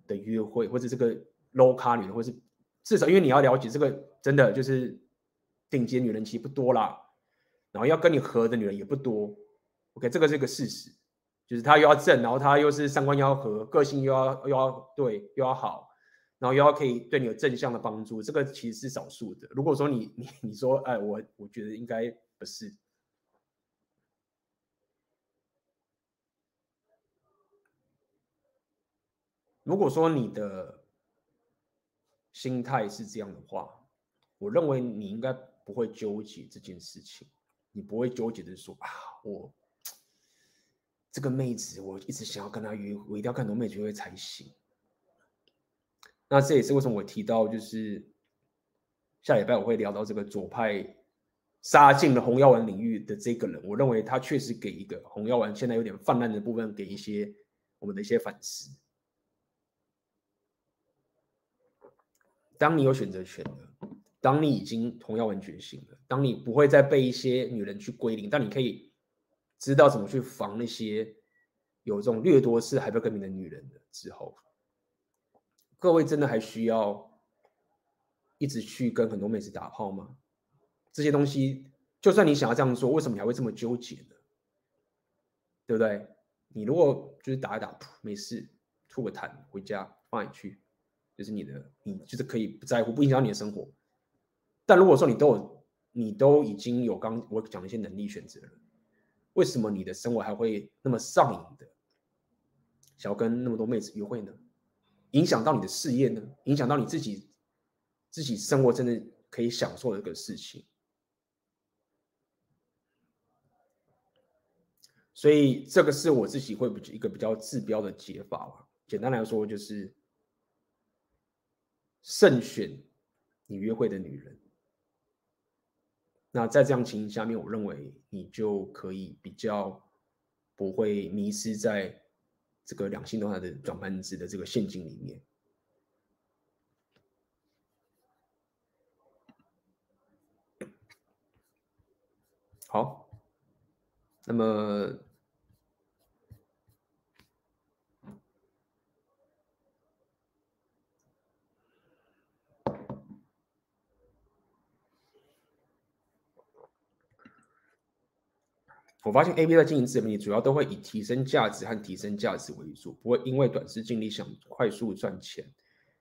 的约会，或者这个 low 咖女人，或是至少因为你要了解这个真的就是顶级女人其实不多啦，然后要跟你合的女人也不多。OK，这个是一个事实，就是她又要正，然后她又是三观要合，个性又要又要对又要好。然后又要可以对你有正向的帮助，这个其实是少数的。如果说你 你你说，哎，我我觉得应该不是。如果说你的心态是这样的话，我认为你应该不会纠结这件事情，你不会纠结的说啊，我这个妹子我一直想要跟她约，我一定要看到妹子约会才行。那这也是为什么我提到，就是下礼拜我会聊到这个左派杀进了红药丸领域的这个人。我认为他确实给一个红药丸现在有点泛滥的部分，给一些我们的一些反思。当你有选择权了，当你已经红药丸觉醒了，当你不会再被一些女人去归零，但你可以知道怎么去防那些有这种掠夺式还不更名的女人的之后。各位真的还需要一直去跟很多妹子打炮吗？这些东西，就算你想要这样做，为什么你还会这么纠结呢？对不对？你如果就是打一打，没事，吐个痰回家放你去，就是你的，你就是可以不在乎，不影响你的生活。但如果说你都有，你都已经有刚我讲的一些能力选择了，为什么你的生活还会那么上瘾的，想要跟那么多妹子约会呢？影响到你的事业呢？影响到你自己自己生活真的可以享受的一个事情。所以这个是我自己会一个比较治标的解法吧。简单来说，就是慎选你约会的女人。那在这样情形下面，我认为你就可以比较不会迷失在。这个两性动态的转盘值的这个陷阱里面，好，那么我发现 A B 在经营自媒体，主要都会以提升价值和提升价值为主，不会因为短视近利想快速赚钱，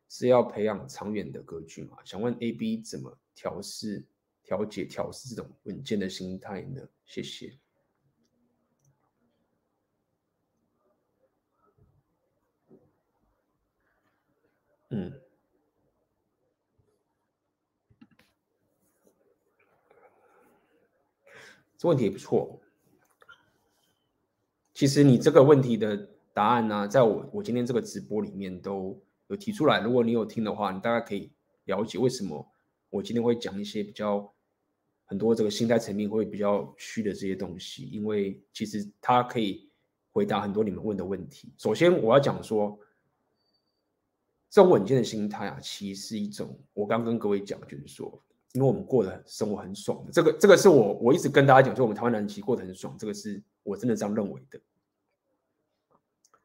是要培养长远的格局嘛？想问 A B 怎么调试、调节、调试这种稳健的心态呢？谢谢。嗯，这问题也不错。其实你这个问题的答案呢、在我我今天这个直播里面都有提出来。如果你有听的话，你大概可以了解为什么我今天会讲一些比较很多这个心态层面会比较虚的这些东西，因为其实它可以回答很多你们问的问题。首先我要讲说，这种稳健的心态啊，其实是一种我刚跟各位讲，就是说，因为我们过得生活很爽的，这个这个是我我一直跟大家讲，就我们台湾人其实过得很爽，这个是。我真的这样认为的。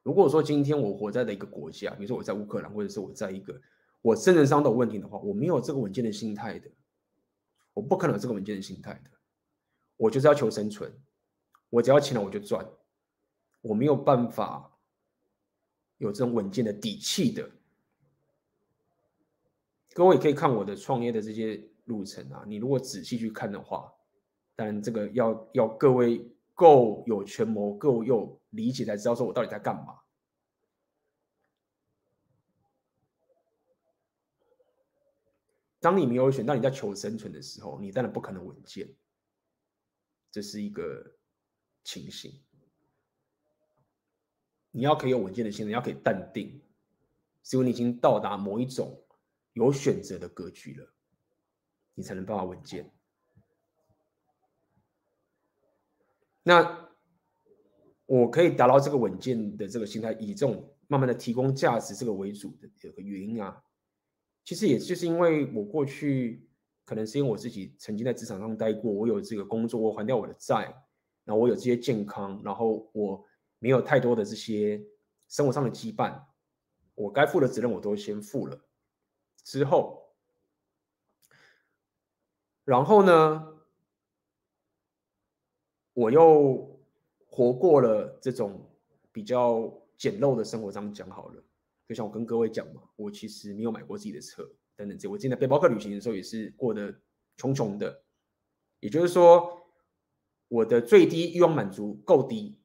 如果说今天我活在的一个国家，比如说我在乌克兰，或者是我在一个我生存上都有问题的话，我没有这个稳健的心态的，我不可能有这个稳健的心态的。我就是要求生存，我只要钱了我就赚，我没有办法有这种稳健的底气的。各位可以看我的创业的这些路程啊，你如果仔细去看的话，当然这个要要各位够有权谋，够有理解才知道说我到底在干嘛。当你没有选，当你在求生存的时候，你当然不可能稳健，这是一个情形。你要可以有稳健的心，你要可以淡定，是因为你已经到达某一种有选择的格局了，你才能办法稳健。那我可以达到这个稳健的这个心态，以这种慢慢的提供价值这个为主的有个原因啊。其实也就是因为我过去可能是因为我自己曾经在职场上待过，我有这个工作，我还掉我的债，然后我有这些健康，然后我没有太多的这些生活上的羁绊，我该负的责任我都先负了。之后，然后呢，我又活过了这种比较简陋的生活，这样讲好了。就像我跟各位讲嘛，我其实没有买过自己的车等等这。我进在背包客旅行的时候也是过得穷穷的，也就是说，我的最低欲望满足够低。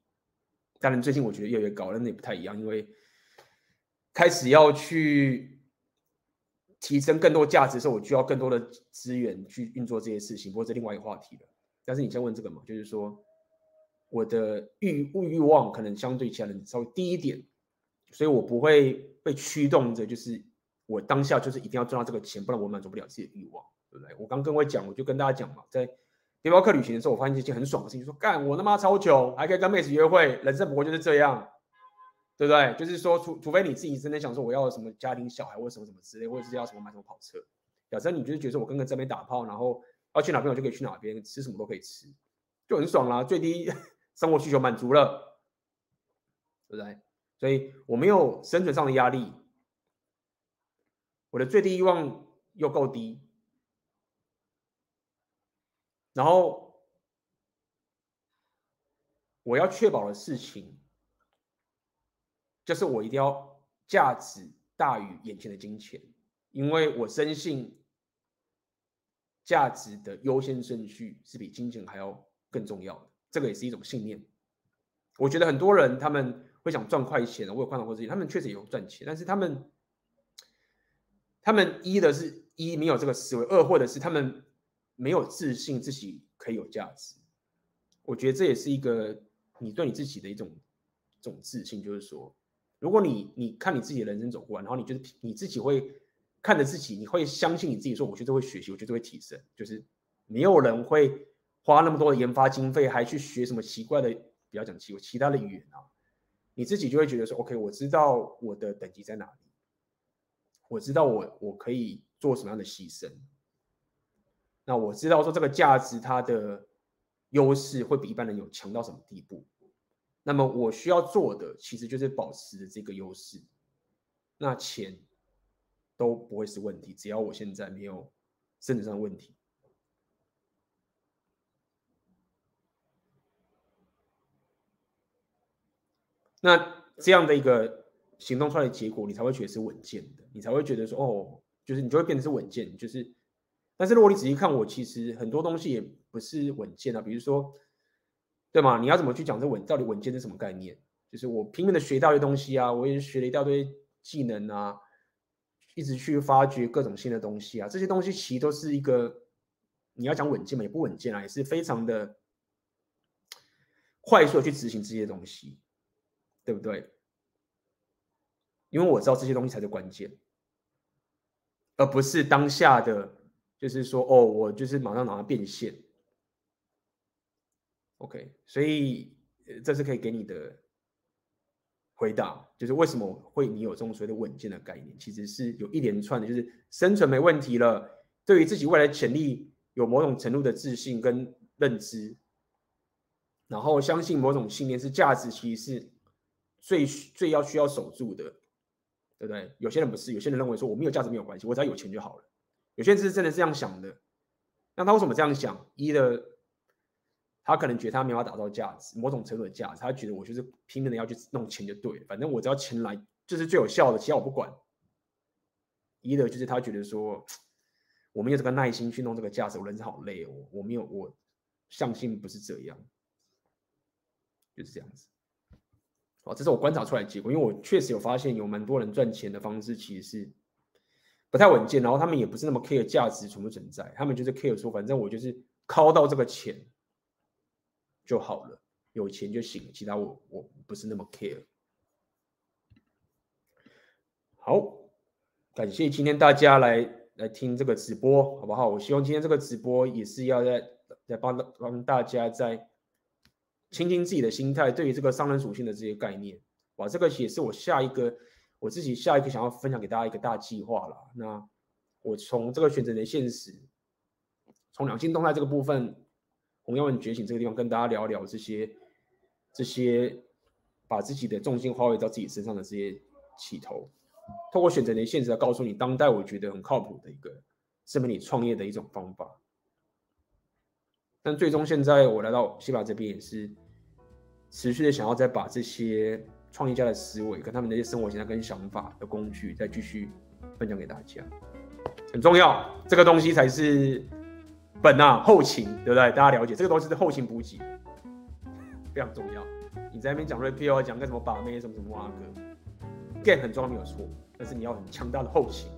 当然最近我觉得越来越高，那也不太一样，因为开始要去提升更多价值的时候，我需要更多的资源去运作这些事情。不过这另外一个话题了。但是你先问这个嘛，就是说我的欲物欲望可能相对其他人稍微低一点。所以我不会被驱动着，就是我当下就是一定要赚到这个钱，不然我满足不了自己的欲望，对不对？我刚跟我讲，我就跟大家讲嘛，在背包客旅行的时候，我发现一件很爽的事情，说干我他妈超穷，还可以跟妹子约会，人生不过就是这样，对不对？就是说，除除非你自己真的想说我要什么家庭小孩或什么什么之类，或者是要什么买什么跑车，假设你就是觉得我跟个这边打炮，然后要去哪边我就可以去哪边，吃什么都可以吃，就很爽啦，最低 生活需求满足了，对不对？所以我没有生存上的压力，我的最低欲望又够低，然后我要确保的事情，就是我一定要价值大于眼前的金钱，因为我深信价值的优先顺序是比金钱还要更重要的，这个也是一种信念。我觉得很多人他们。会想赚快钱，我有看到过这些，他们确实有赚钱，但是他们，他们一的是一没有这个思维，二或者是他们没有自信自己可以有价值。我觉得这也是一个你对你自己的一种一种自信，就是说，如果你你看你自己的人生走过来，然后你觉得你自己会看着自己，你会相信你自己，说我觉得会学习，我觉得会提升，就是没有人会花那么多的研发经费，还去学什么奇怪的，不要讲奇怪，其他的语言啊。你自己就会觉得说，OK，我知道我的等级在哪里，我知道我我可以做什么样的牺牲，那我知道说这个价值它的优势会比一般人有强到什么地步，那么我需要做的其实就是保持这个优势，那钱都不会是问题，只要我现在没有身体上的问题。那这样的一个行动出来的结果，你才会觉得是稳健的，你才会觉得说，哦，就是你就会变得是稳健，就是。但是如果你仔细看，我其实很多东西也不是稳健啊，比如说，对吗？你要怎么去讲这稳？到底稳健是什么概念？就是我拼命的学到一些东西啊，我也学了一大堆技能啊，一直去发掘各种新的东西啊，这些东西其实都是一个，你要讲稳健嘛，也不稳健啊，也是非常的快速的去执行这些东西。对不对？因为我知道这些东西才是关键，而不是当下的，就是说，哦，我就是马上马上变现。OK，所以这是可以给你的回答，就是为什么会你有这种所谓的稳健的概念，其实是有一连串的，就是生存没问题了，对于自己未来潜力有某种程度的自信跟认知，然后相信某种信念是价值，其实是。最最要需要守住的，对不对？有些人不是，有些人认为说我没有价值没有关系，我只要有钱就好了。有些人是真的这样想的。那他为什么这样想？一的，他可能觉得他没法打造价值，某种程度的价值，他觉得我就是拼命的要去弄钱就对了，反正我只要钱来就是最有效的，其他我不管。一的就是他觉得说，我没有这个耐心去弄这个价值，我人生好累哦，我没有，我相信不是这样，就是这样子。哦，这是我观察出来的结果，因为我确实有发现，有蛮多人赚钱的方式其实是不太稳健，然后他们也不是那么 care 价值存不存在，他们就是 care 说，反正我就是靠到这个钱就好了，有钱就行，其他我我不是那么 care。好，感谢今天大家来来听这个直播，好不好？我希望今天这个直播也是要在在帮帮大家在。倾听自己的心态，对于这个商人属性的这些概念，哇，这个也是我下一个我自己下一个想要分享给大家一个大计划了。那我从这个选择的现实，从两性动态这个部分，红药丸觉醒这个地方跟大家聊聊这些这些把自己的重心花回到自己身上的这些起头，透过选择的现实来告诉你，当代我觉得很靠谱的一个是不你创业的一种方法。但最终，现在我来到西马这边，也是持续的想要再把这些创业家的思维、跟他们的一些生活形态、跟想法的工具，再继续分享给大家。很重要，这个东西才是本啊，后勤，对不对？大家了解，这个东西是后勤补给，非常重要。你在那边讲 rapio，讲个什么把妹什么什么啊哥，game 很重要没有错，但是你要很强大的后勤，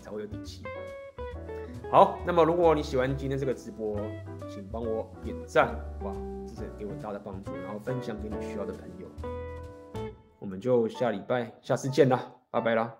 才会有底气。好，那么如果你喜欢今天这个直播，请帮我点赞，哇，这是给我大的帮助，然后分享给你需要的朋友。我们就下礼拜下次见啦，拜拜啦。